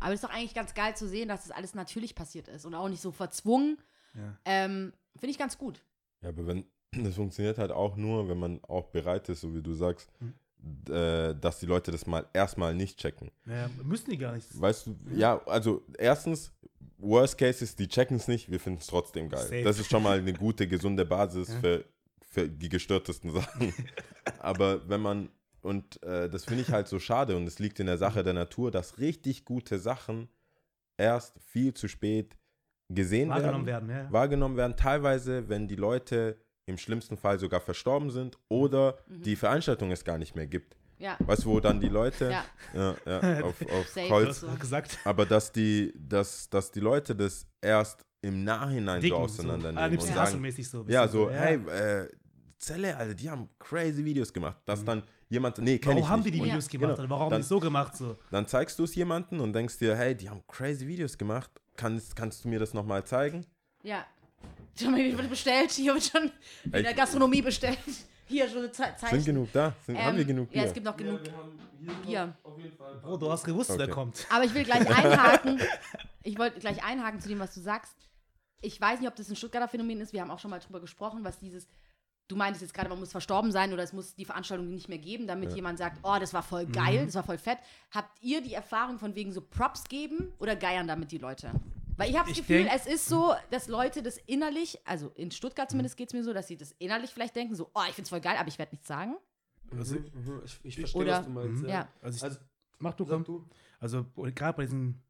Speaker 2: Aber es ist doch eigentlich ganz geil zu sehen, dass das alles natürlich passiert ist und auch nicht so verzwungen.
Speaker 5: Ja.
Speaker 2: Ähm, Finde ich ganz gut.
Speaker 1: Ja, aber wenn, das funktioniert halt auch nur, wenn man auch bereit ist, so wie du sagst, äh, dass die Leute das mal erstmal nicht checken.
Speaker 5: Naja, müssen die gar nicht.
Speaker 1: Weißt du, ja, also erstens, Worst Case ist, die checken es nicht, wir finden es trotzdem geil.
Speaker 5: Safe.
Speaker 1: Das ist schon mal eine gute, gesunde Basis für, für die gestörtesten Sachen. Aber wenn man, und äh, das finde ich halt so schade und es liegt in der Sache der Natur, dass richtig gute Sachen erst viel zu spät gesehen
Speaker 5: Wahrgenommen
Speaker 1: werden,
Speaker 5: werden, ja.
Speaker 1: wahrgenommen werden. Teilweise, wenn die Leute im schlimmsten Fall sogar verstorben sind oder die Veranstaltung es gar nicht mehr gibt.
Speaker 2: Ja.
Speaker 1: Weißt du, wo dann die Leute
Speaker 2: Ja.
Speaker 1: ja, ja, auf, auf
Speaker 2: Safe.
Speaker 1: Kreuz
Speaker 2: So.
Speaker 1: Aber dass die, dass, dass die Leute das erst im Nachhinein so
Speaker 5: Dicken,
Speaker 1: auseinandernehmen
Speaker 5: Ah,
Speaker 1: und
Speaker 5: Nipsey
Speaker 1: sagen,
Speaker 5: so.
Speaker 1: ja, so, hey, äh, Zelle, Alter, die haben crazy Videos gemacht. Dass dann jemand, nee, kenn
Speaker 5: Warum
Speaker 1: ich
Speaker 5: haben
Speaker 1: nicht.
Speaker 5: die die
Speaker 1: Und
Speaker 5: Videos
Speaker 2: Ja.
Speaker 5: gemacht?
Speaker 1: Genau.
Speaker 5: Oder warum haben die es so gemacht? So?
Speaker 1: Dann zeigst du es jemandem und denkst dir, hey, die haben crazy Videos gemacht. Kannst, kannst du mir das nochmal zeigen?
Speaker 2: Ja. Mal wird bestellt. Hier wird schon in der Gastronomie bestellt. Hier schon eine Ze Zeichen.
Speaker 1: Sind genug da? Sind, haben wir
Speaker 2: Ähm,
Speaker 1: genug
Speaker 2: Ja,
Speaker 1: Bier?
Speaker 2: es gibt noch genug Bier.
Speaker 5: Bro, du hast gewusst, wer
Speaker 1: Okay.
Speaker 5: kommt.
Speaker 2: Aber ich will gleich einhaken. Ich wollte gleich einhaken zu dem, was du sagst. Ich weiß nicht, ob das ein Stuttgarter Phänomen ist. Wir haben auch schon mal drüber gesprochen, was dieses. Du meintest jetzt gerade, man muss verstorben sein oder es muss die Veranstaltung nicht mehr geben, damit jemand sagt, oh, das war voll geil,
Speaker 5: Mhm.
Speaker 2: das war voll fett. Habt ihr die Erfahrung von wegen so Props geben oder geiern damit die Leute? Weil ich habe das Gefühl,
Speaker 5: denk-
Speaker 2: es ist so, dass Leute das innerlich, also in Stuttgart
Speaker 5: Mhm.
Speaker 2: zumindest geht es mir so, dass sie das innerlich vielleicht denken, so, oh, ich find's voll geil, aber ich werde nichts sagen.
Speaker 5: Also,
Speaker 4: Mhm, mhm, Ich, ich verstehe,
Speaker 2: Oder-
Speaker 4: was du meinst.
Speaker 5: Mhm.
Speaker 4: Ja.
Speaker 2: Ja.
Speaker 5: also, ich,
Speaker 4: Also,
Speaker 5: mach du, komm.
Speaker 4: du.
Speaker 5: Also, gerade bei diesen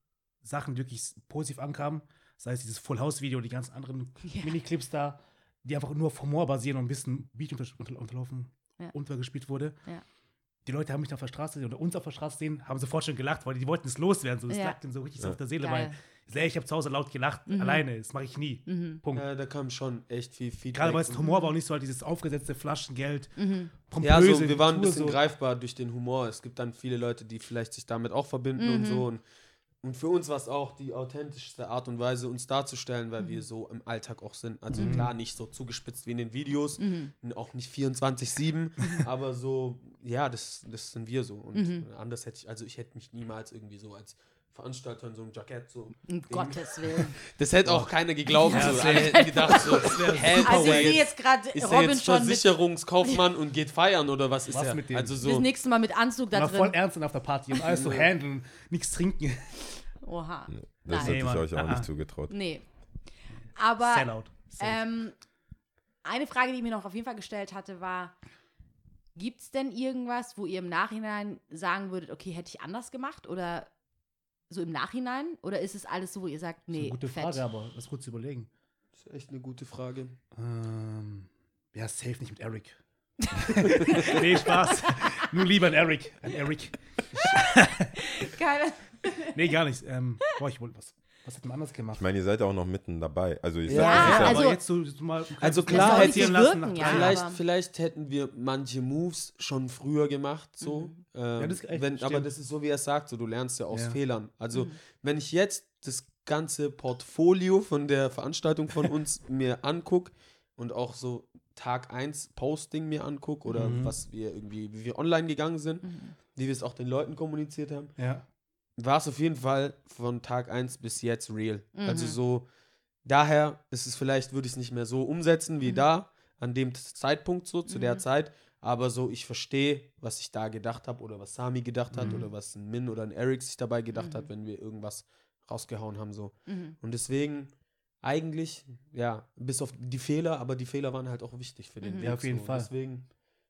Speaker 5: Sachen, die wirklich positiv ankamen, sei es dieses Full House Video, die ganzen anderen
Speaker 2: Ja.
Speaker 5: Miniclips da, die einfach nur auf Humor basieren und ein bisschen Beat unter, unter, unterlaufen,
Speaker 2: Ja.
Speaker 5: untergespielt wurde.
Speaker 2: Ja.
Speaker 5: Die Leute haben mich auf der Straße oder uns auf der Straße sehen, haben sofort schon gelacht, weil die, die wollten es loswerden. So, das
Speaker 2: Ja.
Speaker 5: lag denen so richtig so auf der Seele,
Speaker 2: Geil.
Speaker 5: weil ich, sag, ich habe zu Hause laut gelacht, alleine, das mache ich nie. Punkt.
Speaker 4: Ja, da kam schon echt viel Feedback.
Speaker 5: Gerade weil es
Speaker 4: und-
Speaker 5: Humor war auch nicht so halt dieses aufgesetzte Flaschengeld, pompöse
Speaker 4: Ja, so, wir waren ein bisschen
Speaker 5: so.
Speaker 4: greifbar durch den Humor. Es gibt dann viele Leute, die vielleicht sich damit auch verbinden und so. Und, und für uns war es auch die authentischste Art und Weise, uns darzustellen, weil wir so im Alltag auch sind. Also klar, nicht so zugespitzt wie in den Videos, und auch nicht 24-7, aber so, ja, das, das sind wir so. Und
Speaker 2: Mhm.
Speaker 4: anders hätte ich, also ich hätte mich niemals irgendwie so als Veranstalter in so einem Jackett so.
Speaker 2: Um Gottes Willen.
Speaker 4: Das hätte auch keiner geglaubt.
Speaker 2: Ja,
Speaker 4: so.
Speaker 2: das
Speaker 4: Alle hätten gedacht so, hä,
Speaker 2: Also ich sehe
Speaker 4: jetzt-
Speaker 2: gerade
Speaker 4: ist er
Speaker 2: Robin
Speaker 4: jetzt
Speaker 2: schon mit,
Speaker 4: Versicherungskaufmann und geht feiern oder was ist
Speaker 5: Was
Speaker 4: er?
Speaker 5: mit dem?
Speaker 4: Also
Speaker 2: das
Speaker 4: so.
Speaker 2: nächste Mal mit Anzug da
Speaker 5: War voll
Speaker 2: drin.
Speaker 5: ernst auf der Party und alles so handeln, nichts trinken.
Speaker 2: Oha.
Speaker 1: Das
Speaker 2: Nein.
Speaker 1: hätte ich euch auch nicht zugetraut.
Speaker 2: Nee. Aber
Speaker 5: Sellout.
Speaker 2: ähm, eine Frage, die ich mir noch auf jeden Fall gestellt hatte, war, gibt es denn irgendwas, wo ihr im Nachhinein sagen würdet, okay, hätte ich anders gemacht? Oder so im Nachhinein? Oder ist es alles so, wo ihr sagt,
Speaker 5: Das ist
Speaker 2: nee,
Speaker 5: eine gute
Speaker 2: fett?
Speaker 5: Frage, aber das ist gut zu überlegen.
Speaker 4: Das ist echt eine gute Frage.
Speaker 5: Ähm, ja, safe nicht mit Eric. nee, Spaß. Nur lieber ein Eric. Ein Eric.
Speaker 2: Keine.
Speaker 5: Nee, gar nicht. Ähm, boah, ich wollte was. Was hätten wir anders gemacht?
Speaker 1: Ich meine, ihr seid ja auch noch mitten dabei. Also ich
Speaker 4: Ja,
Speaker 1: sag,
Speaker 2: Ja,
Speaker 1: ja,
Speaker 2: also-
Speaker 5: aber jetzt so, so mal.
Speaker 4: Also
Speaker 2: Das
Speaker 4: klar hätte
Speaker 5: lassen
Speaker 2: wirken,
Speaker 5: nach
Speaker 2: ja.
Speaker 4: Vielleicht, vielleicht hätten wir manche Moves schon früher gemacht, so. Ähm,
Speaker 5: das ist echt-
Speaker 4: wenn, aber das ist so, wie er sagt, so, du lernst ja aus
Speaker 5: Ja.
Speaker 4: Fehlern. Also,
Speaker 2: Mhm.
Speaker 4: wenn ich jetzt das ganze Portfolio von der Veranstaltung von uns mir angucke und auch so Tag 1 Posting mir angucke oder
Speaker 5: Mhm.
Speaker 4: was wir irgendwie, wie wir online gegangen sind, wie wir es auch den Leuten kommuniziert haben,
Speaker 5: Ja.
Speaker 4: War es auf jeden Fall von Tag 1 bis jetzt real.
Speaker 2: Mhm.
Speaker 4: Also so, daher ist es vielleicht, würde ich es nicht mehr so umsetzen wie
Speaker 2: Mhm.
Speaker 4: da, an dem Zeitpunkt so, zu der
Speaker 2: Mhm.
Speaker 4: Zeit. Aber so, ich verstehe, was ich da gedacht habe oder was Sami gedacht hat
Speaker 5: Mhm.
Speaker 4: oder was ein Min oder ein Eric sich dabei gedacht
Speaker 2: Mhm.
Speaker 4: hat, wenn wir irgendwas rausgehauen haben. So.
Speaker 2: Mhm.
Speaker 4: Und deswegen eigentlich, ja, bis auf die Fehler, aber die Fehler waren halt auch wichtig für den
Speaker 2: Mhm.
Speaker 4: Weg.
Speaker 5: Ja, auf jeden
Speaker 4: so.
Speaker 5: Fall.
Speaker 4: Deswegen,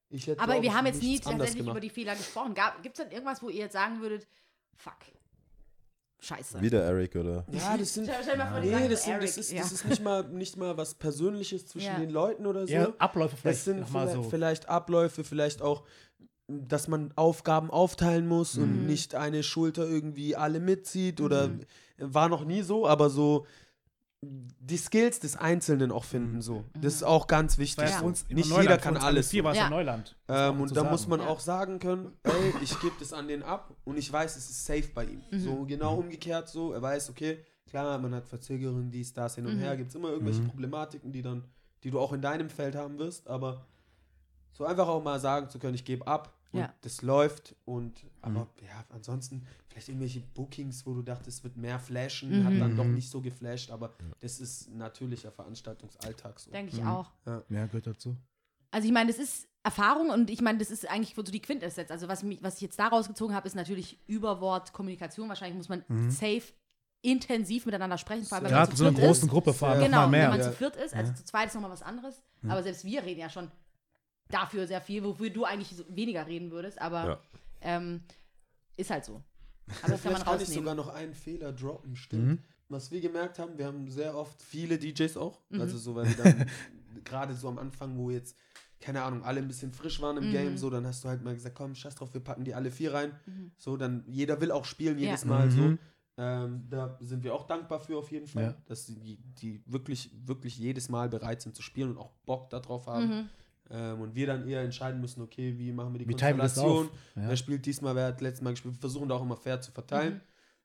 Speaker 4: ich hätte
Speaker 2: Aber wir haben jetzt nie tatsächlich über die Fehler gesprochen. Gibt es denn irgendwas, wo ihr jetzt sagen würdet, fuck, scheiße.
Speaker 1: wieder Eric, oder?
Speaker 4: Ja, das sind
Speaker 2: Stell, stell dir mal vor, die
Speaker 4: Nee, das,
Speaker 2: so,
Speaker 4: sind,
Speaker 2: Eric,
Speaker 4: das, ist,
Speaker 2: ja.
Speaker 4: das ist nicht mal, nicht mal was Persönliches zwischen
Speaker 2: Ja.
Speaker 4: den Leuten oder so.
Speaker 5: ja, Abläufe vielleicht
Speaker 4: das sind
Speaker 5: noch mal
Speaker 4: vielleicht,
Speaker 5: so.
Speaker 4: vielleicht Abläufe, vielleicht auch, dass man Aufgaben aufteilen muss und
Speaker 2: Mhm.
Speaker 4: nicht eine Schulter irgendwie alle mitzieht oder
Speaker 2: Mhm.
Speaker 4: war noch nie so, aber so die Skills des Einzelnen auch finden so. Das ist auch ganz wichtig.
Speaker 2: Ja.
Speaker 5: immer
Speaker 4: Nicht
Speaker 5: Neuland,
Speaker 4: jeder kann alles.
Speaker 5: Vier war es
Speaker 2: Ja.
Speaker 5: Neuland.
Speaker 4: Ähm, und da
Speaker 5: sagen.
Speaker 4: muss man
Speaker 2: Ja.
Speaker 4: auch sagen können, ey, ich gebe das an den ab und ich weiß, es ist safe bei ihm.
Speaker 2: Mhm.
Speaker 4: So genau umgekehrt so, er weiß, okay, klar, man hat Verzögerungen, dies, das, hin und
Speaker 2: Mhm.
Speaker 4: her, gibt es immer irgendwelche
Speaker 5: Mhm.
Speaker 4: Problematiken, die dann, die du auch in deinem Feld haben wirst, aber so einfach auch mal sagen zu können, ich gebe ab
Speaker 2: Ja.
Speaker 4: das läuft und aber ja, ansonsten vielleicht irgendwelche Bookings, wo du dachtest, es wird mehr flashen, hat
Speaker 2: Mhm.
Speaker 4: dann doch
Speaker 5: Mhm.
Speaker 4: nicht so geflasht, aber das ist natürlicher Veranstaltungsalltag so.
Speaker 2: Denke ich
Speaker 5: Mhm.
Speaker 2: auch.
Speaker 5: Ja, gehört dazu.
Speaker 2: Also ich meine, das ist Erfahrung und ich meine, das ist eigentlich so die Quintessenz. Also was, mich, was ich jetzt da rausgezogen habe, ist natürlich Überwort Kommunikation. Wahrscheinlich muss man
Speaker 5: Mhm.
Speaker 2: safe intensiv miteinander sprechen, vor allem wenn man
Speaker 5: Gerade
Speaker 2: zu
Speaker 5: in so einer großen
Speaker 2: ist.
Speaker 5: Gruppe vor allem
Speaker 4: Sehr-
Speaker 5: noch mal
Speaker 2: Genau, wenn
Speaker 5: mehr.
Speaker 2: man
Speaker 4: Ja.
Speaker 2: zu viert ist. Also
Speaker 5: Ja.
Speaker 2: zu zweit ist nochmal was anderes.
Speaker 5: Mhm.
Speaker 2: Aber selbst wir reden ja schon dafür sehr viel, wofür du eigentlich so weniger reden würdest. Aber
Speaker 1: Ja.
Speaker 2: ähm, ist halt so. Aber das kann man
Speaker 4: Vielleicht kann ich
Speaker 2: rausnehmen.
Speaker 4: sogar noch einen Fehler droppen, stimmt.
Speaker 5: Mhm.
Speaker 4: Was wir gemerkt haben, wir haben sehr oft viele DJs auch.
Speaker 2: Mhm.
Speaker 4: Also so, weil wir dann gerade so am Anfang, wo jetzt, keine Ahnung, alle ein bisschen frisch waren im
Speaker 2: Mhm.
Speaker 4: Game, so, dann hast du halt mal gesagt, komm, scheiß drauf, wir packen die alle vier rein.
Speaker 2: Mhm.
Speaker 4: So, dann jeder will auch spielen,
Speaker 2: Ja.
Speaker 4: jedes Mal so.
Speaker 5: Mhm.
Speaker 4: Ähm, da sind wir auch dankbar für auf jeden Fall,
Speaker 5: Ja.
Speaker 4: dass die, die wirklich, wirklich jedes Mal bereit sind zu spielen und auch Bock darauf haben.
Speaker 2: Mhm.
Speaker 4: Ähm, und wir dann eher entscheiden müssen, okay, wie machen wir die
Speaker 5: Wie wir
Speaker 4: Konstellation?
Speaker 5: Ja.
Speaker 4: Wer spielt diesmal, wer hat letztes Mal gespielt? Wir versuchen da auch immer fair zu verteilen,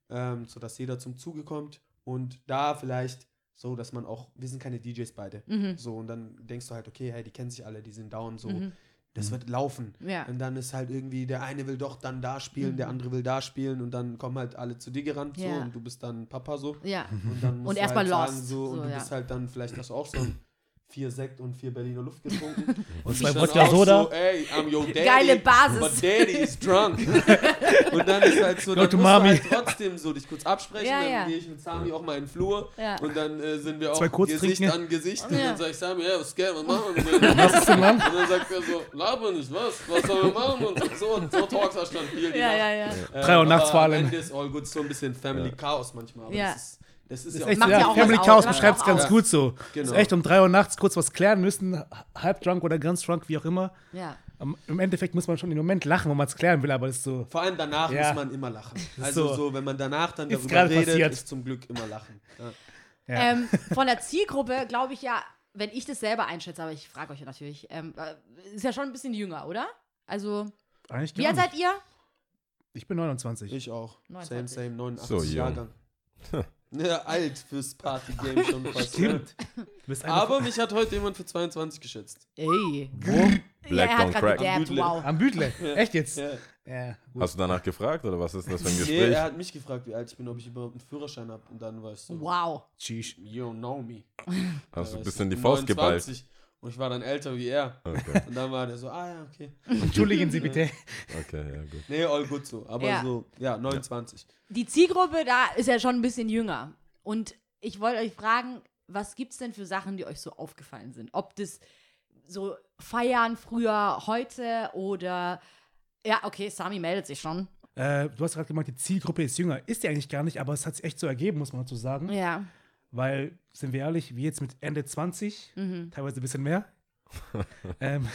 Speaker 2: Mhm.
Speaker 4: ähm, sodass jeder zum Zuge kommt. Und da vielleicht so, dass man auch, wir sind keine DJs beide.
Speaker 2: Mhm.
Speaker 4: So, und dann denkst du halt, okay, hey, die kennen sich alle, die sind down, so,
Speaker 2: Mhm.
Speaker 4: das wird laufen.
Speaker 2: Ja.
Speaker 4: Und dann ist halt irgendwie, der eine will doch dann da spielen,
Speaker 2: Mhm.
Speaker 4: der andere will da spielen und dann kommen halt alle zu dir gerannt so
Speaker 2: Ja.
Speaker 4: und du bist dann Papa so.
Speaker 2: Ja.
Speaker 4: Und dann musst
Speaker 2: Und
Speaker 4: du
Speaker 2: erst mal
Speaker 4: halt sagen,
Speaker 2: lost,
Speaker 4: so, und
Speaker 2: so,
Speaker 4: du
Speaker 2: ja.
Speaker 4: bist halt dann, vielleicht hast du auch so ein vier Sekt und vier Berliner Luft getrunken. und
Speaker 5: zwei Wodka
Speaker 4: auch
Speaker 5: Soda.
Speaker 4: So, ey, I'm your daddy.
Speaker 2: Geile Basis.
Speaker 4: But daddy is drunk. und dann ist halt so,
Speaker 5: Go
Speaker 4: dann musst du
Speaker 5: Mami.
Speaker 4: halt trotzdem so dich kurz absprechen,
Speaker 2: Ja,
Speaker 4: dann
Speaker 2: ja.
Speaker 4: gehe ich mit Sami auch mal in den Flur
Speaker 2: Ja.
Speaker 4: und dann äh, sind wir auch
Speaker 5: Zwei kurz
Speaker 4: Gesicht
Speaker 5: trinken.
Speaker 4: an Gesicht und
Speaker 2: Ja.
Speaker 4: dann sag ich Sami, ja, was geht, was machen wir denn?
Speaker 5: Was ist denn, Mann?
Speaker 4: Und dann sagt er so, laber nicht, was? Was sollen wir machen? Und so, und so talks er schon viel
Speaker 2: Ja, ja, ja.
Speaker 4: Ähm,
Speaker 5: Drei Uhr nachts
Speaker 4: aber
Speaker 5: vor
Speaker 4: am
Speaker 5: allem.
Speaker 4: Ende ist all good, so ein bisschen Family Chaos manchmal. Aber
Speaker 2: Ja.
Speaker 4: das ist, das ist
Speaker 5: Das
Speaker 4: ja
Speaker 5: ist
Speaker 4: auch
Speaker 5: echt,
Speaker 2: Macht
Speaker 5: ja,
Speaker 2: ja auch
Speaker 5: Family Chaos
Speaker 2: macht
Speaker 5: beschreibt es ganz
Speaker 2: aus.
Speaker 5: gut so.
Speaker 4: Genau.
Speaker 5: Ist echt um 3 Uhr nachts kurz was klären müssen, halb drunk oder ganz drunk, wie auch immer.
Speaker 2: ja.
Speaker 5: Am- Im Endeffekt muss man schon im Moment lachen, wenn man es klären will, aber das ist so.
Speaker 4: Vor allem danach
Speaker 5: Ja.
Speaker 4: muss man immer lachen. Also
Speaker 5: so.
Speaker 4: so, wenn man danach dann
Speaker 5: Ist
Speaker 4: darüber redet,
Speaker 5: passiert.
Speaker 4: ist zum Glück immer lachen. Ja.
Speaker 5: Ja.
Speaker 2: Ähm, von der Zielgruppe glaube ich ja, wenn ich das selber einschätze, aber ich frage euch ja natürlich, ähm, äh, ist ja schon ein bisschen jünger, oder? Also,
Speaker 5: Eigentlich
Speaker 2: wie alt seid ihr?
Speaker 5: Ich bin 29.
Speaker 4: Ich auch.
Speaker 2: 29.
Speaker 4: Same, same, 89
Speaker 1: So.
Speaker 4: Jahrgang. ja, alt fürs Partygame schon fast.
Speaker 5: Stimmt.
Speaker 4: Aber mich hat heute jemand für 22 geschätzt.
Speaker 2: Ey.
Speaker 5: Wo?
Speaker 1: Black
Speaker 2: ja, gerade
Speaker 1: Crack.
Speaker 2: gedabbt, wow.
Speaker 5: Am Bootleg. Echt jetzt?
Speaker 4: Ja.
Speaker 5: Ja.
Speaker 1: Hast du danach gefragt oder was ist das für ein
Speaker 4: Nee,
Speaker 1: Gespräch?
Speaker 4: er hat mich gefragt, wie alt ich bin, ob ich überhaupt einen Führerschein habe. Und dann war ich so,
Speaker 2: Wow.
Speaker 5: Sheesh.
Speaker 4: you don't know me.
Speaker 1: Hast du ein bisschen die
Speaker 4: ich
Speaker 1: Faust geballt?
Speaker 4: 29 Und ich war dann älter wie er.
Speaker 1: Okay,
Speaker 4: Und dann war der so, ah ja, okay.
Speaker 5: Entschuldigen Sie bitte.
Speaker 1: okay, ja gut.
Speaker 4: Nee, all gut so. Aber
Speaker 2: Ja.
Speaker 4: so, ja, 29.
Speaker 2: Die Zielgruppe da ist ja schon ein bisschen jünger. Und ich wollte euch fragen, was gibt es denn für Sachen, die euch so aufgefallen sind? Ob das so Feiern früher, heute oder. Ja, okay, Sami meldet sich schon.
Speaker 5: Äh, du hast gerade gemeint, die Zielgruppe ist jünger. Ist die eigentlich gar nicht, aber es hat sich echt so ergeben, muss man dazu sagen.
Speaker 2: Ja.
Speaker 5: Weil, sind wir ehrlich, wie jetzt mit Ende 20,
Speaker 2: Mhm.
Speaker 5: teilweise ein bisschen mehr. ähm,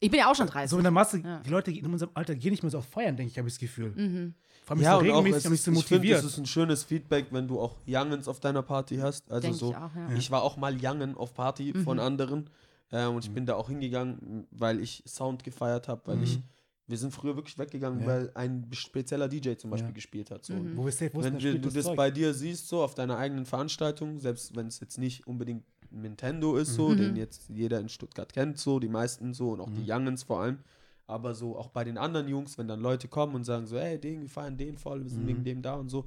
Speaker 2: Ich bin ja auch schon 30.
Speaker 5: so in der Masse,
Speaker 2: Ja.
Speaker 5: die Leute in unserem Alter gehen nicht mehr so auf Feiern, denke ich, habe ich das Gefühl.
Speaker 2: Mhm.
Speaker 5: Vor allem
Speaker 4: Ja,
Speaker 5: so regelmäßig
Speaker 4: es ist,
Speaker 5: so
Speaker 4: ich finde,
Speaker 5: motiviert.
Speaker 4: das ist ein schönes Feedback, wenn du auch Youngens auf deiner Party hast. Also
Speaker 2: Denk
Speaker 4: so,
Speaker 2: ich auch, ja.
Speaker 4: ich war auch mal Youngen auf Party von anderen. Äh, und ich bin da auch hingegangen, weil ich Sound gefeiert habe, weil ich, wir sind früher wirklich weggegangen,
Speaker 5: Ja.
Speaker 4: weil ein spezieller DJ zum Beispiel
Speaker 5: Ja.
Speaker 4: gespielt hat. So.
Speaker 2: Mhm.
Speaker 5: Wo wir safe wussten,
Speaker 4: Wenn wir, du
Speaker 5: das
Speaker 4: das bei dir siehst, so auf deiner eigenen Veranstaltung, selbst wenn es jetzt nicht unbedingt Nintendo ist, so,
Speaker 2: Mhm.
Speaker 4: den jetzt jeder in Stuttgart kennt, so, die meisten so und auch
Speaker 5: Mhm.
Speaker 4: die Youngens vor allem. Aber so auch bei den anderen Jungs, wenn dann Leute kommen und sagen so, hey, den, wir feiern den voll, wir sind
Speaker 5: Mhm.
Speaker 4: wegen dem da und so,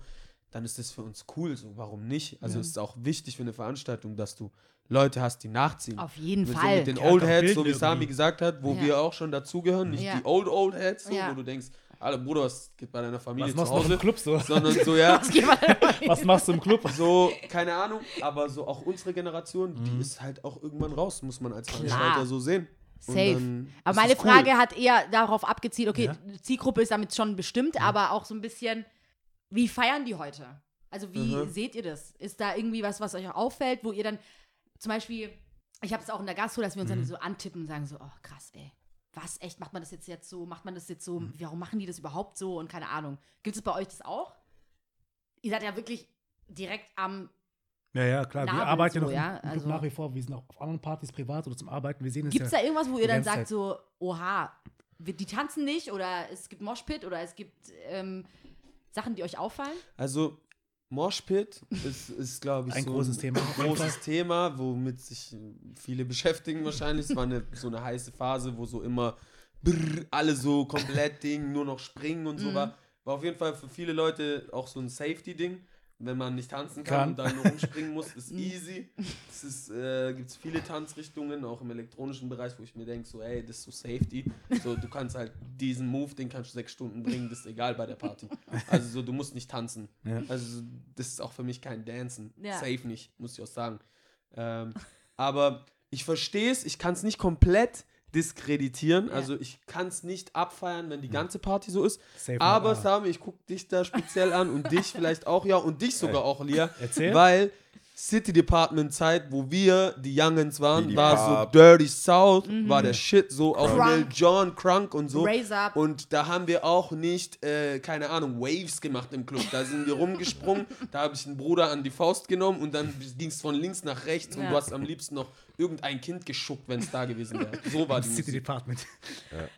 Speaker 4: dann ist das für uns cool, so, warum nicht? Also
Speaker 5: Ja.
Speaker 4: es ist auch wichtig für eine Veranstaltung, dass du Leute hast, die nachziehen.
Speaker 2: Auf jeden
Speaker 4: Mit, so
Speaker 2: Fall.
Speaker 4: mit den
Speaker 5: Die
Speaker 4: Old Heads, so wie Sami gesagt hat, wo
Speaker 2: Ja.
Speaker 4: wir auch schon dazugehören, nicht
Speaker 2: Ja.
Speaker 4: die Old Old Heads, so,
Speaker 2: Ja.
Speaker 4: wo du denkst, Alter Bruder, was geht bei deiner Familie
Speaker 5: Was
Speaker 4: zu
Speaker 5: machst du noch
Speaker 4: Hause?
Speaker 5: im Club so?
Speaker 4: Sondern so, ja,
Speaker 2: Was
Speaker 5: machst du im Club?
Speaker 4: so, keine Ahnung, aber so auch unsere Generation, die ist halt auch irgendwann raus, muss man als Veranstalter so sehen.
Speaker 2: Safe. Aber meine
Speaker 4: es cool.
Speaker 2: Frage hat eher darauf abgezielt, okay,
Speaker 5: Ja.
Speaker 2: die Zielgruppe ist damit schon bestimmt, aber auch so ein bisschen, wie feiern die heute? Also wie
Speaker 4: Mhm.
Speaker 2: seht ihr das? Ist da irgendwie was, was euch auffällt, wo ihr dann zum Beispiel, ich habe es auch in der Gastro, dass wir uns dann so antippen und sagen so, oh krass, ey, was, echt, macht man das jetzt jetzt so, macht man das jetzt so, warum machen die das überhaupt so und keine Ahnung. Gibt es bei euch das auch? Ihr seid ja wirklich direkt am,
Speaker 5: Ja, ja, klar.
Speaker 2: Nabel
Speaker 5: wir arbeiten ja
Speaker 2: so,
Speaker 5: noch
Speaker 2: ja, also-
Speaker 5: nach wie vor. Wir sind auch auf anderen Partys privat oder zum Arbeiten. Wir sehen es
Speaker 2: gibt es
Speaker 5: ja.
Speaker 2: da irgendwas, wo ihr dann sagt
Speaker 5: Zeit.
Speaker 2: so, oha, wir- die tanzen nicht oder es gibt Moshpit oder es gibt ähm, Sachen, die euch auffallen?
Speaker 4: Also, Moshpit ist, ist glaube ich,
Speaker 5: Ein
Speaker 4: so
Speaker 5: großes Thema.
Speaker 4: Ein großes Thema, womit sich viele beschäftigen wahrscheinlich. Es war eine, so eine heiße Phase, wo so immer brrr, alle so komplett Ding, nur noch springen und so
Speaker 2: Mhm.
Speaker 4: war. War auf jeden Fall für viele Leute auch so ein Safety-Ding. Wenn man nicht tanzen kann,
Speaker 5: Kann.
Speaker 4: und dann nur rumspringen muss, ist easy. Es äh, gibt es viele Tanzrichtungen, auch im elektronischen Bereich, wo ich mir denke, so, ey, das ist so Safety. So, du kannst halt diesen Move, den kannst du sechs Stunden bringen, das ist egal bei der Party. Also so, du musst nicht tanzen.
Speaker 5: Ja.
Speaker 4: Also das ist auch für mich kein Dancen.
Speaker 2: Ja.
Speaker 4: Safe nicht, muss ich auch sagen. Ähm, aber ich verstehe es, ich kann es nicht komplett diskreditieren.
Speaker 2: Ja.
Speaker 4: Also ich kann es nicht abfeiern, wenn die ganze Party so ist.
Speaker 5: Safe
Speaker 4: Aber. Sami, ich gucke dich da speziell an und dich vielleicht auch, ja, und dich sogar auch, Lia.
Speaker 5: Erzähl.
Speaker 4: Weil City Department Zeit, wo wir die Youngins waren,
Speaker 1: Die
Speaker 4: war so. Dirty South,
Speaker 2: Mhm.
Speaker 4: war der Shit so, auch
Speaker 2: Crunk.
Speaker 4: Lil John, Crunk und so.
Speaker 2: Raise up.
Speaker 4: Und da haben wir auch nicht, äh, keine Ahnung, Waves gemacht im Club. Da sind wir rumgesprungen, da habe ich einen Bruder an die Faust genommen und dann ging es von links nach rechts und
Speaker 2: Ja.
Speaker 4: du hast am liebsten noch irgendein Kind geschuckt, wenn es da gewesen wäre. So war die
Speaker 5: City
Speaker 4: Musik.
Speaker 5: Department.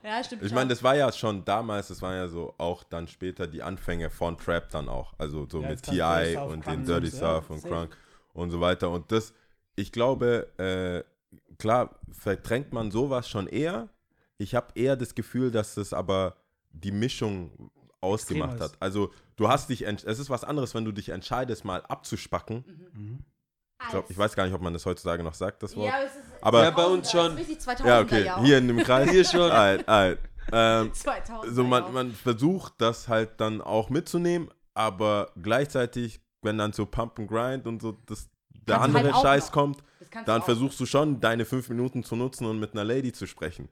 Speaker 2: Ja, stimmt.
Speaker 1: Ich meine, das war ja schon damals, das waren ja so auch dann später die Anfänge von Trap dann auch. Also so
Speaker 5: Ja,
Speaker 1: mit T.I. Und den Dirty
Speaker 5: ja,
Speaker 1: South und
Speaker 5: safe.
Speaker 1: Crunk und so weiter. Und das, ich glaube, äh, klar, verdrängt man sowas schon eher. Ich habe eher das Gefühl, dass das aber die Mischung ausgemacht hat. Also du hast dich, es ist was anderes, wenn du dich entscheidest, mal abzuspacken. Ich, glaub, ich weiß gar nicht, ob man das heutzutage noch sagt, das Wort.
Speaker 2: Ja, es ist,
Speaker 1: Aber-
Speaker 4: Ja, bei uns schon.
Speaker 2: Das ist richtig 2000er
Speaker 1: Ja, okay,
Speaker 2: Jahr.
Speaker 1: hier in dem Kreis.
Speaker 4: Hier schon.
Speaker 1: Alt, alt. Ähm,
Speaker 2: 2000er
Speaker 1: so man, man versucht das halt dann auch mitzunehmen, aber gleichzeitig, wenn dann so Pump and Grind und so das, der
Speaker 2: du
Speaker 1: andere
Speaker 2: halt
Speaker 1: Scheiß
Speaker 2: noch.
Speaker 1: kommt,
Speaker 2: du
Speaker 1: dann versuchst du schon, deine fünf Minuten zu nutzen und mit einer Lady zu sprechen.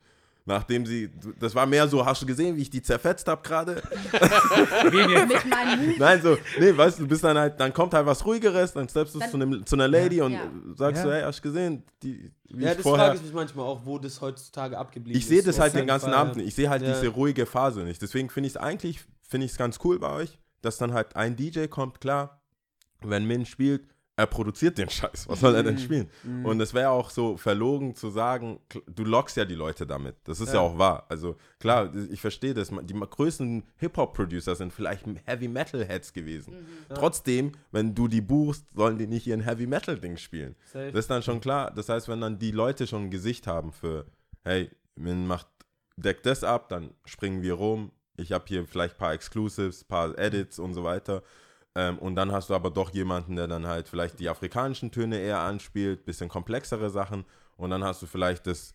Speaker 1: Nachdem sie, das war mehr so, hast du gesehen, wie ich die zerfetzt habe gerade? Nein, so, nee, weißt du, du bist dann halt, dann kommt halt was Ruhigeres, dann steppst du
Speaker 2: Dann-
Speaker 1: zu, einem, zu einer Lady und
Speaker 2: Ja.
Speaker 1: sagst
Speaker 5: Ja.
Speaker 1: so, hey, hast du gesehen, die, wie
Speaker 4: Ja,
Speaker 1: ich
Speaker 4: das
Speaker 1: vorher...
Speaker 4: frage ich mich manchmal auch, wo das heutzutage abgeblieben
Speaker 1: Ich sehe
Speaker 4: ist.
Speaker 1: das halt den ganzen
Speaker 4: Fall.
Speaker 1: Abend nicht. Ich sehe halt
Speaker 4: Ja.
Speaker 1: diese ruhige Phase nicht. Deswegen finde ich es eigentlich, finde ich es ganz cool bei euch, dass dann halt ein DJ kommt, klar, wenn Min spielt, er produziert den Scheiß. Was soll er denn spielen? Und es wäre auch so verlogen zu sagen, du lockst ja die Leute damit. Das ist ja,
Speaker 4: Ja.
Speaker 1: auch wahr. Also klar, ich verstehe das. Die größten Hip-Hop-Producer sind vielleicht Heavy-Metal-Heads gewesen.
Speaker 4: Mhm.
Speaker 1: Trotzdem, wenn du die buchst, sollen die nicht ihren Heavy-Metal-Ding spielen.
Speaker 4: Safe.
Speaker 1: Das ist dann schon klar. Das heißt, wenn dann die Leute schon ein Gesicht haben für, hey, man macht, deckt das ab, dann springen wir rum. Ich habe hier vielleicht ein paar Exclusives, ein paar Edits und so weiter. Ähm, und dann hast du aber doch jemanden, der dann halt vielleicht die afrikanischen Töne eher anspielt, bisschen komplexere Sachen. Und dann hast du vielleicht das,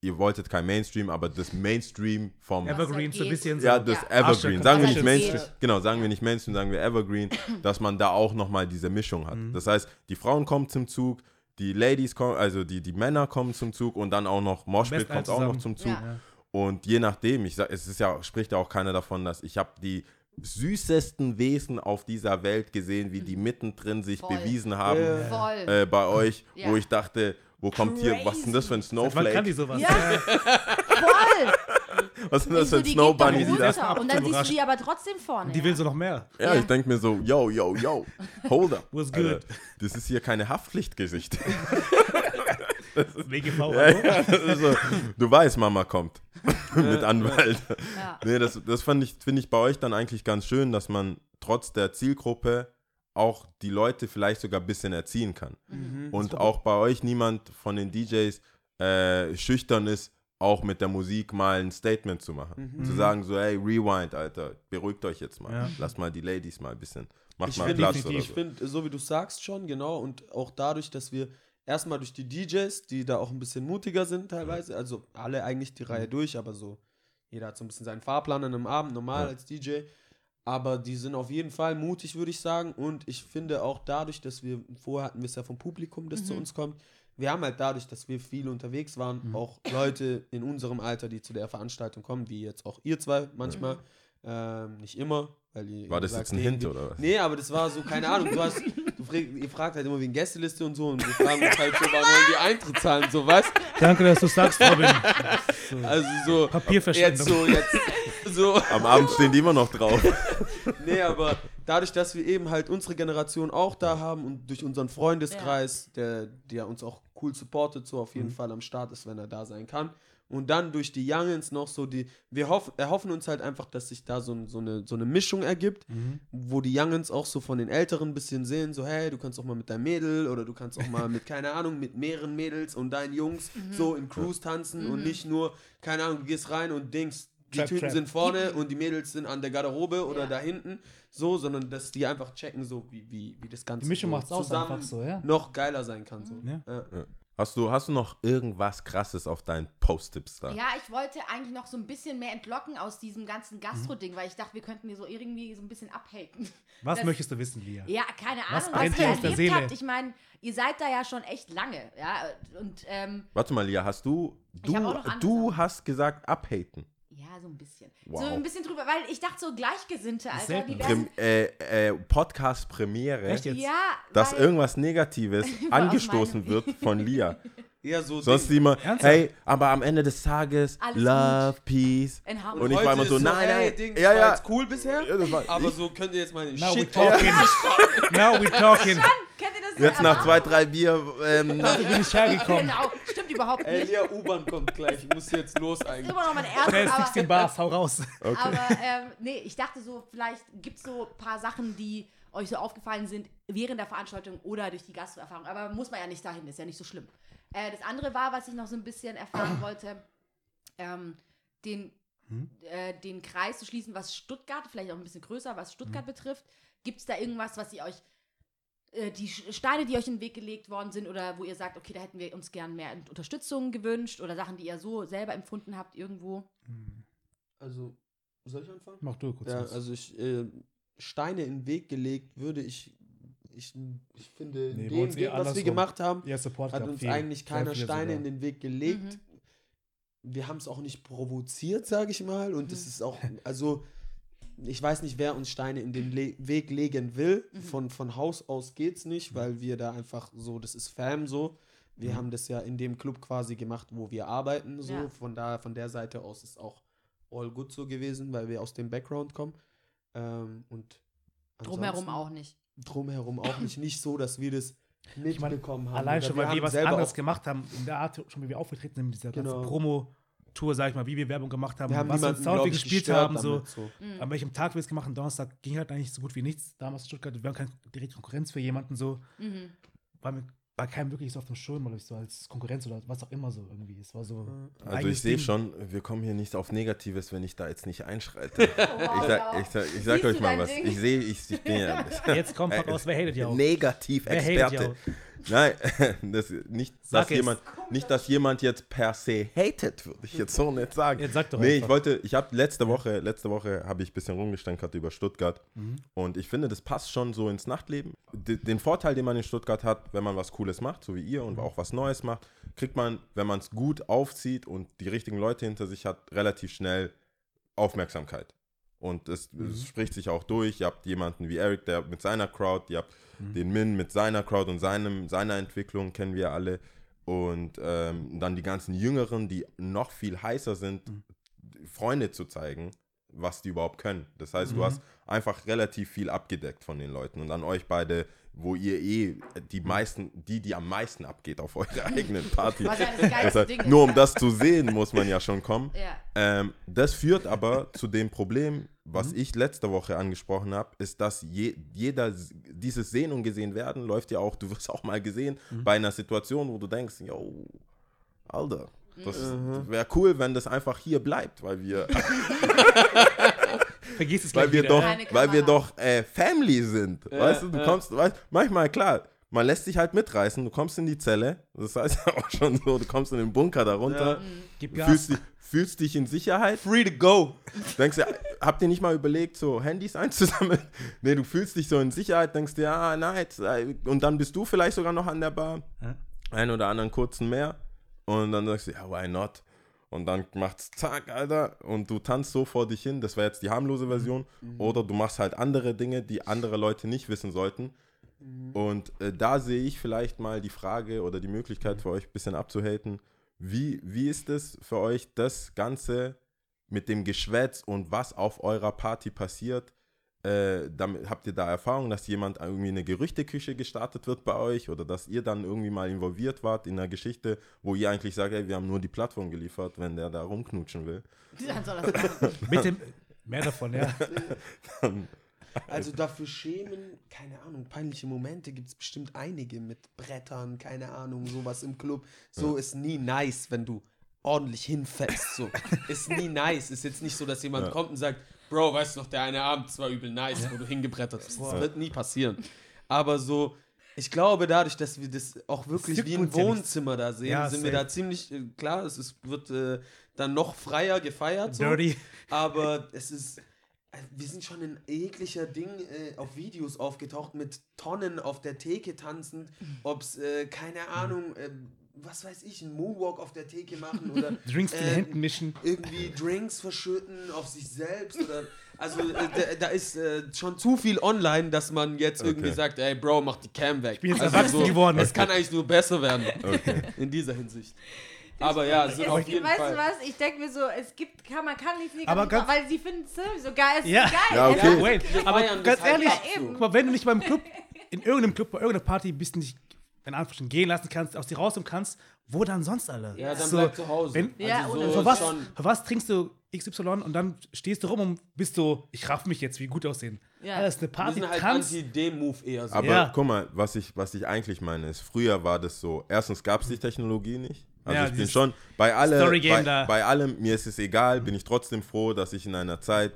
Speaker 1: ihr wolltet kein Mainstream, aber das Mainstream vom
Speaker 5: Evergreen so ein bisschen so.
Speaker 1: ja, das
Speaker 2: Ja.
Speaker 1: Evergreen. Sagen wir nicht Mainstream. Genau, sagen wir nicht Mainstream, sagen wir Evergreen, dass man da auch nochmal diese Mischung hat. Das heißt, die Frauen kommen zum Zug, die Ladies kommen, also die, die Männer kommen zum Zug und dann auch noch Moshpit kommt auch noch zum Zug.
Speaker 2: Ja.
Speaker 1: Und je nachdem, ich sag, es ist ja, spricht ja auch keiner davon, dass ich habe die süßesten Wesen auf dieser Welt gesehen, wie die mittendrin sich
Speaker 2: Voll.
Speaker 1: bewiesen haben
Speaker 4: Ja.
Speaker 2: Voll.
Speaker 1: äh, bei euch,
Speaker 2: Ja.
Speaker 1: wo ich dachte, wo kommt hier, was ist denn das für ein
Speaker 5: Seit wann kann die
Speaker 1: Snowflake?
Speaker 5: sowas?
Speaker 2: Ja. Voll.
Speaker 1: Was ist denn das für ein Snow Bunny, die da
Speaker 2: runter. Und dann siehst du die aber trotzdem vorne.
Speaker 5: Die will so noch mehr.
Speaker 1: Ja,
Speaker 2: Ja.
Speaker 1: ich denke mir so, yo, yo, yo, hold up.
Speaker 5: Was
Speaker 1: Alter,
Speaker 5: good?
Speaker 1: das ist hier keine Haftpflichtgesicht.
Speaker 5: WGV,
Speaker 1: ja,
Speaker 5: hallo?
Speaker 1: ja, das ist so, du weißt, Mama kommt mit Anwalt.
Speaker 2: Ja.
Speaker 1: Nee, das, das fand ich, finde ich bei euch dann eigentlich ganz schön, dass man trotz der Zielgruppe auch die Leute vielleicht sogar ein bisschen erziehen kann.
Speaker 2: Mhm.
Speaker 1: Und auch bei euch niemand von den DJs äh, schüchtern ist, auch mit der Musik mal ein Statement zu machen. Zu sagen so, hey, rewind, Alter, beruhigt euch jetzt mal.
Speaker 5: Ja.
Speaker 1: Lasst mal die Ladies mal ein bisschen, macht
Speaker 4: Ich
Speaker 1: mal
Speaker 4: find
Speaker 1: Platz oder
Speaker 4: Ich
Speaker 1: so.
Speaker 4: finde, so wie du sagst schon, genau, und auch dadurch, dass wir erstmal durch die DJs, die da auch ein bisschen mutiger sind teilweise, also alle eigentlich die Reihe durch, aber so, jeder hat so ein bisschen seinen Fahrplan an einem Abend, normal
Speaker 1: Ja.
Speaker 4: als DJ, aber die sind auf jeden Fall mutig, würde ich sagen, und ich finde auch dadurch, dass wir, vorher hatten wir es ja vom Publikum, das zu uns kommt, wir haben halt dadurch, dass wir viel unterwegs waren,
Speaker 1: Mhm.
Speaker 4: auch Leute in unserem Alter, die zu der Veranstaltung kommen, wie jetzt auch ihr zwei manchmal, ähm, nicht immer, weil ihr
Speaker 1: War das jetzt ein Hint oder was?
Speaker 4: Nee, aber das war so, keine Ahnung, du hast, frag, ihr fragt halt immer wegen Gästeliste und so und wir fragen uns halt so, wann wollen die Eintritt zahlen, so was?
Speaker 5: Danke, dass du sagst, Robin. So.
Speaker 4: Also so,
Speaker 5: Papierverschwendung.
Speaker 4: jetzt so, jetzt, so,
Speaker 1: Am Abend stehen die immer noch drauf.
Speaker 4: nee, aber dadurch, dass wir eben halt unsere Generation auch da haben und durch unseren Freundeskreis, der, der uns auch cool supportet, so auf jeden Fall am Start ist, wenn er da sein kann. Und dann durch die Youngins noch so die, wir hoff, erhoffen uns halt einfach, dass sich da so, so, eine, so eine Mischung ergibt, wo die Youngins auch so von den Älteren ein bisschen sehen, so hey, du kannst auch mal mit deinem Mädel oder du kannst auch mal mit, keine Ahnung, mit mehreren Mädels und deinen Jungs so in Crews tanzen und nicht nur, keine Ahnung, du gehst rein und denkst, die
Speaker 5: Trap,
Speaker 4: Typen
Speaker 5: Trap.
Speaker 4: sind vorne und die Mädels sind an der Garderobe oder
Speaker 2: Ja.
Speaker 4: da hinten, so, sondern dass die einfach checken, so wie, wie, wie das Ganze
Speaker 5: Die Mischung
Speaker 4: so
Speaker 5: macht's
Speaker 4: zusammen
Speaker 5: einfach so, ja.
Speaker 4: noch geiler sein kann. So.
Speaker 5: Ja.
Speaker 4: Ja.
Speaker 1: Hast du, hast du noch irgendwas krasses auf deinen Post-Tips da?
Speaker 2: Ja, ich wollte eigentlich noch so ein bisschen mehr entlocken aus diesem ganzen Gastro-Ding, weil ich dachte, wir könnten die so irgendwie so ein bisschen abhaten.
Speaker 5: Was
Speaker 2: Das-
Speaker 5: möchtest du wissen, Lia?
Speaker 2: Ja, keine
Speaker 5: Was
Speaker 2: Ahnung, was,
Speaker 5: brennt
Speaker 2: ihr erlebt
Speaker 5: Seele?
Speaker 2: habt. Ich meine, ihr seid da ja schon echt lange, ja. Und ähm,
Speaker 1: Warte mal, Lia, hast du, du, du hast gesagt abhaten.
Speaker 2: Ja, so ein bisschen.
Speaker 1: Wow.
Speaker 2: So ein bisschen drüber, weil ich dachte so Gleichgesinnte, Alter, die.
Speaker 1: Prem äh, äh, Podcast-Premiere?
Speaker 2: Ja,
Speaker 1: dass irgendwas Negatives angestoßen wird von Lia.
Speaker 4: Eher so
Speaker 1: Sonst
Speaker 4: Ding.
Speaker 1: immer,
Speaker 5: Ernsthaft?
Speaker 1: hey, aber am Ende des Tages,
Speaker 2: Alles
Speaker 1: Love, Peace.
Speaker 2: in.
Speaker 1: Und ich war immer so,
Speaker 4: ist
Speaker 1: nein,
Speaker 4: hey,
Speaker 1: nein.
Speaker 4: Ding,
Speaker 1: Ja,
Speaker 4: das war
Speaker 1: ja.
Speaker 4: jetzt cool bisher,
Speaker 1: Ja, das war-
Speaker 4: aber
Speaker 1: ich-
Speaker 4: so könnt ihr jetzt mal den
Speaker 5: Now we
Speaker 4: Shit
Speaker 5: talking. Now we talking.
Speaker 2: Kennt ihr das?
Speaker 1: Jetzt nach zwei, drei Bier, ähm,
Speaker 5: Dafür bin ich hergekommen.
Speaker 2: Genau, stimmt überhaupt
Speaker 4: Ey,
Speaker 2: nicht.
Speaker 4: Lea, U-Bahn kommt gleich, ich muss jetzt los
Speaker 2: Das ist
Speaker 4: eigentlich.
Speaker 2: immer noch mein erstes,
Speaker 5: 16
Speaker 2: aber,
Speaker 5: Bars, hau raus.
Speaker 2: aber ähm, nee, ich dachte so, vielleicht gibt es so ein paar Sachen, die euch so aufgefallen sind während der Veranstaltung oder durch die Gastroerfahrung. Aber muss man ja nicht dahin, ist ja nicht so schlimm. Äh, das andere war, was ich noch so ein bisschen erfahren wollte, ähm, den, äh, den Kreis zu schließen, was Stuttgart, vielleicht auch ein bisschen größer, was Stuttgart betrifft. Gibt es da irgendwas, was ihr euch, äh, die Steine, die euch in den Weg gelegt worden sind oder wo ihr sagt, okay, da hätten wir uns gern mehr Unterstützung gewünscht oder Sachen, die ihr so selber empfunden habt irgendwo?
Speaker 4: Also, soll ich anfangen?
Speaker 5: Mach du kurz.
Speaker 4: Ja,
Speaker 5: was.
Speaker 4: also ich, äh, Steine in den Weg gelegt würde ich, ich, ich finde,
Speaker 5: Nee,
Speaker 4: dem, dem, was wir gemacht haben,
Speaker 5: ja, Support
Speaker 4: hat uns
Speaker 5: viel.
Speaker 4: eigentlich keiner Steine
Speaker 5: sogar.
Speaker 4: in den Weg gelegt. Wir haben es auch nicht provoziert, sage ich mal. Und es ist auch, also ich weiß nicht, wer uns Steine in den Le Weg legen will. Von, von Haus aus geht's nicht, weil wir da einfach so, das ist Fam so. Wir haben das ja in dem Club quasi gemacht, wo wir arbeiten. So.
Speaker 2: Ja.
Speaker 4: Von da, von der Seite aus ist auch all good so gewesen, weil wir aus dem Background kommen. Ähm, und
Speaker 2: Drumherum auch nicht.
Speaker 4: Drumherum auch nicht. Nicht so, dass wir das
Speaker 5: Ich meine,
Speaker 4: mitbekommen haben.
Speaker 5: Allein schon, weil wir
Speaker 4: haben
Speaker 5: was anderes gemacht haben, in der Art, schon wie wir aufgetreten sind, mit dieser ganzen
Speaker 4: Genau.
Speaker 5: Promo-Tour, sag ich mal, wie wir Werbung gemacht haben,
Speaker 4: Wir haben
Speaker 5: was Sound wir
Speaker 4: ich,
Speaker 5: gespielt haben, so.
Speaker 4: so.
Speaker 5: An welchem Tag wir es gemacht haben, Donnerstag ging halt eigentlich so gut wie nichts. Damals in Stuttgart, wir haben keine direkte Konkurrenz für jemanden, so.
Speaker 2: Mhm.
Speaker 5: War mir war kein wirklich so auf dem Schirm oder so als Konkurrenz oder was auch immer so irgendwie. Es war so.
Speaker 1: Also ich sehe schon, wir kommen hier nicht auf Negatives, wenn ich da jetzt nicht einschreite.
Speaker 2: wow,
Speaker 1: Ich sag, ich sag, ich sag
Speaker 2: Siehst
Speaker 1: euch mal was.
Speaker 2: Ding?
Speaker 1: Ich sehe, ich, ich bin ja
Speaker 5: Jetzt kommt pack aus, wer hatet ja auch? Wer hatet
Speaker 1: Negativ-Experte. Nein, das, nicht,
Speaker 5: Sag
Speaker 1: dass
Speaker 5: es.
Speaker 1: jemand, nicht, dass jemand jetzt per se hatet, würde ich jetzt so nicht sagen.
Speaker 5: Jetzt sag doch
Speaker 1: nee, ich
Speaker 5: einfach.
Speaker 1: wollte, ich habe letzte Woche, letzte Woche habe ich ein bisschen rumgestänkert über Stuttgart
Speaker 5: Mhm.
Speaker 1: und ich finde, das passt schon so ins Nachtleben. Den Vorteil, den man in Stuttgart hat, wenn man was Cooles macht, so wie ihr
Speaker 5: Mhm.
Speaker 1: und auch was Neues macht, kriegt man, wenn man es gut aufzieht und die richtigen Leute hinter sich hat, relativ schnell Aufmerksamkeit. Und es,
Speaker 5: Mhm.
Speaker 1: es spricht sich auch durch. Ihr habt jemanden wie Eric, der mit seiner Crowd, ihr habt
Speaker 5: Mhm.
Speaker 1: den Min mit seiner Crowd und seinem, seiner Entwicklung, kennen wir alle. Und ähm, dann die ganzen Jüngeren, die noch viel heißer sind,
Speaker 5: Mhm.
Speaker 1: Freunde zu zeigen, was die überhaupt können. Das heißt,
Speaker 5: Mhm.
Speaker 1: du hast einfach relativ viel abgedeckt von den Leuten. Und an euch beide, wo ihr eh die meisten, die, die am meisten abgeht auf eurer eigenen Party.
Speaker 2: Was das geilste
Speaker 1: Das heißt,
Speaker 2: Ding ist.
Speaker 1: nur um das zu sehen, muss man ja schon kommen.
Speaker 2: Ja.
Speaker 1: Ähm, das führt aber zu dem Problem, was
Speaker 5: Mhm.
Speaker 1: ich letzte Woche angesprochen habe, ist, dass je, jeder dieses Sehen und gesehen werden läuft ja auch, du wirst auch mal gesehen
Speaker 5: Mhm.
Speaker 1: bei einer Situation, wo du denkst, yo, Alter, das
Speaker 5: Mhm.
Speaker 1: wäre cool, wenn das einfach hier bleibt, weil wir,
Speaker 5: Vergiss es
Speaker 1: weil
Speaker 5: gleich
Speaker 1: wir
Speaker 5: wieder.
Speaker 1: doch,
Speaker 2: Keine
Speaker 1: weil wir
Speaker 2: Kamera.
Speaker 1: doch äh, Family sind. weißt du, du kommst, weißt, manchmal klar, man lässt sich halt mitreißen, du kommst in die Zelle, das heißt ja auch schon so, du kommst in den Bunker darunter,
Speaker 5: Gib
Speaker 1: fühlst,
Speaker 5: Gas.
Speaker 1: dich, fühlst dich in Sicherheit,
Speaker 4: Free to go.
Speaker 1: Denkst du, habt ihr nicht mal überlegt, so Handys einzusammeln? Nee, du fühlst dich so in Sicherheit, denkst dir, ah, nice. Und dann bist du vielleicht sogar noch an der Bar.
Speaker 5: Ja.
Speaker 1: Einen oder anderen kurzen mehr. Und dann sagst du, ja, why not? Und dann macht's zack, Alter. Und du tanzt so vor dich hin. Das wäre jetzt die harmlose Version. Oder du machst halt andere Dinge, die andere Leute nicht wissen sollten. Und äh, da sehe ich vielleicht mal die Frage oder die Möglichkeit für euch ein bisschen abzuhaten. Wie, wie ist es für euch, das Ganze mit dem Geschwätz und was auf eurer Party passiert? Äh, damit, habt ihr da Erfahrung, dass jemand irgendwie eine Gerüchteküche gestartet wird bei euch oder dass ihr dann irgendwie mal involviert wart in einer Geschichte, wo ihr eigentlich sagt, ey, wir haben nur die Plattform geliefert, wenn der da rumknutschen will?
Speaker 2: Dann soll das machen.
Speaker 5: Bitte mehr davon, ja.
Speaker 4: Also dafür schämen, keine Ahnung, peinliche Momente gibt es bestimmt einige mit Brettern, keine Ahnung, sowas im Club. So ist nie nice, wenn du ordentlich hinfällst. So. ist nie nice. Ist jetzt nicht so, dass jemand
Speaker 1: Ja.
Speaker 4: kommt und sagt, Bro, weißt du noch, der eine Abend das war übel nice, wo du hingebrettert bist. Das wird nie passieren. Aber so, ich glaube, dadurch, dass wir das auch wirklich wie ein
Speaker 5: ja.
Speaker 4: Wohnzimmer da sehen,
Speaker 5: Ja,
Speaker 4: sind wir da ziemlich, äh, klar, es ist, wird äh, dann noch freier gefeiert. So.
Speaker 5: Dirty.
Speaker 4: Aber es ist. äh, Wir sind schon in jeglicher Ding äh, auf Videos aufgetaucht mit Tonnen auf der Theke tanzend, ob es, äh, keine Ahnung, äh, was weiß ich, einen Moonwalk auf der Theke machen oder
Speaker 5: Drinks in den
Speaker 4: ähm,
Speaker 5: Händen mischen.
Speaker 4: irgendwie Drinks verschütten auf sich selbst oder. Also äh, da, da ist äh, schon zu viel online, dass man jetzt irgendwie
Speaker 1: Okay.
Speaker 4: sagt, ey Bro, mach die Cam weg. Ich
Speaker 5: bin jetzt erwachsen geworden.
Speaker 4: Es kann eigentlich nur besser werden.
Speaker 1: Okay.
Speaker 4: In dieser Hinsicht. Aber ja, so auf jeden
Speaker 2: weißt
Speaker 4: Fall.
Speaker 2: du was? Ich denke mir so, es gibt, kann, man kann nichts
Speaker 5: Aber
Speaker 2: negativ machen, weil sie finden es sowieso geil. Es
Speaker 5: Ja.
Speaker 2: ist geil.
Speaker 1: Ja, okay.
Speaker 5: Wait,
Speaker 4: Wir
Speaker 5: aber ganz ehrlich,
Speaker 2: ja
Speaker 5: guck mal, wenn du nicht beim Club, in irgendeinem Club, bei irgendeiner Party bist, nicht in Anführungsstrichen gehen lassen kannst, aus dir rauskommen kannst, wo dann sonst alle?
Speaker 4: Ja, dann
Speaker 5: So,
Speaker 4: bleib zu Hause.
Speaker 5: Wenn,
Speaker 2: Ja,
Speaker 4: also
Speaker 2: oder
Speaker 4: so
Speaker 5: für,
Speaker 4: ist
Speaker 5: was,
Speaker 4: schon.
Speaker 5: für was trinkst du XY und dann stehst du rum und bist so, ich raff mich jetzt, wie gut aussehen.
Speaker 2: Ja.
Speaker 5: Alles eine
Speaker 4: Wir
Speaker 5: Party,
Speaker 4: sind halt
Speaker 5: Tanz.
Speaker 4: anti-dem-Move eher so.
Speaker 1: Aber
Speaker 5: Ja.
Speaker 1: guck mal, was ich, was ich eigentlich meine, ist, früher war das so, erstens gab es die Technologie nicht. Also
Speaker 5: Ja,
Speaker 1: ich bin schon bei, alle,
Speaker 5: Story-Game
Speaker 1: bei,
Speaker 5: da.
Speaker 1: bei allem, mir ist es egal, bin ich trotzdem froh, dass ich in einer Zeit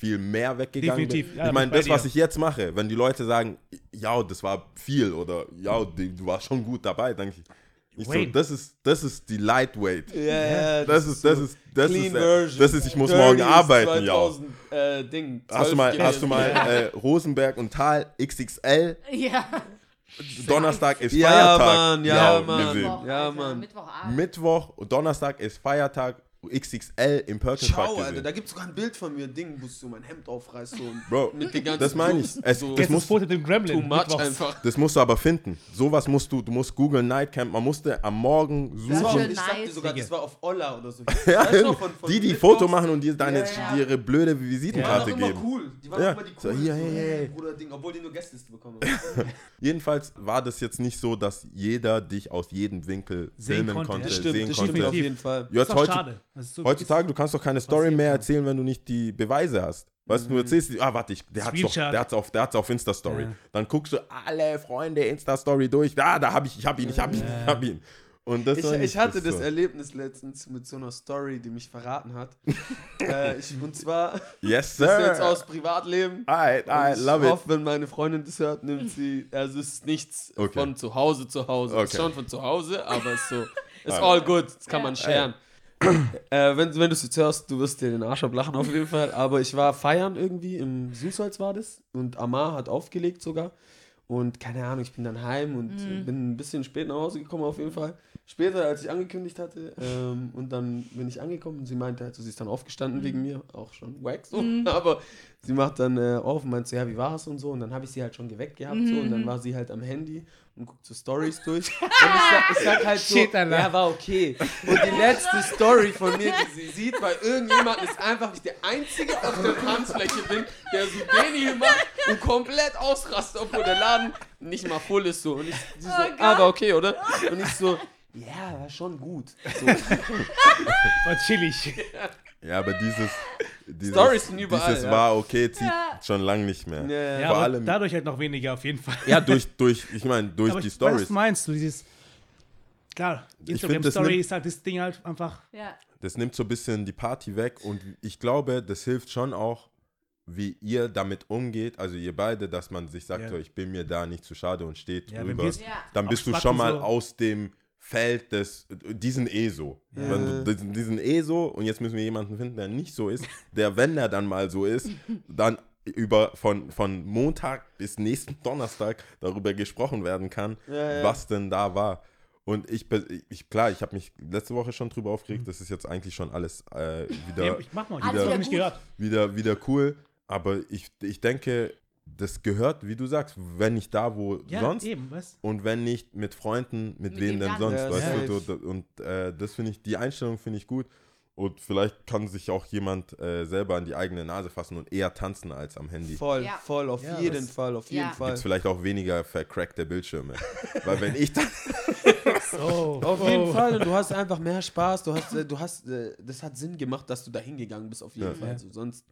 Speaker 1: viel mehr weggegangen
Speaker 5: Definitiv,
Speaker 1: bin.
Speaker 5: ja,
Speaker 1: ich meine, das, was ich jetzt mache, wenn die Leute sagen, ja, das war viel oder ja, du warst schon gut dabei, denke ich, ich so, das ist, das ist die Lightweight.
Speaker 4: Ja,
Speaker 1: Das ist, das ist, das ist, äh,
Speaker 4: Version.
Speaker 1: das ist, ich muss morgen
Speaker 4: ist
Speaker 1: arbeiten, ja.
Speaker 4: 2000, äh, Ding,
Speaker 1: Hast du
Speaker 4: 12
Speaker 1: mal,
Speaker 4: gewesen.
Speaker 1: hast du mal äh, Rosenberg und Tal XXL
Speaker 2: Ja.
Speaker 1: Donnerstag ist
Speaker 4: Ja,
Speaker 1: Feiertag.
Speaker 4: Mann, ja, Mann.
Speaker 1: gesehen.
Speaker 2: Mittwoch,
Speaker 4: Ja, Mann.
Speaker 2: Mittwochabend.
Speaker 1: Mittwoch und Donnerstag ist Feiertag XXL im Perkins Park
Speaker 4: Schau,
Speaker 1: gesehen.
Speaker 4: Alter, da gibt es sogar ein Bild von mir, Ding, wo so mein Hemd aufreiß so und
Speaker 1: Bro,
Speaker 4: mit den ganzen
Speaker 1: das meine ich. Es,
Speaker 4: so
Speaker 1: das,
Speaker 5: das
Speaker 1: musst,
Speaker 5: Foto dem Gremlin.
Speaker 4: too much
Speaker 5: Mittwochs.
Speaker 4: einfach.
Speaker 1: das musst du aber finden. Sowas musst du, du musst googeln Nightcamp, man musste am Morgen
Speaker 4: Das
Speaker 1: suchen.
Speaker 4: war,
Speaker 2: schön
Speaker 4: ich sag dir sogar, das war auf Olla oder so.
Speaker 1: Ja,
Speaker 4: du von- von
Speaker 1: die, die? Foto machen und dir deine,
Speaker 2: Ja, ja.
Speaker 1: ihre blöde
Speaker 4: Die waren
Speaker 1: Visitenkarte
Speaker 4: doch immer
Speaker 1: geben.
Speaker 4: cool. Die waren
Speaker 1: Ja.
Speaker 4: immer die
Speaker 1: So, hier,
Speaker 4: so,
Speaker 1: hey, hey.
Speaker 4: Bruder Ding, obwohl die nur Gästeliste bekommen.
Speaker 1: Jedenfalls war das jetzt nicht so, dass jeder dich aus jedem Winkel
Speaker 5: Sehen
Speaker 1: filmen
Speaker 5: konnte,
Speaker 1: konnte.
Speaker 4: Das stimmt,
Speaker 1: sehen
Speaker 4: das
Speaker 1: konnte.
Speaker 4: stimmt auf jeden Fall.
Speaker 5: Ist doch
Speaker 1: heute,
Speaker 5: schade. So
Speaker 1: Heutzutage, du kannst doch keine Story mehr erzählen, wenn du nicht die Beweise hast. Weißt du, du erzählst, ah, warte, ich, der hat's doch,
Speaker 5: Screenshot.
Speaker 1: der hat's auf, der hat's auf Insta-Story.
Speaker 5: Ja.
Speaker 1: Dann guckst du alle Freunde Insta-Story durch. Da, da hab ich, ich hab ihn, ich hab ihn, ich hab ihn. Und das
Speaker 4: Ich, ich hatte das
Speaker 1: so.
Speaker 4: Erlebnis letztens mit so einer Story, die mich verraten hat. äh, ich, und zwar,
Speaker 1: Yes,
Speaker 4: das ist jetzt
Speaker 1: sir.
Speaker 4: aus Privatleben.
Speaker 1: I, I
Speaker 4: ich
Speaker 1: love it.
Speaker 4: hoffe, wenn meine Freundin das hört, nimmt sie, also es ist nichts
Speaker 1: Okay.
Speaker 4: von zu Hause zu Hause. Es ist
Speaker 1: Okay.
Speaker 4: schon von zu Hause, aber es ist so, ist
Speaker 1: Ah.
Speaker 4: all good, das kann man sharen. Äh, wenn wenn du es jetzt hörst, du wirst dir den Arsch ablachen auf jeden Fall. Aber ich war feiern irgendwie, im Süßholz war das und Amar hat aufgelegt sogar. Und keine Ahnung, ich bin dann heim und bin ein bisschen spät nach Hause gekommen auf jeden Fall. Später, als ich angekündigt hatte. Ähm, und dann bin ich angekommen und sie meinte halt, so, sie ist dann aufgestanden wegen mir. Auch schon wack so. Aber sie macht dann äh, auf und meint so, ja, wie war es und so. Und dann habe ich sie halt schon geweckt gehabt so. Und dann war sie halt am Handy und guckt so Stories durch. Und ich sag, ich sag halt so,
Speaker 5: Shit,
Speaker 4: ja, war okay. Und die letzte Story von mir, die sie sieht, weil irgendjemand ist einfach nicht der Einzige auf der Tanzfläche bin, der so Benny macht und komplett ausrastet, obwohl der Laden nicht mal voll ist so. Und ich sie so, ah, war okay, oder? Und ich so, ja, war schon gut. So.
Speaker 5: War chillig.
Speaker 1: Ja, aber dieses, dieses,
Speaker 4: Stories sind überall,
Speaker 1: dieses
Speaker 4: ja.
Speaker 1: war okay, zieht
Speaker 2: Ja.
Speaker 1: schon lang nicht mehr.
Speaker 4: Ja,
Speaker 5: Ja,
Speaker 1: Vor allem-
Speaker 5: dadurch halt noch weniger auf jeden Fall.
Speaker 1: Ja, durch, durch, ich meine, durch
Speaker 5: aber
Speaker 1: die
Speaker 5: ich was
Speaker 1: Stories.
Speaker 5: du meinst du, dieses. Klar,
Speaker 1: find,
Speaker 5: Instagram
Speaker 1: das
Speaker 5: Story
Speaker 1: nimmt-
Speaker 5: ist halt das Ding halt einfach.
Speaker 2: Ja.
Speaker 1: Das nimmt so ein bisschen die Party weg und ich glaube, das hilft schon auch, wie ihr damit umgeht, also ihr beide, dass man sich sagt,
Speaker 5: Ja.
Speaker 1: so, ich bin mir da nicht zu schade und steht drüber. Dann
Speaker 5: Auch
Speaker 1: bist du
Speaker 5: Spacken
Speaker 1: schon mal
Speaker 5: so.
Speaker 1: aus dem Feld des, diesen eh so. Du diesen, diesen eh so und jetzt müssen wir jemanden finden, der nicht so ist, der, wenn er dann mal so ist, dann über von, von Montag bis nächsten Donnerstag darüber gesprochen werden kann,
Speaker 4: Ja, ja.
Speaker 1: was denn da war. Und ich, ich klar, ich habe mich letzte Woche schon drüber aufgeregt, das ist jetzt eigentlich schon alles äh, wieder,
Speaker 5: Ja, ich mach mal, ich
Speaker 2: Alles
Speaker 5: hab's
Speaker 2: wieder
Speaker 5: gehört.
Speaker 1: wieder, wieder cool. Aber ich, ich denke, das gehört, wie du sagst, wenn nicht da, wo
Speaker 5: Ja,
Speaker 1: sonst.
Speaker 5: eben, was?
Speaker 1: Und wenn nicht mit Freunden, mit,
Speaker 2: Mit
Speaker 1: wem denn
Speaker 2: dann?
Speaker 1: sonst,
Speaker 4: Ja,
Speaker 1: weißt du? So, Und äh, das finde ich, die Einstellung finde ich gut. Und vielleicht kann sich auch jemand äh, selber an die eigene Nase fassen und eher tanzen als am Handy.
Speaker 4: Voll,
Speaker 2: Ja.
Speaker 4: voll, auf
Speaker 5: Ja,
Speaker 4: jeden
Speaker 5: das-
Speaker 4: Fall, auf jeden
Speaker 2: Ja.
Speaker 4: Fall.
Speaker 1: Gibt es vielleicht auch weniger vercrackte Bildschirme. Weil wenn ich dann.
Speaker 5: Oh,
Speaker 4: Auf
Speaker 5: oh.
Speaker 4: jeden Fall, und du hast einfach mehr Spaß, du hast, äh, du hast, äh, das hat Sinn gemacht, dass du da hingegangen bist, auf jeden
Speaker 1: Ja.
Speaker 4: Fall. Also sonst,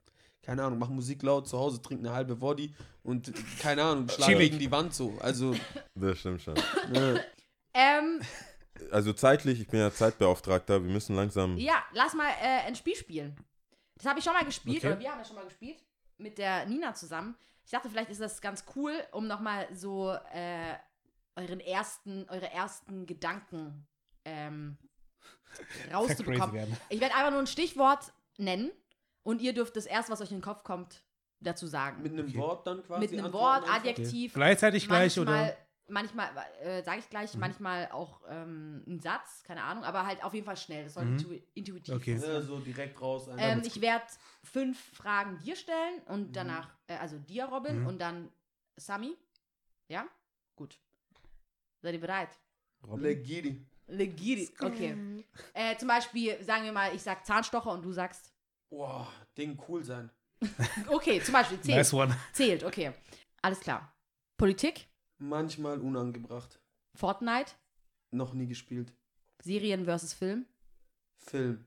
Speaker 4: keine Ahnung, mach Musik laut, zu Hause trink eine halbe Body und, äh, keine Ahnung, schlag
Speaker 5: Chillig.
Speaker 4: gegen die Wand so. Also,
Speaker 1: Das stimmt schon.
Speaker 4: äh,
Speaker 2: Ähm,
Speaker 1: Also zeitlich, ich bin ja Zeitbeauftragter, wir müssen langsam.
Speaker 2: ja, lass mal äh, ein Spiel spielen. Das habe ich schon mal gespielt,
Speaker 5: Okay.
Speaker 2: oder wir haben das schon mal gespielt, mit der Nina zusammen. Ich dachte, vielleicht ist das ganz cool, um nochmal so äh, euren ersten, eure ersten Gedanken ähm, rauszubekommen. Ich werde einfach nur ein Stichwort nennen und ihr dürft das erste, was euch in den Kopf kommt, dazu sagen.
Speaker 4: mit einem
Speaker 5: Okay.
Speaker 4: Wort dann quasi.
Speaker 2: Mit einem
Speaker 4: antworten
Speaker 2: Wort,
Speaker 4: einfach.
Speaker 2: Adjektiv.
Speaker 5: Gleichzeitig gleich
Speaker 2: manchmal,
Speaker 5: oder?
Speaker 2: Manchmal, äh, sage ich gleich,
Speaker 5: Mhm.
Speaker 2: manchmal auch ähm, ein Satz, keine Ahnung, aber halt auf jeden Fall schnell. Das soll
Speaker 5: Mhm.
Speaker 2: intu intuitiv
Speaker 5: Okay.
Speaker 2: passieren.
Speaker 4: Ja, so direkt raus.
Speaker 2: Ähm, ich werde fünf Fragen dir stellen und danach, äh, also dir, Robin,
Speaker 5: Mhm.
Speaker 2: und dann Sami. Ja? Gut. Seid ihr bereit?
Speaker 4: Legidi.
Speaker 2: Legiri. Okay. Äh, zum Beispiel, sagen wir mal, ich sag Zahnstocher und du sagst.
Speaker 4: Boah, Ding cool sein.
Speaker 2: Okay, zum Beispiel zählt.
Speaker 5: Nice one.
Speaker 2: Zählt, okay. Alles klar. Politik,
Speaker 4: Manchmal unangebracht.
Speaker 2: Fortnite,
Speaker 4: Noch nie gespielt.
Speaker 2: Serien versus Film,
Speaker 4: Film.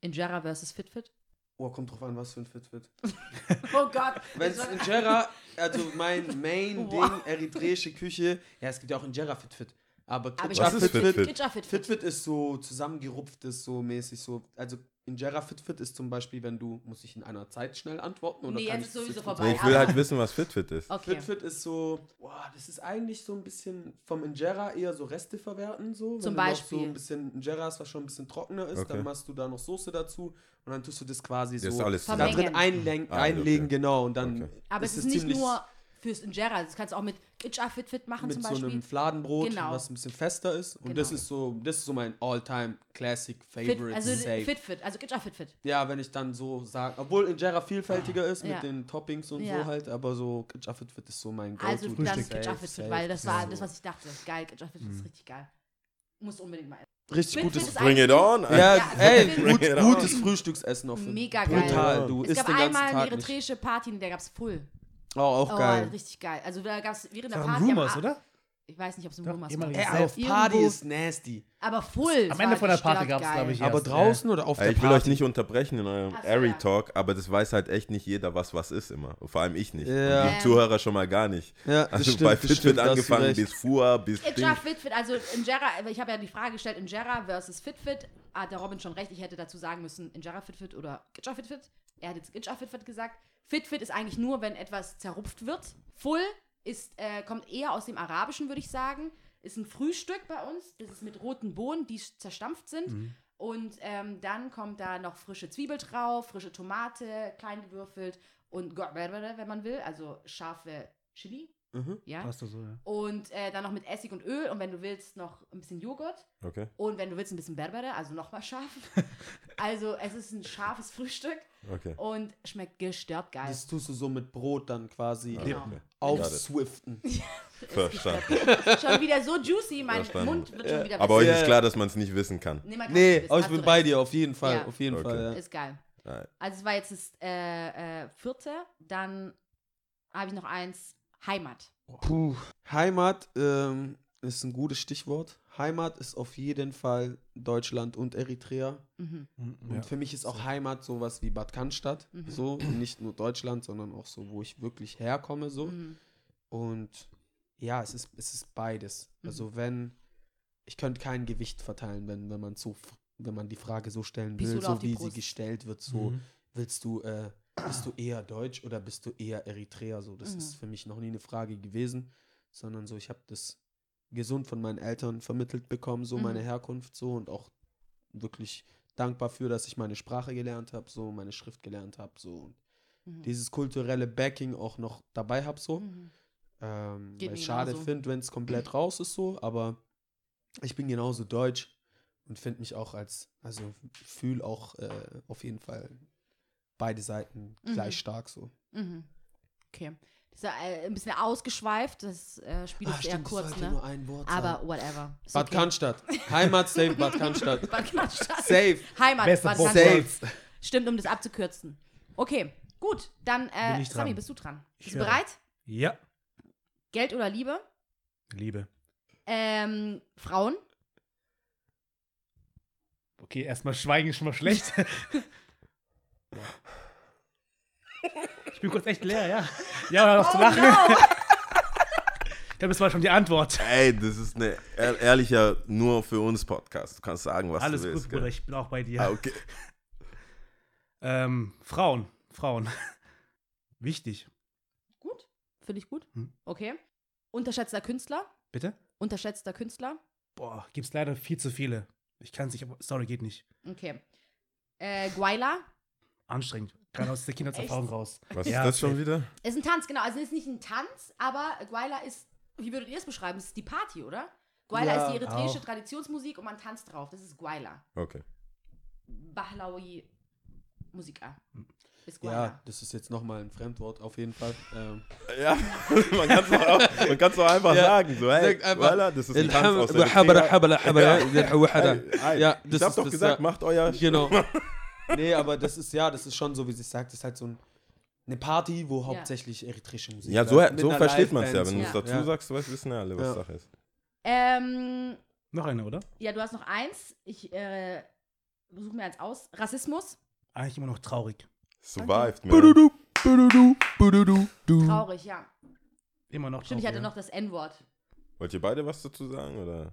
Speaker 2: Injera versus Fitfit.
Speaker 4: Oh, kommt drauf an, was für ein Fitfit.
Speaker 2: Oh Gott.
Speaker 4: Wenn es Injera, also mein Main-Ding,
Speaker 2: Wow.
Speaker 4: eritreische Küche, ja, es gibt ja auch Injera Fitfit. Aber
Speaker 1: ist
Speaker 4: Fitfit,
Speaker 1: Fitfit.
Speaker 2: Fitfit
Speaker 4: ist so zusammengerupftes, so mäßig so. Also Injera Fitfit ist zum Beispiel, wenn du, muss ich in einer Zeit schnell antworten? Oder
Speaker 2: Nee,
Speaker 4: kann
Speaker 2: jetzt
Speaker 4: ich
Speaker 2: ist sowieso
Speaker 4: Fitfit-
Speaker 2: vorbei.
Speaker 1: Nee, ich will halt wissen, was FitFit ist.
Speaker 2: Okay.
Speaker 4: Fitfit ist so, boah, das ist eigentlich so ein bisschen vom Injera eher so Reste verwerten, so. Wenn
Speaker 2: Zum
Speaker 4: du noch
Speaker 2: Beispiel.
Speaker 4: so ein bisschen Injera hast, was schon ein bisschen trockener ist,
Speaker 1: Okay.
Speaker 4: dann machst du da noch Soße dazu und dann tust du das quasi
Speaker 1: Das ist
Speaker 4: so
Speaker 1: alles
Speaker 4: da
Speaker 2: Vermengen.
Speaker 4: drin einlegen,
Speaker 1: Ah, okay.
Speaker 4: einlegen, genau. Und dann
Speaker 1: Okay.
Speaker 2: Aber es ist nicht nur fürs Injera. Das kannst du auch mit Kitcha Fitfit machen
Speaker 4: mit
Speaker 2: zum
Speaker 4: so
Speaker 2: Beispiel.
Speaker 4: einem Fladenbrot,
Speaker 2: Genau.
Speaker 4: was ein bisschen fester ist. Und
Speaker 2: Genau.
Speaker 4: das ist so, das ist so mein all-time Classic
Speaker 2: Fit,
Speaker 4: Favorite.
Speaker 2: also
Speaker 4: safe.
Speaker 2: Fitfit, also Kitcha Fitfit.
Speaker 4: Ja, wenn ich dann so sage, obwohl Injera vielfältiger ist
Speaker 2: Ja.
Speaker 4: mit den Toppings und
Speaker 2: Ja.
Speaker 4: so halt, aber so Kitcha Fitfit ist so mein Go-To.
Speaker 2: Also dann
Speaker 4: Safe,
Speaker 2: Fitfit,
Speaker 4: safe,
Speaker 2: weil das war
Speaker 4: safe.
Speaker 2: das, was ich dachte. Geil, Kitcha Fitfit ist richtig geil. Muss unbedingt mal essen.
Speaker 4: Richtig gutes
Speaker 1: Bring it on.
Speaker 4: Ja,
Speaker 2: Ja,
Speaker 4: ey, gut,
Speaker 1: Bring it
Speaker 4: gutes
Speaker 1: on.
Speaker 4: Frühstücksessen auf jeden
Speaker 2: Mega geil.
Speaker 4: Brutal, du
Speaker 2: Es
Speaker 4: isst
Speaker 2: gab
Speaker 4: den ganzen
Speaker 2: einmal eine
Speaker 4: Tag
Speaker 2: eritreische Party, in der gab's Full.
Speaker 4: Oh, auch
Speaker 2: Oh,
Speaker 4: geil.
Speaker 2: richtig geil. Also da gab's während
Speaker 5: Das
Speaker 2: der Party. am
Speaker 5: Rumors,
Speaker 2: A-
Speaker 5: oder?
Speaker 2: Ich weiß nicht, ob es Ruhrmaß
Speaker 5: ehemaliges
Speaker 2: war.
Speaker 4: Ey, auf
Speaker 2: Irgendwo.
Speaker 4: Party ist nasty.
Speaker 2: Aber full.
Speaker 5: Am Ende von der Party gab's, glaub ich, ja.
Speaker 4: Aber
Speaker 5: Erst,
Speaker 4: draußen oder auf
Speaker 1: Ey,
Speaker 4: der
Speaker 1: ich will
Speaker 4: Party?
Speaker 1: euch nicht unterbrechen in eurem Airy
Speaker 2: ja.
Speaker 1: Talk, aber das weiß halt echt nicht jeder, was was ist immer. Vor allem ich nicht.
Speaker 4: Ja.
Speaker 1: Und die Zuhörer schon mal gar nicht.
Speaker 4: Ja, das
Speaker 1: Also
Speaker 4: stimmt,
Speaker 1: bei
Speaker 4: das
Speaker 1: Fitfit
Speaker 4: stimmt,
Speaker 1: angefangen bis Fua, bis.
Speaker 2: Itcha Fitfit, also Injera, ich habe ja die Frage gestellt, Injera versus Fitfit. Hat der Robin schon recht, ich hätte dazu sagen müssen, Injera Fitfit oder Gitcha Fitfit. Er hat jetzt Gitcha Fitfit gesagt. Fitfit ist eigentlich nur, wenn etwas zerrupft wird. Full ist, äh, kommt eher aus dem Arabischen, würde ich sagen. Ist ein Frühstück bei uns. Das ist mit roten Bohnen, die zerstampft sind.
Speaker 4: Mhm.
Speaker 2: Und ähm, dann kommt da noch frische Zwiebel drauf, frische Tomate, klein gewürfelt und wenn man will, also scharfe Chili.
Speaker 4: Mhm.
Speaker 2: Ja.
Speaker 5: Passt so, ja.
Speaker 2: Und äh, dann noch mit Essig und Öl und wenn du willst, noch ein bisschen Joghurt.
Speaker 1: Okay.
Speaker 2: Und wenn du willst, ein bisschen Berbere, also nochmal scharf. also es ist ein scharfes Frühstück
Speaker 1: Okay.
Speaker 2: und schmeckt gestört geil.
Speaker 4: Das tust du so mit Brot dann quasi
Speaker 2: Genau.
Speaker 4: aufswiften.
Speaker 1: Verstanden.
Speaker 2: Schon wieder so juicy, mein
Speaker 1: Verstanden.
Speaker 2: Mund wird schon wieder
Speaker 1: Aber euch ist klar, dass man es nicht wissen kann.
Speaker 2: Nee, man
Speaker 4: Nee, aber ich bin bei dir, auf jeden Fall.
Speaker 2: Ja.
Speaker 4: Auf jeden
Speaker 1: Okay.
Speaker 4: Fall, ja.
Speaker 2: Ist geil. Also es war jetzt das äh, äh, vierte. Dann habe ich noch eins. Heimat.
Speaker 4: Puh. Heimat ähm, ist ein gutes Stichwort. Heimat ist auf jeden Fall Deutschland und Eritrea.
Speaker 2: Mhm.
Speaker 4: Und für mich ist auch Heimat sowas wie Bad Cannstatt.
Speaker 2: Mhm.
Speaker 4: So, nicht nur Deutschland, sondern auch so, wo ich wirklich herkomme. So.
Speaker 2: Mhm.
Speaker 4: Und ja, es ist, es ist beides.
Speaker 2: Mhm.
Speaker 4: Also wenn, ich könnte kein Gewicht verteilen, wenn, wenn man so, wenn man die Frage so stellen will, so wie
Speaker 2: Brust.
Speaker 4: sie gestellt wird, so
Speaker 5: Mhm.
Speaker 4: willst du, äh, bist du eher Deutsch oder bist du eher Eritreer? So, das
Speaker 2: Mhm.
Speaker 4: ist für mich noch nie eine Frage gewesen, sondern so, ich habe das gesund von meinen Eltern vermittelt bekommen, so
Speaker 2: Mhm.
Speaker 4: meine Herkunft, so und auch wirklich dankbar für, dass ich meine Sprache gelernt habe, so meine Schrift gelernt habe, so und
Speaker 2: Mhm.
Speaker 4: dieses kulturelle Backing auch noch dabei habe, so.
Speaker 2: Mhm.
Speaker 4: Ähm, weil ich schade
Speaker 2: genauso.
Speaker 4: finde, wenn es komplett raus ist so, aber ich bin genauso deutsch und finde mich auch als, also fühle auch äh, auf jeden Fall beide Seiten
Speaker 2: Mhm.
Speaker 4: gleich stark so.
Speaker 2: Mhm. Okay. Ist ja, äh, ein bisschen ausgeschweift. Das äh, Spiel ist eher kurz, ne?
Speaker 4: nur ein Wort
Speaker 2: Aber
Speaker 4: sein.
Speaker 2: whatever. Ist
Speaker 4: Bad
Speaker 2: okay.
Speaker 4: Cannstatt. Heimat safe Bad Cannstatt.
Speaker 2: Bad Cannstatt.
Speaker 4: safe.
Speaker 2: Heimat.
Speaker 5: Bester
Speaker 2: Bad
Speaker 5: Punkt.
Speaker 2: Cannstatt.
Speaker 4: Safe.
Speaker 2: Stimmt, um das abzukürzen. Okay, gut. Dann, äh,
Speaker 5: dran.
Speaker 2: bist du dran?
Speaker 5: Ich
Speaker 2: Bist du bereit?
Speaker 5: Ja.
Speaker 2: Geld oder Liebe?
Speaker 5: Liebe.
Speaker 2: Ähm, Frauen?
Speaker 5: Okay, erstmal schweigen ist schon mal schlecht. ich bin kurz echt leer, ja. Ja, oder noch zu lachen. Ich glaube, das war schon die Antwort.
Speaker 1: Ey, das ist eine ehr- ehrlicher nur für uns Podcast. Du kannst sagen, was
Speaker 5: Alles
Speaker 1: du willst.
Speaker 5: gut, Bruder, ich bin auch bei dir.
Speaker 1: Ah, okay.
Speaker 5: Ähm, Frauen. Frauen. Wichtig.
Speaker 2: Gut. Finde ich gut.
Speaker 5: Hm.
Speaker 2: Okay. Unterschätzter Künstler?
Speaker 5: Bitte?
Speaker 2: Unterschätzter Künstler?
Speaker 5: Boah, gibt's leider viel zu viele. Ich kann es nicht, aber sorry, geht nicht.
Speaker 2: Okay. Äh, Guayla?
Speaker 5: Anstrengend. Gerade aus der Kindheitserfahrung
Speaker 2: Echt?
Speaker 5: raus.
Speaker 1: Was
Speaker 5: Ja,
Speaker 1: ist das schon wieder?
Speaker 2: Ist ein Tanz, genau. Also ist nicht ein Tanz, aber Guayla ist, wie würdet ihr es beschreiben? Es ist die Party, oder? Guayla
Speaker 4: Ja,
Speaker 2: ist die eritreische
Speaker 5: auch.
Speaker 2: Traditionsmusik und man tanzt drauf. Das ist Guayla.
Speaker 1: Okay.
Speaker 2: Bahlawi Musika. Ist
Speaker 4: Ja,
Speaker 2: Guayla.
Speaker 4: das ist jetzt nochmal ein Fremdwort auf jeden Fall. Ähm,
Speaker 1: Ja, man kann es auch, auch einfach
Speaker 4: Ja.
Speaker 1: sagen. So, hey,
Speaker 4: einfach,
Speaker 1: voilà, das ist ein Tanz aus der
Speaker 4: Ja,
Speaker 1: ich
Speaker 4: das
Speaker 1: hab
Speaker 4: ist
Speaker 1: doch
Speaker 4: das,
Speaker 1: gesagt,
Speaker 4: ja.
Speaker 1: macht euer...
Speaker 4: Genau. nee, aber das ist ja, das ist schon so, wie sie sagt, das ist halt so ein, eine Party, wo hauptsächlich eritreische Musik
Speaker 1: Ja, so, so versteht man es ja. Wenn du es dazu
Speaker 4: ja.
Speaker 1: sagst, weißt, wissen ja alle, was
Speaker 4: Ja.
Speaker 1: Sache ist.
Speaker 2: Ähm,
Speaker 5: Noch eine, oder?
Speaker 2: ja, du hast noch eins. Ich äh, suche mir eins aus. Rassismus.
Speaker 5: Eigentlich immer noch traurig.
Speaker 1: Survived, man.
Speaker 4: Bududu, bududu, bududu, du.
Speaker 2: Traurig, ja.
Speaker 5: Immer noch
Speaker 2: Stimmt,
Speaker 5: traurig.
Speaker 2: ich hatte
Speaker 5: ja.
Speaker 2: noch das N-Wort.
Speaker 1: Wollt ihr beide was dazu sagen? Oder?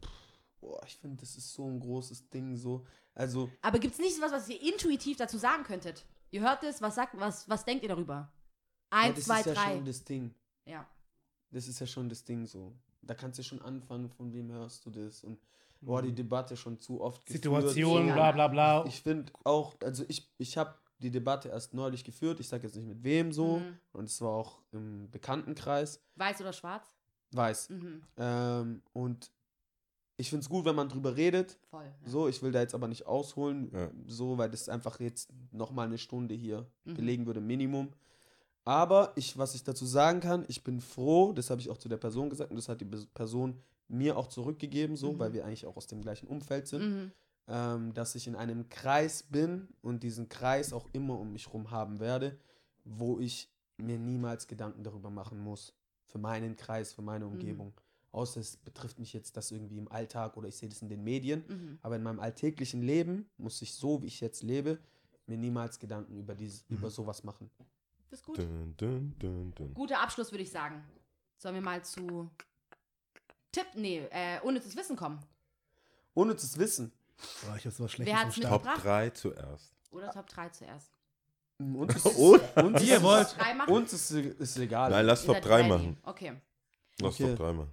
Speaker 4: Boah, ich finde, das ist so ein großes Ding, so. Also,
Speaker 2: Aber gibt es nicht was, was ihr intuitiv dazu sagen könntet? Ihr hört es, was sagt, was, was denkt ihr darüber? Eins,
Speaker 4: das
Speaker 2: zwei,
Speaker 4: ist ja
Speaker 2: drei.
Speaker 4: schon das Ding.
Speaker 2: Ja.
Speaker 4: Das ist ja schon das Ding so. Da kannst du schon anfangen, von wem hörst du das und boah, die Debatte schon zu oft geführt.
Speaker 5: Situation,
Speaker 2: Ja.
Speaker 5: bla bla bla.
Speaker 4: Ich finde auch, also ich, ich habe die Debatte erst neulich geführt, ich sage jetzt nicht mit wem so,
Speaker 2: Mhm.
Speaker 4: und es war auch im Bekanntenkreis,
Speaker 2: Weiß oder schwarz?
Speaker 4: weiß.
Speaker 2: Mhm.
Speaker 4: Ähm, und ich finde es gut, wenn man drüber redet,
Speaker 2: Voll. Ja.
Speaker 4: so, ich will da jetzt aber nicht ausholen,
Speaker 1: Ja.
Speaker 4: so, weil das einfach jetzt nochmal eine Stunde hier
Speaker 2: Mhm.
Speaker 4: belegen würde, Minimum. Aber ich, was ich dazu sagen kann, ich bin froh, das habe ich auch zu der Person gesagt und das hat die Person mir auch zurückgegeben, so,
Speaker 2: Mhm.
Speaker 4: weil wir eigentlich auch aus dem gleichen Umfeld sind,
Speaker 2: Mhm.
Speaker 4: ähm, dass ich in einem Kreis bin und diesen Kreis auch immer um mich rum haben werde, wo ich mir niemals Gedanken darüber machen muss. Für meinen Kreis, für meine Umgebung. Außer es betrifft mich jetzt das irgendwie im Alltag oder ich sehe das in den Medien.
Speaker 2: Mhm.
Speaker 4: Aber in meinem alltäglichen Leben muss ich so, wie ich jetzt lebe, mir niemals Gedanken über, dieses, über sowas machen.
Speaker 2: Das ist gut.
Speaker 1: Dun, dun, dun, dun.
Speaker 2: Guter Abschluss, würde ich sagen. Sollen wir mal zu Tipp, nee, äh, unnützes Wissen kommen?
Speaker 4: Unnützes Wissen.
Speaker 5: Boah, ich hab sowas Schlechtes
Speaker 2: Wer.
Speaker 1: Top
Speaker 2: mitgebracht?
Speaker 1: 3 zuerst.
Speaker 2: Oder Top 3 zuerst?
Speaker 4: Uns ist, uns
Speaker 5: Wie ihr wollt.
Speaker 4: Uns ist, ist egal.
Speaker 1: Nein, lass Top
Speaker 2: seid
Speaker 1: 3
Speaker 2: ready.
Speaker 1: machen.
Speaker 2: Okay.
Speaker 1: Lass
Speaker 4: Okay.
Speaker 1: Top 3 machen.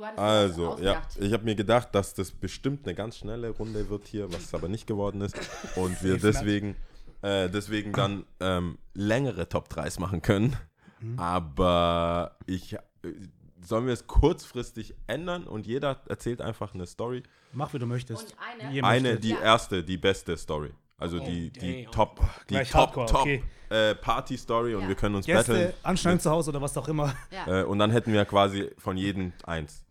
Speaker 2: Du hattest
Speaker 1: Also, ja, ich habe mir gedacht, dass das bestimmt eine ganz schnelle Runde wird hier, was aber nicht geworden ist. Und wir deswegen, äh, deswegen dann ähm, längere Top 3s machen können.
Speaker 5: Mhm.
Speaker 1: Aber ich, äh, sollen wir es kurzfristig ändern und jeder erzählt einfach eine Story?
Speaker 5: Mach, wie du möchtest.
Speaker 2: Und eine-
Speaker 1: Eine, die
Speaker 2: Ja.
Speaker 1: erste, die beste Story. Also
Speaker 5: Oh,
Speaker 1: die, die
Speaker 4: damn.
Speaker 1: Top, die
Speaker 5: Gleich
Speaker 1: Top,
Speaker 5: Hardcore,
Speaker 1: Top
Speaker 5: okay.
Speaker 1: äh, Party-Story und
Speaker 2: Ja.
Speaker 1: wir können uns
Speaker 5: Gäste
Speaker 1: battlen.
Speaker 5: anschneiden zu Hause oder was auch immer.
Speaker 2: Ja,
Speaker 1: Äh, und dann hätten wir quasi von jedem eins.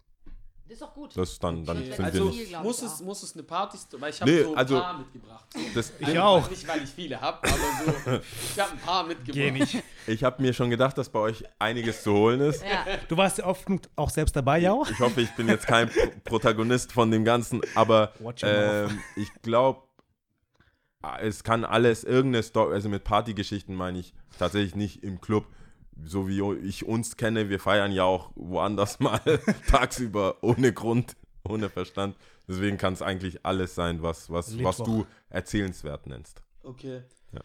Speaker 2: Das ist doch gut.
Speaker 1: Das ist dann, dann
Speaker 2: Okay.
Speaker 1: sind
Speaker 2: Also-
Speaker 1: wir nicht.
Speaker 4: muss
Speaker 2: ich
Speaker 4: es,
Speaker 2: auch.
Speaker 4: muss es eine Party, weil ich habe
Speaker 1: Nee,
Speaker 4: so ein
Speaker 1: also-
Speaker 4: paar mitgebracht.
Speaker 1: Das,
Speaker 5: Ich
Speaker 4: Also,
Speaker 5: auch.
Speaker 4: Nicht, weil ich viele habe, aber so, ich habe ein paar mitgebracht.
Speaker 5: Geh nicht.
Speaker 1: Ich habe mir schon gedacht, dass bei euch einiges zu holen ist.
Speaker 2: Ja.
Speaker 5: Du warst ja oft genug auch selbst dabei, ja?
Speaker 1: Ich hoffe, ich bin jetzt kein Pro Protagonist von dem Ganzen, aber ähm, ich glaube, es kann alles irgendeine Story, also mit Partygeschichten meine ich tatsächlich nicht im Club, so wie ich uns kenne. Wir feiern ja auch woanders mal tagsüber ohne Grund, ohne Verstand. Deswegen kann es eigentlich alles sein, was, was, was du erzählenswert nennst.
Speaker 4: Okay.
Speaker 1: Ja.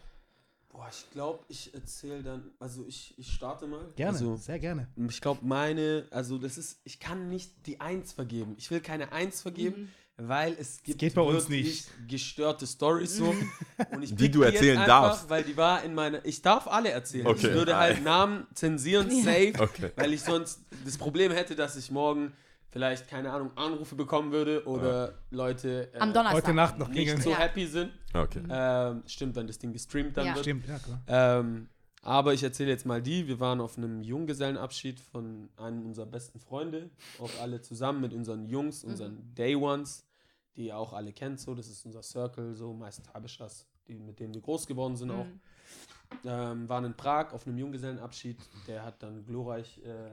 Speaker 4: Boah, ich glaube, ich erzähle dann, also ich, ich starte mal.
Speaker 5: Gerne,
Speaker 4: Also,
Speaker 5: sehr gerne.
Speaker 4: ich glaube, meine, also das ist, ich kann nicht die Eins vergeben. Ich will keine Eins vergeben, weil es gibt
Speaker 5: geht bei uns
Speaker 4: wirklich
Speaker 5: nicht.
Speaker 4: gestörte Stories so. Und ich
Speaker 1: Die du erzählen
Speaker 4: einfach,
Speaker 1: darfst.
Speaker 4: Weil die war in meiner, ich darf alle erzählen.
Speaker 1: Okay.
Speaker 4: Ich würde halt Namen zensieren, safe,
Speaker 1: Okay.
Speaker 4: weil ich sonst das Problem hätte, dass ich morgen vielleicht, keine Ahnung, Anrufe bekommen würde oder Leute äh,
Speaker 2: Am Donnerstag.
Speaker 5: Heute Nacht noch
Speaker 4: nicht so
Speaker 2: Ja.
Speaker 4: happy sind.
Speaker 1: Okay.
Speaker 4: Ähm, stimmt, wenn das Ding gestreamt dann
Speaker 2: Ja.
Speaker 4: wird.
Speaker 5: Stimmt, ja klar.
Speaker 4: Ähm, aber ich erzähle jetzt mal die. Wir waren auf einem Junggesellenabschied von einem unserer besten Freunde. Auch alle zusammen mit unseren Jungs, unseren Day Ones, die ihr auch alle kennt. So, das ist unser Circle, so meist Habeshas, die, mit denen wir groß geworden sind auch.
Speaker 2: Mhm.
Speaker 4: Ähm, waren in Prag auf einem Junggesellenabschied. Der hat dann glorreich, äh,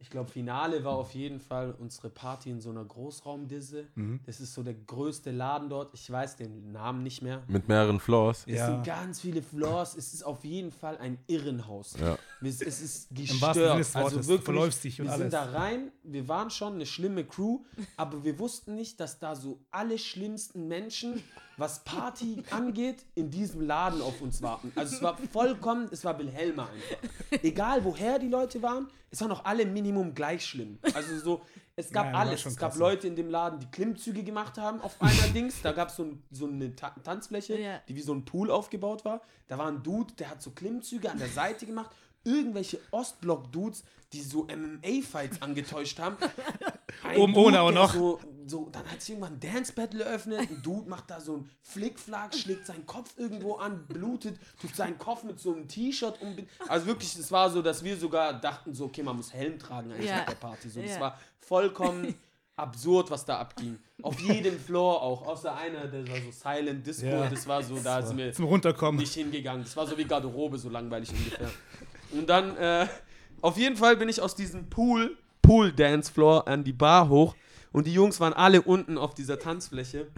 Speaker 4: ich glaube, Finale war auf jeden Fall unsere Party in so einer Großraumdisse.
Speaker 5: Mhm.
Speaker 4: Das ist so der größte Laden dort. Ich weiß den Namen nicht mehr.
Speaker 1: Mit mehreren Floors.
Speaker 4: Es
Speaker 5: Ja.
Speaker 4: sind ganz viele Floors. Es ist auf jeden Fall ein Irrenhaus.
Speaker 1: Ja.
Speaker 4: Es, es ist gestört. Also
Speaker 5: Wortes. Du
Speaker 4: wirklich,
Speaker 5: verläufst dich und
Speaker 4: wir
Speaker 5: alles.
Speaker 4: sind da rein. Wir waren schon eine schlimme Crew, aber wir wussten nicht, dass da so alle schlimmsten Menschen, was Party angeht, in diesem Laden auf uns warten. Also es war vollkommen, es war Wilhelma einfach. Egal woher die Leute waren, es waren auch alle Minimum gleich schlimm. Also so, es gab
Speaker 5: Ja,
Speaker 4: alles. Es gab
Speaker 5: krass,
Speaker 4: Leute in dem Laden, die Klimmzüge gemacht haben auf einer Dings. Da gab es so, ein, so eine Ta Tanzfläche,
Speaker 2: Ja.
Speaker 4: die wie so ein Pool aufgebaut war. Da war ein Dude, der hat so Klimmzüge an der Seite gemacht. Irgendwelche Ostblock-Dudes, die so MMA-Fights angetäuscht haben.
Speaker 5: Oben ohne auch noch.
Speaker 4: So, so, dann hat sich irgendwann ein Dance-Battle eröffnet. Ein Dude macht da so einen Flickflack, schlägt seinen Kopf irgendwo an, blutet, tut seinen Kopf mit so einem T-Shirt um. Also wirklich, es war so, dass wir sogar dachten, so, okay, man muss Helm tragen eigentlich
Speaker 2: Ja.
Speaker 4: nach der Party. So, das
Speaker 2: Ja.
Speaker 4: war vollkommen absurd, was da abging. Auf jedem Floor auch, außer einer, der war so Silent Disco.
Speaker 5: Ja.
Speaker 4: Das war so, da sind wir
Speaker 5: Zum Runterkommen.
Speaker 4: nicht hingegangen. Das war so wie Garderobe, so langweilig ungefähr. Und dann, äh, auf jeden Fall bin ich aus diesem Pool, Pool Dance Floor an die Bar hoch und die Jungs waren alle unten auf dieser Tanzfläche.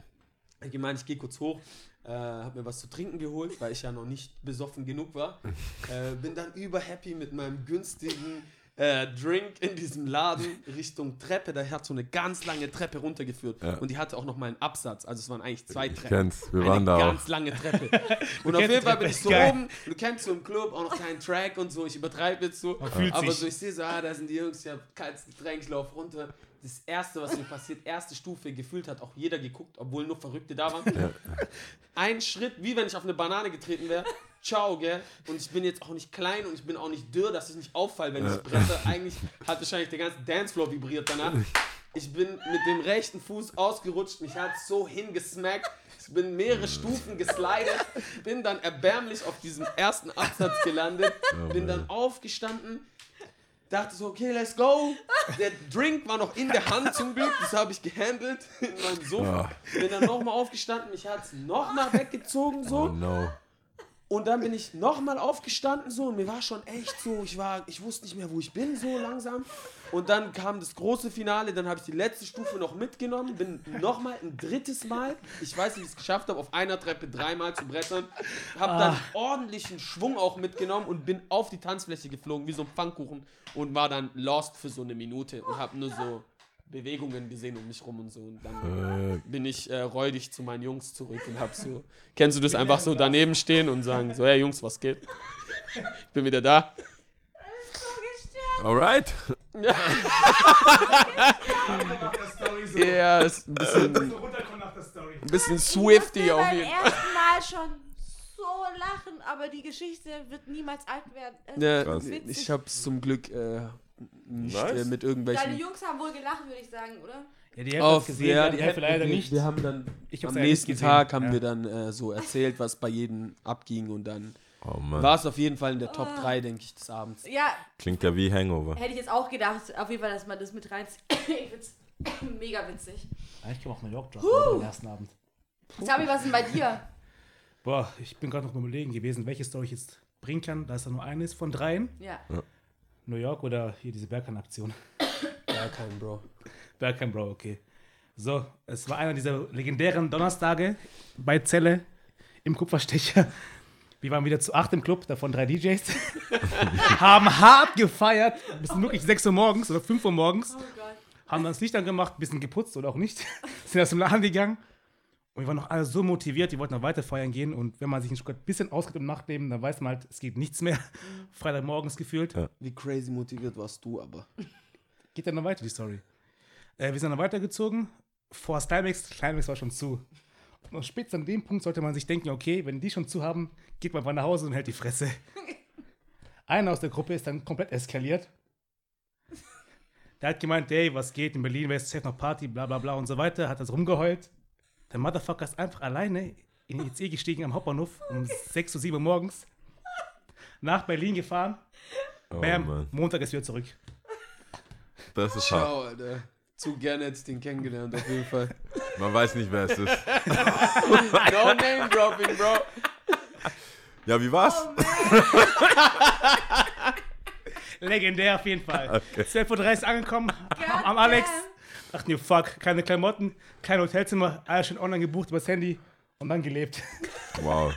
Speaker 4: Ich gemeint, ich gehe kurz hoch, äh, hab mir was zu trinken geholt, weil ich ja noch nicht besoffen genug war. Äh, bin dann überhappy mit meinem günstigen äh, Drink in diesem Laden Richtung Treppe. Da hat so eine ganz lange Treppe runtergeführt.
Speaker 1: Ja.
Speaker 4: Und die hatte auch noch mal einen Absatz. Also es waren eigentlich zwei
Speaker 1: Ich
Speaker 4: Treppen
Speaker 1: kenn's, wir
Speaker 4: eine
Speaker 1: waren da
Speaker 4: ganz
Speaker 1: auch.
Speaker 4: lange Treppe. Und auf jeden Fall bin ich so
Speaker 5: geil.
Speaker 4: oben. Du kennst so im Club auch noch keinen Track und so. Ich übertreibe jetzt so.
Speaker 5: fühlt
Speaker 4: Aber
Speaker 5: sich.
Speaker 4: so, ich sehe so, ah, da sind die Jungs, ich hab kaltes Getränk, ich lauf runter. Das erste, was mir passiert, erste Stufe, gefühlt hat auch jeder geguckt, obwohl nur Verrückte da waren. Ein Schritt, wie wenn ich auf eine Banane getreten wäre. Ciao, gell? Und ich bin jetzt auch nicht klein und ich bin auch nicht dürr, dass ich nicht auffalle, wenn ich bretter. Eigentlich hat wahrscheinlich der ganze Dancefloor vibriert danach. Ich bin mit dem rechten Fuß ausgerutscht, mich hat so hingesmackt. Ich bin mehrere Stufen geslidet, bin dann erbärmlich auf diesem ersten Absatz gelandet, bin dann aufgestanden, dachte so, okay, let's go. Der Drink war noch in der Hand zum Glück, das habe ich gehandelt in meinem Sofa. Bin dann nochmal aufgestanden, mich hat es nochmal weggezogen so.
Speaker 1: Oh no.
Speaker 4: Und dann bin ich nochmal aufgestanden so und mir war schon echt so, ich war, ich wusste nicht mehr, wo ich bin, so langsam. Und dann kam das große Finale, dann habe ich die letzte Stufe noch mitgenommen, bin nochmal ein drittes Mal, ich weiß nicht, wie ich es geschafft habe, auf einer Treppe dreimal zu brettern, habe dann ordentlichen Schwung auch mitgenommen und bin auf die Tanzfläche geflogen, wie so ein Pfannkuchen und war dann lost für so eine Minute und habe nur so Bewegungen gesehen um mich rum und so. Und dann bin ich äh, räudig zu meinen Jungs zurück und hab so, kennst du das einfach so daneben stehen und sagen so, hey Jungs, was geht? Ich bin wieder da.
Speaker 1: Alright.
Speaker 4: Ja, ist ein bisschen, ein bisschen swifty auf jeden Fall.
Speaker 2: ersten Mal schon so lachen, aber die Geschichte wird niemals alt werden.
Speaker 4: Ja,
Speaker 2: witzig.
Speaker 4: ich hab's zum Glück äh, nicht
Speaker 1: Nice.
Speaker 4: äh, mit
Speaker 2: Deine
Speaker 4: irgendwelchen.
Speaker 2: Jungs haben wohl gelacht, würde ich sagen, oder?
Speaker 5: Ja, die Hälfte
Speaker 4: Auf,
Speaker 5: gesehen, ja, die Hälfte leider
Speaker 4: wir,
Speaker 5: nicht.
Speaker 4: Wir haben dann am nächsten Tag haben
Speaker 5: ja.
Speaker 4: wir dann äh, so erzählt, was bei jedem abging und dann
Speaker 1: Oh
Speaker 4: war es auf jeden Fall in der Top
Speaker 2: Ah.
Speaker 4: 3, denke ich, des Abends.
Speaker 2: Ja,
Speaker 1: Klingt ja wie Hangover.
Speaker 2: hätte ich jetzt auch gedacht, auf jeden Fall, dass man das mit reinzieht. ich find's mega witzig.
Speaker 5: Ich kann auch New York droppen am ersten Abend.
Speaker 2: Sabi, was ist denn bei dir?
Speaker 5: Boah, ich bin gerade noch überlegen gewesen, welche Story ich jetzt bringen kann, da es da nur eine ist von dreien.
Speaker 2: Ja.
Speaker 5: New York oder hier diese Berghain-Aktion.
Speaker 4: Kein Bro.
Speaker 5: Berghain, Bro, okay. So, es war einer dieser legendären Donnerstage bei Zelle im Kupferstecher. Wir waren wieder zu acht im Club, davon drei DJs. haben hart gefeiert, bis wirklich 6 Uhr morgens oder 5 Uhr morgens.
Speaker 2: Oh Gott.
Speaker 5: haben dann das Licht angemacht, bisschen geputzt oder auch nicht, sind aus dem Laden gegangen. Und wir waren noch alle so motiviert, die wollten noch weiter feiern gehen. Und wenn man sich ein bisschen auskennt im Nachtleben, dann weiß man halt, es geht nichts mehr. Freitagmorgens gefühlt.
Speaker 1: Ja.
Speaker 4: Wie crazy motiviert warst du aber?
Speaker 5: Geht dann noch weiter, die Story. Äh, wir sind dann weitergezogen. Vor Stylex, Climax war schon zu. Und noch spätestens an dem Punkt sollte man sich denken, okay, wenn die schon zu haben, geht man mal nach Hause und hält die Fresse. Einer aus der Gruppe ist dann komplett eskaliert. Der hat gemeint, ey, was geht, in Berlin wäre es safe noch Party, bla bla bla und so weiter, hat das rumgeheult. Der Motherfucker ist einfach alleine in die ICE gestiegen am Hauptbahnhof um 6 Uhr, 7 Uhr morgens. Nach Berlin gefahren.
Speaker 1: Oh
Speaker 5: Bam,
Speaker 1: Mann.
Speaker 5: Montag ist wieder zurück.
Speaker 1: Das ist hart.
Speaker 4: Ciao, Alter. Zu gerne ich den kennengelernt, auf jeden Fall.
Speaker 1: Man weiß nicht, wer es ist.
Speaker 4: no name dropping, Bro.
Speaker 1: Ja, wie war's?
Speaker 5: Legendär auf jeden Fall. 12.30 Uhr angekommen, am, am Alex. Dachten mir, fuck, keine Klamotten, kein Hotelzimmer, alles schon online gebucht übers Handy und dann gelebt.
Speaker 1: Wow.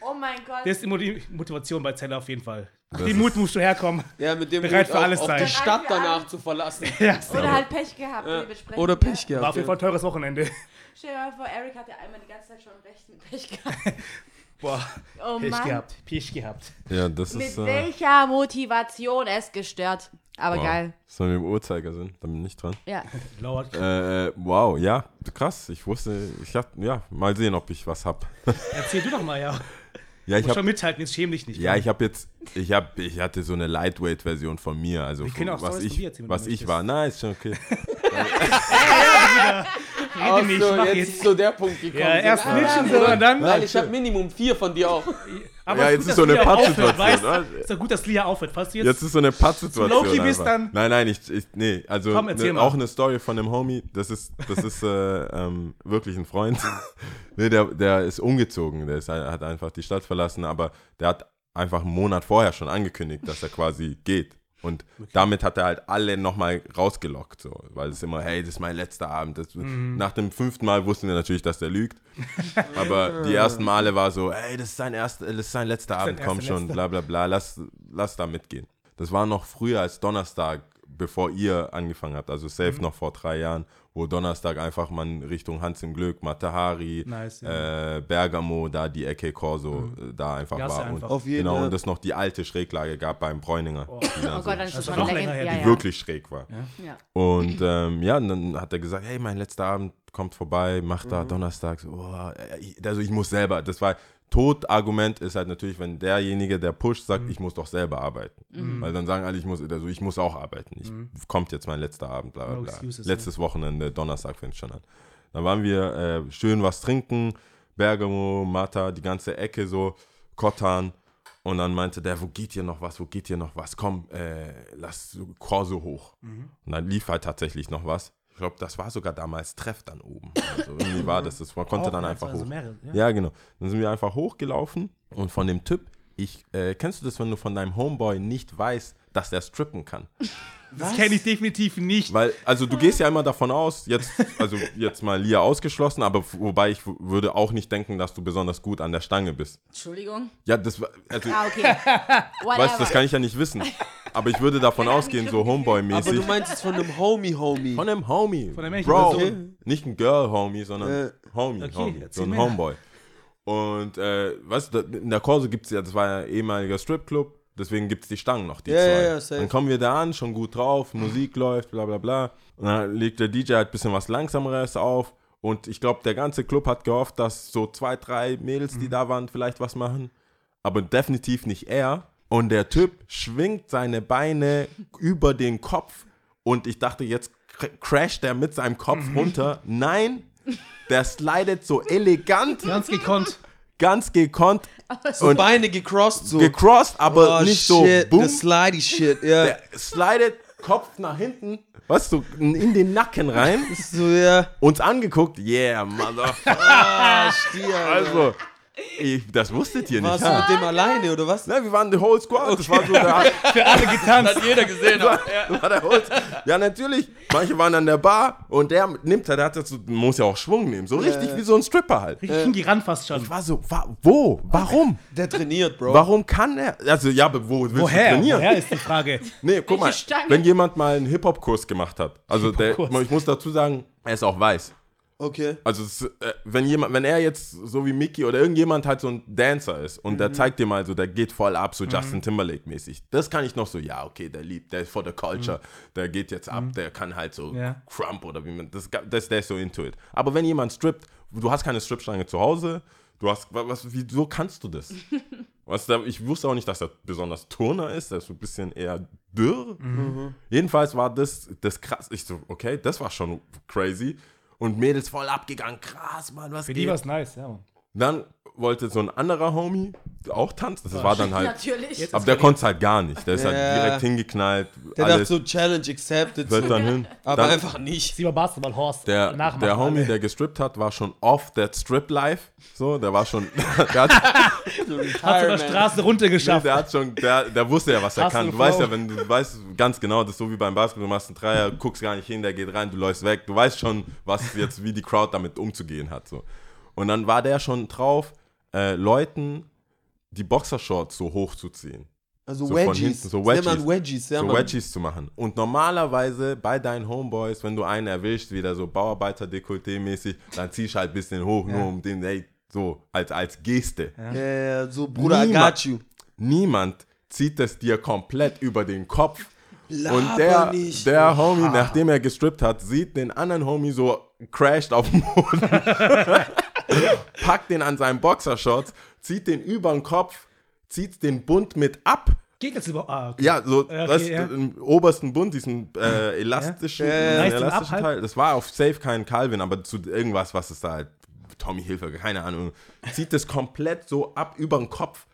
Speaker 2: Oh mein Gott.
Speaker 5: Das ist die Moti- Motivation bei Zeller auf jeden Fall.
Speaker 1: Das
Speaker 5: Die
Speaker 1: ist-
Speaker 5: Mut musst du herkommen.
Speaker 4: Ja, mit dem
Speaker 5: Bereit
Speaker 4: Mut
Speaker 5: für alles
Speaker 4: auch
Speaker 5: sein.
Speaker 4: die Stadt danach zu verlassen.
Speaker 5: Ja,
Speaker 2: Oder halt Pech gehabt, dementsprechend.
Speaker 4: Oder Pech
Speaker 2: Ja.
Speaker 4: gehabt.
Speaker 5: war auf jeden Fall ein teures Wochenende.
Speaker 2: Stell dir mal vor, Eric hat ja einmal die ganze Zeit schon recht mit Pech gehabt.
Speaker 5: Boah,
Speaker 2: Oh
Speaker 5: Pech
Speaker 2: Mann.
Speaker 5: gehabt, Pech gehabt.
Speaker 1: Ja, das
Speaker 2: Mit
Speaker 1: ist. Äh,
Speaker 2: welcher Motivation es gestört. Aber
Speaker 1: wow.
Speaker 2: geil.
Speaker 1: Sollen wir im Uhrzeigersinn? Da bin ich nicht dran.
Speaker 2: Ja.
Speaker 5: Lauert.
Speaker 1: Äh, wow, ja, krass. Ich wusste, ich hab, ja, mal sehen, ob ich was hab.
Speaker 5: Erzähl du doch mal, ja.
Speaker 1: Ja, ich
Speaker 5: Muss
Speaker 1: hab,
Speaker 5: schon mithalten, jetzt schäm dich nicht.
Speaker 1: ja, ich hab jetzt, ich hab, ich hatte so eine Lightweight-Version von mir, also
Speaker 5: auch
Speaker 1: was
Speaker 5: von
Speaker 1: ich,
Speaker 5: erzählen,
Speaker 1: was ich war. Nein, ist schon okay.
Speaker 5: Rede nicht,
Speaker 4: so, jetzt
Speaker 5: jetzt.
Speaker 4: ist so der Punkt gekommen.
Speaker 5: Ja, erst
Speaker 4: ah,
Speaker 5: Mitchen, so,
Speaker 4: Bruder,
Speaker 5: und dann-
Speaker 4: Nein, ich habe Minimum vier von dir auch.
Speaker 5: Aber
Speaker 1: Ja, jetzt
Speaker 5: gut,
Speaker 1: ist so eine Pattsituation, ne?
Speaker 5: Ist doch gut, dass Lia aufhört. Falls du jetzt,
Speaker 1: Jetzt ist so eine Pattsituation.
Speaker 5: Low-key bist dann-
Speaker 1: Nein, nein, ich, ich nee, also
Speaker 5: Komm,
Speaker 1: ne, auch eine Story von einem Homie, das ist, das ist äh, ähm, wirklich ein Freund. nee, der, der ist umgezogen, der ist, hat einfach die Stadt verlassen, aber der hat einfach einen Monat vorher schon angekündigt, dass er quasi geht. Und damit hat er halt alle nochmal rausgelockt, so, weil es immer, hey, das ist mein letzter Abend. Das,
Speaker 5: Mhm.
Speaker 1: Nach dem fünften Mal wussten wir natürlich, dass der lügt. Aber die ersten Male war so, hey, das ist sein, erster, das ist sein letzter Abend, komm schon,
Speaker 5: letzter.
Speaker 1: bla bla bla, lass, lass da mitgehen. Das war noch früher als Donnerstag, bevor ihr angefangen habt, also safe
Speaker 5: Mhm.
Speaker 1: noch vor drei Jahren, wo Donnerstag einfach man Richtung Hans im Glück, Matahari,
Speaker 5: Nice, ja.
Speaker 1: äh, Bergamo, da die Ecke Corso, äh, da einfach
Speaker 5: Ja, ist
Speaker 1: war.
Speaker 5: ja
Speaker 1: Und,
Speaker 5: einfach.
Speaker 4: Auf jeden
Speaker 1: genau, und es noch die alte Schräglage gab beim Bräuninger,
Speaker 2: Oh
Speaker 1: so,
Speaker 2: Gott, dann ist das
Speaker 5: Also
Speaker 2: schon
Speaker 5: noch
Speaker 2: länger
Speaker 5: her,
Speaker 2: Ja,
Speaker 5: die
Speaker 1: die
Speaker 2: ja.
Speaker 1: wirklich schräg war.
Speaker 2: Ja.
Speaker 1: Und ähm, ja, und dann hat er gesagt, hey, mein letzter Abend kommt vorbei, mach
Speaker 5: Mhm.
Speaker 1: da Donnerstag. So, oh, äh, ich- also ich muss selber, das war, Todargument ist halt natürlich, wenn derjenige, der pusht,
Speaker 5: Mhm.
Speaker 1: sagt, ich muss doch selber arbeiten. Weil dann sagen alle, ich muss, also ich muss auch arbeiten. Ich, Kommt jetzt mein letzter Abend, bla, bla,
Speaker 5: Mhm. No excuses,
Speaker 1: Letztes Wochenende, Donnerstag fängt schon an. Dann waren wir äh, schön was trinken, Bergamo, Mata, die ganze Ecke so, Kottan. Und dann meinte der, wo geht hier noch was, wo geht hier noch was? Komm, äh, lass so Korso hoch.
Speaker 5: Mhm.
Speaker 1: Und dann lief halt tatsächlich noch was. Ich glaube, das war sogar damals Treff dann oben. Also irgendwie war das, das man konnte
Speaker 5: Auch,
Speaker 1: dann einfach
Speaker 5: also
Speaker 1: hoch.
Speaker 5: mehrere, ja.
Speaker 1: Ja, genau. Dann sind wir einfach hochgelaufen Und von dem Typ, ich, äh, kennst du das, wenn du von deinem Homeboy nicht weißt, dass er strippen kann?
Speaker 5: Das kenne ich definitiv nicht.
Speaker 1: Weil, also du gehst ja immer davon aus, jetzt, also jetzt mal Lia ausgeschlossen, aber wobei ich würde auch nicht denken, dass du besonders gut an der Stange bist.
Speaker 2: Entschuldigung.
Speaker 1: Ja, das war, also,
Speaker 2: Ah, okay.
Speaker 1: Weißt du, das kann ich ja nicht wissen. Aber ich würde davon ausgehen, so
Speaker 4: Aber du
Speaker 1: Homeboy-mäßig.
Speaker 4: meinst es von einem Homie-Homie.
Speaker 1: Von einem Homie.
Speaker 5: Von einem echten
Speaker 1: Bro.
Speaker 5: Person.
Speaker 1: Nicht ein Girl-Homie, sondern
Speaker 4: Äh,
Speaker 1: Homie,
Speaker 5: okay,
Speaker 1: Homie. So ein
Speaker 5: mehr.
Speaker 1: Homeboy. Und, äh, weißt du, in der Kurse gibt es ja, das war ja ehemaliger Stripclub, deswegen gibt es die Stangen noch, die
Speaker 4: Ja,
Speaker 1: zwei.
Speaker 4: ja, safe.
Speaker 1: dann kommen wir da an, schon gut drauf, Musik läuft, bla bla bla. Und dann legt der DJ halt ein bisschen was Langsameres auf. Und ich glaube, der ganze Club hat gehofft, dass so zwei, drei Mädels,
Speaker 4: Mhm.
Speaker 1: die da waren, vielleicht was machen. Aber definitiv nicht er. Und der Typ schwingt seine Beine über den Kopf. Und ich dachte, jetzt cr- crasht er mit seinem Kopf
Speaker 4: Mhm.
Speaker 1: runter. Nein, der slidet so elegant,
Speaker 5: Ganz gekonnt.
Speaker 1: Ganz gekonnt,
Speaker 4: So
Speaker 1: Und-
Speaker 4: Beine gecrossed so.
Speaker 1: gecrossed, aber
Speaker 4: oh,
Speaker 1: nicht
Speaker 4: shit,
Speaker 1: so boom.
Speaker 4: The slidey shit, ja.
Speaker 1: Der slidet Kopf nach hinten, weißt du, in den Nacken rein,
Speaker 4: So, ja.
Speaker 1: uns angeguckt. Yeah, Mother.
Speaker 4: Ah, Stier.
Speaker 1: Also, ich, das wusstet ihr nicht.
Speaker 4: Warst du mit dem alleine, oder was?
Speaker 1: Ne, wir waren the whole squad. Das war so der,
Speaker 5: Für alle getanzt.
Speaker 4: jeder gesehen.
Speaker 1: das war der whole, Ja, natürlich. Manche waren an der Bar und der nimmt halt, der hat das so, muss ja auch Schwung nehmen. So richtig wie so ein Stripper halt.
Speaker 5: Richtig hingerannt fast schon.
Speaker 1: Ich war so, wa, wo? Warum?
Speaker 4: Der trainiert, Bro.
Speaker 1: Warum kann er? Also, ja, wo willst
Speaker 5: Woher?
Speaker 1: du trainieren?
Speaker 5: Woher ist die Frage?
Speaker 1: Nee, guck mal,
Speaker 2: Stange?
Speaker 1: wenn jemand mal einen Hip-Hop-Kurs gemacht hat, also der, ich muss dazu sagen, er ist auch weiß.
Speaker 4: Okay.
Speaker 1: Also es, äh, wenn jemand, wenn er jetzt so wie Mickey oder irgendjemand halt so ein Dancer ist und
Speaker 5: Mhm.
Speaker 1: der zeigt dir mal so, der geht voll ab, so Justin Timberlake mäßig. Das kann ich noch so, ja, okay, der liebt, der ist for the culture, der geht jetzt ab, der kann halt so
Speaker 5: Mhm. Ja.
Speaker 1: Crump oder wie man, das, das, der ist so into it. Aber wenn jemand strippt, du hast keine Stripstange zu Hause, du hast, wa- was, wieso kannst du das? Was da, ich wusste auch nicht, dass er besonders Turner ist, der ist so ein bisschen eher dürr.
Speaker 5: Mhm.
Speaker 1: Jedenfalls war das, das krass. Ich so, okay, das war schon crazy. Und Mädels voll abgegangen, krass, Mann, was
Speaker 5: Für
Speaker 1: geht?
Speaker 5: die war es nice, ja. Mann.
Speaker 1: Dann wollte so ein anderer Homie auch tanzen. Das war dann halt.
Speaker 2: Natürlich.
Speaker 1: Aber der konnte es halt gar nicht. Der ist halt
Speaker 4: Ja.
Speaker 1: direkt hingeknallt.
Speaker 4: Der dachte
Speaker 1: alles
Speaker 4: so, Challenge accepted.
Speaker 1: wird
Speaker 4: So.
Speaker 1: dann hin.
Speaker 4: Aber
Speaker 1: dann,
Speaker 4: einfach nicht.
Speaker 5: Sie war Basketball-Horst.
Speaker 1: der,
Speaker 5: Nachmachen
Speaker 1: der Homie,
Speaker 5: alle.
Speaker 1: der gestrippt hat, war schon off that strip life. So, der war schon. der, hat,
Speaker 5: hat von der Straße runtergeschafft.
Speaker 1: der hat schon, der, der wusste ja, was er
Speaker 5: Hustle
Speaker 1: kann. Du
Speaker 5: Flow.
Speaker 1: weißt ja, wenn du weißt ganz genau, das ist so wie beim Basketball, du machst einen Dreier, guckst gar nicht hin, der geht rein, du läufst weg. Du weißt schon, was jetzt, wie die Crowd damit umzugehen hat. So. Und dann war der schon drauf, äh, Leuten die Boxershorts so hochzuziehen.
Speaker 4: Also
Speaker 1: So
Speaker 4: Wedgies.
Speaker 1: hinten, so Wedgies.
Speaker 4: man Wedgies, ja,
Speaker 1: so. Wedgies zu machen. Und normalerweise bei deinen Homeboys, wenn du einen erwischt, wieder so Bauarbeiter-Dekolleté-mäßig, dann ziehst du halt ein bisschen hoch, nur um den, ey, so, als, als Geste.
Speaker 4: Ja, ja, so, Bruder, I
Speaker 1: Niemand-
Speaker 4: got you.
Speaker 1: Niemand zieht es dir komplett über den Kopf.
Speaker 4: Laber
Speaker 1: Und der,
Speaker 4: nicht.
Speaker 1: der Homie, nachdem er gestrippt hat, sieht den anderen Homie so crashed auf dem Boden, packt den an seinen Boxershorts, zieht den über den Kopf, zieht den Bund mit ab.
Speaker 5: Geht jetzt über. Ah, okay.
Speaker 1: Ja, so
Speaker 5: okay,
Speaker 1: das,
Speaker 5: ja.
Speaker 1: im obersten Bund, diesen äh, elastischen,
Speaker 4: Ja,
Speaker 5: ihn ab
Speaker 1: elastischen? Teil. Das war auf Safe kein Calvin, aber zu irgendwas, was es da halt, Tommy Hilfe, keine Ahnung, zieht das komplett so ab über den Kopf.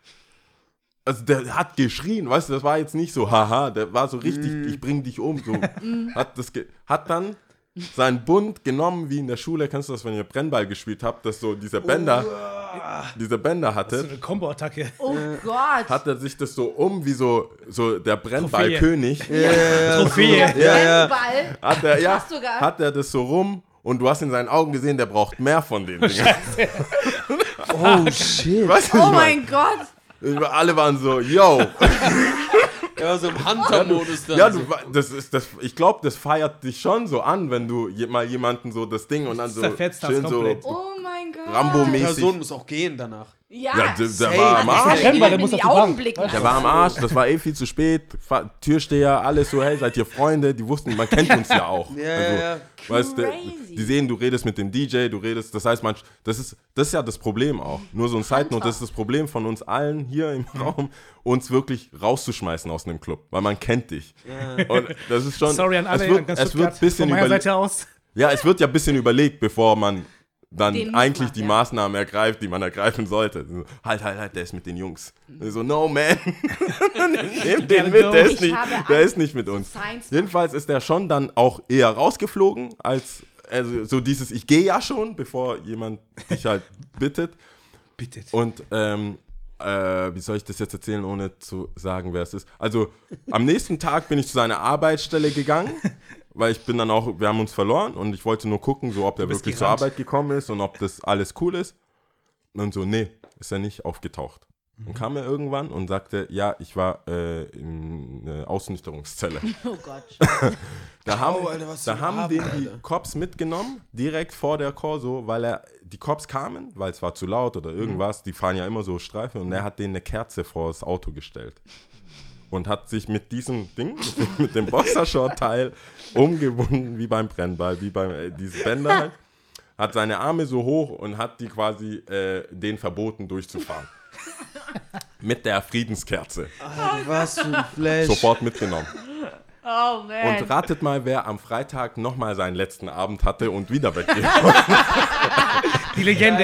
Speaker 1: Also der hat geschrien, weißt du, das war jetzt nicht so, haha, der war so richtig,
Speaker 5: Mm.
Speaker 1: ich bring dich um, so. hat, das hat dann seinen Bund genommen, wie in der Schule, kennst du das, wenn ihr Brennball gespielt habt, dass so diese Bänder, diese Bänder
Speaker 5: So
Speaker 1: hatte,
Speaker 5: eine Kombo-Attacke.
Speaker 2: oh Gott.
Speaker 1: hat er sich das so um, wie so, so der Brennballkönig.
Speaker 5: Trophäe.
Speaker 4: Ja, ja.
Speaker 2: Brennball.
Speaker 1: Hat er, ja, hat er das so rum und du hast in seinen Augen gesehen, der braucht mehr von den Dingen.
Speaker 4: Oh, shit.
Speaker 1: Weißt du,
Speaker 2: Oh mein Gott.
Speaker 1: alle waren so, yo.
Speaker 4: Ja, so im Hunter-Modus dann.
Speaker 1: Ja, du, das ist das, ich glaube, das feiert dich schon so an, wenn du je, mal jemanden so das Ding und dann so
Speaker 5: Zerfetzt das
Speaker 1: schön so
Speaker 5: komplett.
Speaker 2: Oh mein Gott.
Speaker 4: Die
Speaker 1: Rambo-mäßig.
Speaker 4: Person muss auch gehen danach.
Speaker 2: Ja.
Speaker 1: Ja, der, der war am Arsch.
Speaker 2: niemand
Speaker 5: der muss
Speaker 2: die
Speaker 5: auf die Bank.
Speaker 2: Augen blicken.
Speaker 1: Der war am Arsch, das war eh viel zu spät. Türsteher, alles so, hey, seid ihr Freunde? Die wussten, man kennt uns ja auch.
Speaker 4: Ja, ja, ja.
Speaker 1: Weißt,
Speaker 2: Crazy.
Speaker 1: die sehen, du redest mit dem DJ, du redest, das heißt, man, das ist, das ist ja das Problem auch. Nur so ein Side Note, das ist das Problem von uns allen hier im Raum, uns wirklich rauszuschmeißen aus einem Club, weil man kennt dich. Und das ist schon,
Speaker 5: Sorry an alle.
Speaker 1: es wird,
Speaker 5: ganz
Speaker 1: es wird bisschen
Speaker 5: Von meiner
Speaker 1: überlegt.
Speaker 5: Seite aus.
Speaker 1: Ja, es wird ja ein bisschen überlegt, bevor man dann
Speaker 2: Den
Speaker 1: eigentlich
Speaker 2: macht,
Speaker 1: die
Speaker 2: ja.
Speaker 1: Maßnahmen ergreift, die man ergreifen sollte. So, halt, halt, halt, der ist mit den Jungs. So, no man. Nimm den mit, der ist,
Speaker 2: Ich
Speaker 1: nicht, der ist nicht mit uns. Jedenfalls ist der schon dann auch eher rausgeflogen, als also so dieses, ich gehe ja schon, bevor jemand dich halt bittet.
Speaker 5: Bitte.
Speaker 1: Und ähm, äh, wie soll ich das jetzt erzählen, ohne zu sagen, wer es ist? Also, am nächsten Tag bin ich zu seiner Arbeitsstelle gegangen, weil ich bin dann auch, wir haben uns verloren und ich wollte nur gucken, so, ob der
Speaker 5: bist
Speaker 1: wirklich zur
Speaker 5: gerannt.
Speaker 1: Arbeit gekommen ist und ob das alles cool ist. Und dann so, nee, ist er nicht aufgetaucht.
Speaker 5: Mhm.
Speaker 1: Und kam er irgendwann und sagte, ja, ich war äh, in einer Ausnüchterungszelle.
Speaker 2: Oh Gott.
Speaker 1: Da haben,
Speaker 4: Alter, was
Speaker 1: da haben den die
Speaker 4: Alter.
Speaker 1: Cops mitgenommen, direkt vor der Corso, weil er, die Cops kamen, weil es war zu laut oder irgendwas, die fahren ja immer so Streife und er hat denen eine Kerze vor das Auto gestellt. Und hat sich mit diesem Ding, mit dem, Boxershort-Teil umgewunden, wie beim Brennball, wie beim, äh, diese Bänder halt, hat seine Arme so hoch und hat die quasi äh, den verboten durchzufahren. mit der Friedenskerze.
Speaker 4: Alter, was für ein Flash.
Speaker 1: Sofort mitgenommen.
Speaker 2: Oh man.
Speaker 1: Und ratet mal, wer am Freitag nochmal seinen letzten Abend hatte und wieder weggeht.
Speaker 5: Die Legende.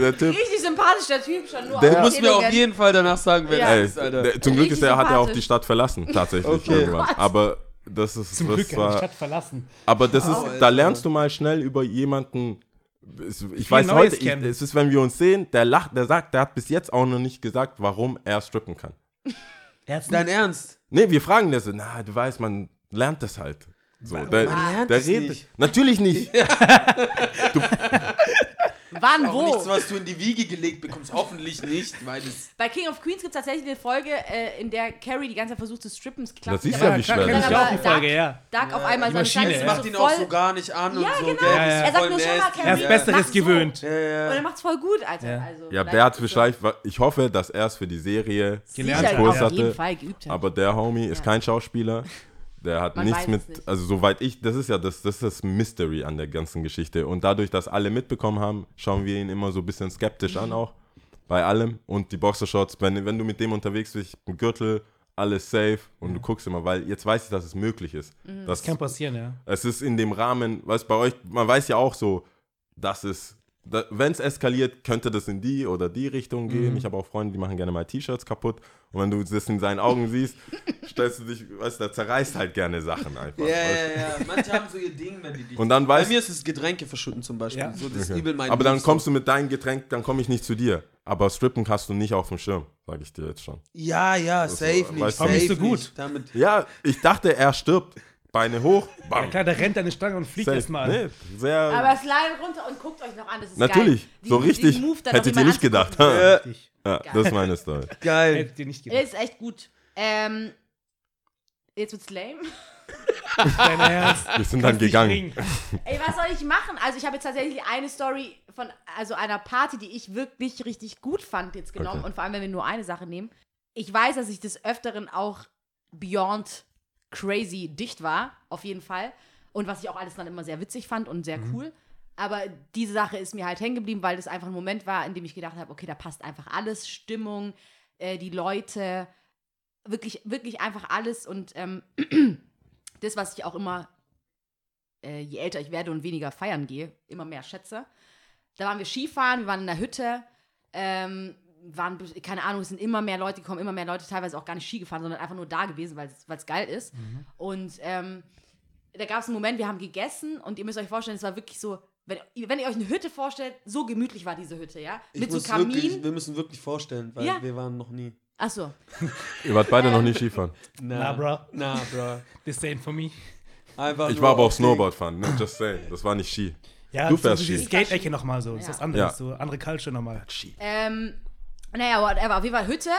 Speaker 1: der Typ,
Speaker 2: Richtig sympathisch, der Typ schon nur.
Speaker 1: Der-
Speaker 4: musst mir auf jeden Fall danach sagen, wer
Speaker 2: Ja.
Speaker 1: ey,
Speaker 4: das ist, Alter.
Speaker 1: der, zum Glück ist
Speaker 2: Richtig
Speaker 1: er, hat er auch die Stadt verlassen, tatsächlich.
Speaker 4: Okay.
Speaker 1: Irgendwann. Aber das ist,
Speaker 5: Zum
Speaker 1: das
Speaker 5: Glück hat die
Speaker 1: war,
Speaker 5: Stadt verlassen.
Speaker 1: aber das ist,
Speaker 4: Alter.
Speaker 1: da lernst du mal schnell über jemanden. Ich
Speaker 5: Viel
Speaker 1: weiß
Speaker 5: Neues
Speaker 1: heute, ich, es ist, wenn wir uns sehen, der lacht, der sagt, der hat bis jetzt auch noch nicht gesagt, warum er strippen kann.
Speaker 4: Dein Ernst?
Speaker 1: Nee, wir fragen das so, na, du weißt, man lernt das halt. So, der,
Speaker 4: Man lernt es
Speaker 1: redet.
Speaker 4: nicht.
Speaker 1: Natürlich nicht.
Speaker 2: Wann,
Speaker 4: Auch
Speaker 2: wo?
Speaker 4: nichts, was du in die Wiege gelegt bekommst. Hoffentlich nicht, weil es.
Speaker 2: Bei King of Queens gibt es tatsächlich eine Folge, äh, in der Carrie die ganze Zeit versucht zu strippen. Es klappt
Speaker 1: Das
Speaker 2: nicht.
Speaker 1: ja,
Speaker 5: Ja,
Speaker 1: wie
Speaker 5: klar,
Speaker 1: schwer
Speaker 5: kenn
Speaker 1: das
Speaker 5: ich
Speaker 1: ist.
Speaker 5: auch die Folge, ja.
Speaker 2: Dark auf einmal
Speaker 5: die
Speaker 2: so
Speaker 5: Maschine,
Speaker 2: Scheiße,
Speaker 5: ja.
Speaker 2: so
Speaker 4: macht ihn
Speaker 2: voll,
Speaker 4: auch so gar nicht an
Speaker 2: Ja,
Speaker 4: und so.
Speaker 2: genau.
Speaker 4: gell?
Speaker 5: Ja, ja.
Speaker 2: Er sagt nur schon mal,
Speaker 4: nasty.
Speaker 2: Carrie,
Speaker 5: Er ist. Besseres
Speaker 2: so.
Speaker 5: gewöhnt.
Speaker 4: Ja,
Speaker 2: Und
Speaker 4: ja.
Speaker 2: er macht's voll gut, Alter.
Speaker 5: Ja.
Speaker 2: Also,
Speaker 1: Ja, Bert
Speaker 2: so.
Speaker 1: vielleicht, ich hoffe, dass er es für die Serie
Speaker 5: Gelernt
Speaker 2: Sicher,
Speaker 5: hat,
Speaker 1: Kurs
Speaker 2: auf jeden
Speaker 1: hatte,
Speaker 2: Fall geübt hat.
Speaker 1: aber der Homie ist kein Schauspieler. Der hat
Speaker 2: Man
Speaker 1: nichts mit,
Speaker 2: nicht.
Speaker 1: also soweit ich, das ist ja das, das ist das Mystery an der ganzen Geschichte. Und dadurch, dass alle mitbekommen haben, schauen wir ihn immer so ein bisschen skeptisch
Speaker 2: Mhm.
Speaker 1: an auch. Bei allem. Und die Boxershorts, wenn, wenn du mit dem unterwegs bist, ein Gürtel, alles safe und du guckst immer, weil jetzt weiß ich, dass es möglich ist.
Speaker 2: Mhm.
Speaker 1: Das,
Speaker 5: Kann passieren, ja.
Speaker 1: es ist in dem Rahmen, was bei euch, man weiß ja auch so, dass es, wenn es eskaliert, könnte das in die oder die Richtung gehen.
Speaker 5: Mhm.
Speaker 1: Ich habe auch Freunde, die machen gerne mal T-Shirts kaputt. Und wenn du das in seinen Augen siehst, stellst du dich, weißt du, der zerreißt halt gerne Sachen einfach.
Speaker 4: Ja,
Speaker 1: weißt
Speaker 4: ja, ja. Manche haben so ihr Ding, wenn die dich.
Speaker 1: Und dann
Speaker 4: Bei
Speaker 1: weißt
Speaker 4: mir ist es Getränke verschütten zum Beispiel.
Speaker 5: Ja.
Speaker 4: So, das
Speaker 1: Okay.
Speaker 4: übel mein
Speaker 1: Aber dann kommst du mit deinem Getränk, dann komme ich nicht zu dir. Aber strippen hast du nicht auf dem Schirm, sage ich dir jetzt schon.
Speaker 4: Ja, ja, safe
Speaker 1: weißt
Speaker 4: nicht.
Speaker 1: du-
Speaker 4: Safe
Speaker 5: nicht so gut.
Speaker 4: Damit.
Speaker 1: Ja, ich dachte, er stirbt. Beine hoch,
Speaker 5: Ja,
Speaker 1: bam.
Speaker 5: klar, der rennt an die Stange und fliegt erstmal.
Speaker 1: Nee, sehr.
Speaker 2: Aber slide runter und guckt euch noch an, das ist
Speaker 1: natürlich,
Speaker 2: geil.
Speaker 1: so
Speaker 2: Diesen-
Speaker 1: richtig. Hättet ihr nicht gedacht.
Speaker 2: anzugucken.
Speaker 1: Ja,
Speaker 5: Richtig.
Speaker 1: das ist meine Story.
Speaker 4: Geil.
Speaker 5: Hättet ihr nicht
Speaker 2: Der
Speaker 5: gedacht.
Speaker 2: ist echt gut. Ähm, jetzt wird's lame.
Speaker 5: Dein Ernst.
Speaker 1: Wir sind dann gegangen.
Speaker 2: Ey, was soll ich machen? Also ich habe jetzt tatsächlich eine Story von also einer Party, die ich wirklich richtig gut fand jetzt genommen.
Speaker 1: Okay.
Speaker 2: Und vor allem, wenn wir nur eine Sache nehmen. Ich weiß, dass ich des Öfteren auch beyond crazy dicht war, auf jeden Fall. Und was ich auch alles dann immer sehr witzig fand und sehr cool. Aber diese Sache ist mir halt hängen geblieben, weil das einfach ein Moment war, in dem ich gedacht habe, okay, da passt einfach alles, Stimmung, äh, die Leute, wirklich, wirklich einfach alles. Und ähm, das, was ich auch immer äh, je älter ich werde und weniger feiern gehe, immer mehr schätze. Da waren wir Skifahren, wir waren in der Hütte, ähm, waren, keine Ahnung, es sind immer mehr Leute gekommen, immer mehr Leute teilweise auch gar nicht Ski gefahren, sondern einfach nur da gewesen, weil es geil ist. Und ähm, da gab es einen Moment, wir haben gegessen und ihr müsst euch vorstellen, es war wirklich so, wenn, wenn ihr euch eine Hütte vorstellt, so gemütlich war diese Hütte, ja?
Speaker 4: Ich
Speaker 2: Mit so
Speaker 4: muss wirklich,
Speaker 2: Kamin.
Speaker 4: wir müssen wirklich vorstellen, weil
Speaker 2: Ja.
Speaker 4: wir waren noch nie.
Speaker 2: Achso.
Speaker 1: Ihr wart beide noch nie Skifahren.
Speaker 5: Na, bro.
Speaker 4: Na, bro.
Speaker 5: The same for me.
Speaker 4: Einfach
Speaker 1: Ich war aber auch Snowboard fahren, ne? Just saying. Das war nicht Ski.
Speaker 5: Ja,
Speaker 1: Du
Speaker 5: das
Speaker 1: fährst
Speaker 5: ist die
Speaker 1: Ski.
Speaker 5: Skate-Ecke nochmal so. Das ist
Speaker 2: Ja.
Speaker 5: was anderes.
Speaker 1: Ja.
Speaker 5: So andere Culture nochmal.
Speaker 2: Ähm, naja, whatever. Auf jeden Fall Hütte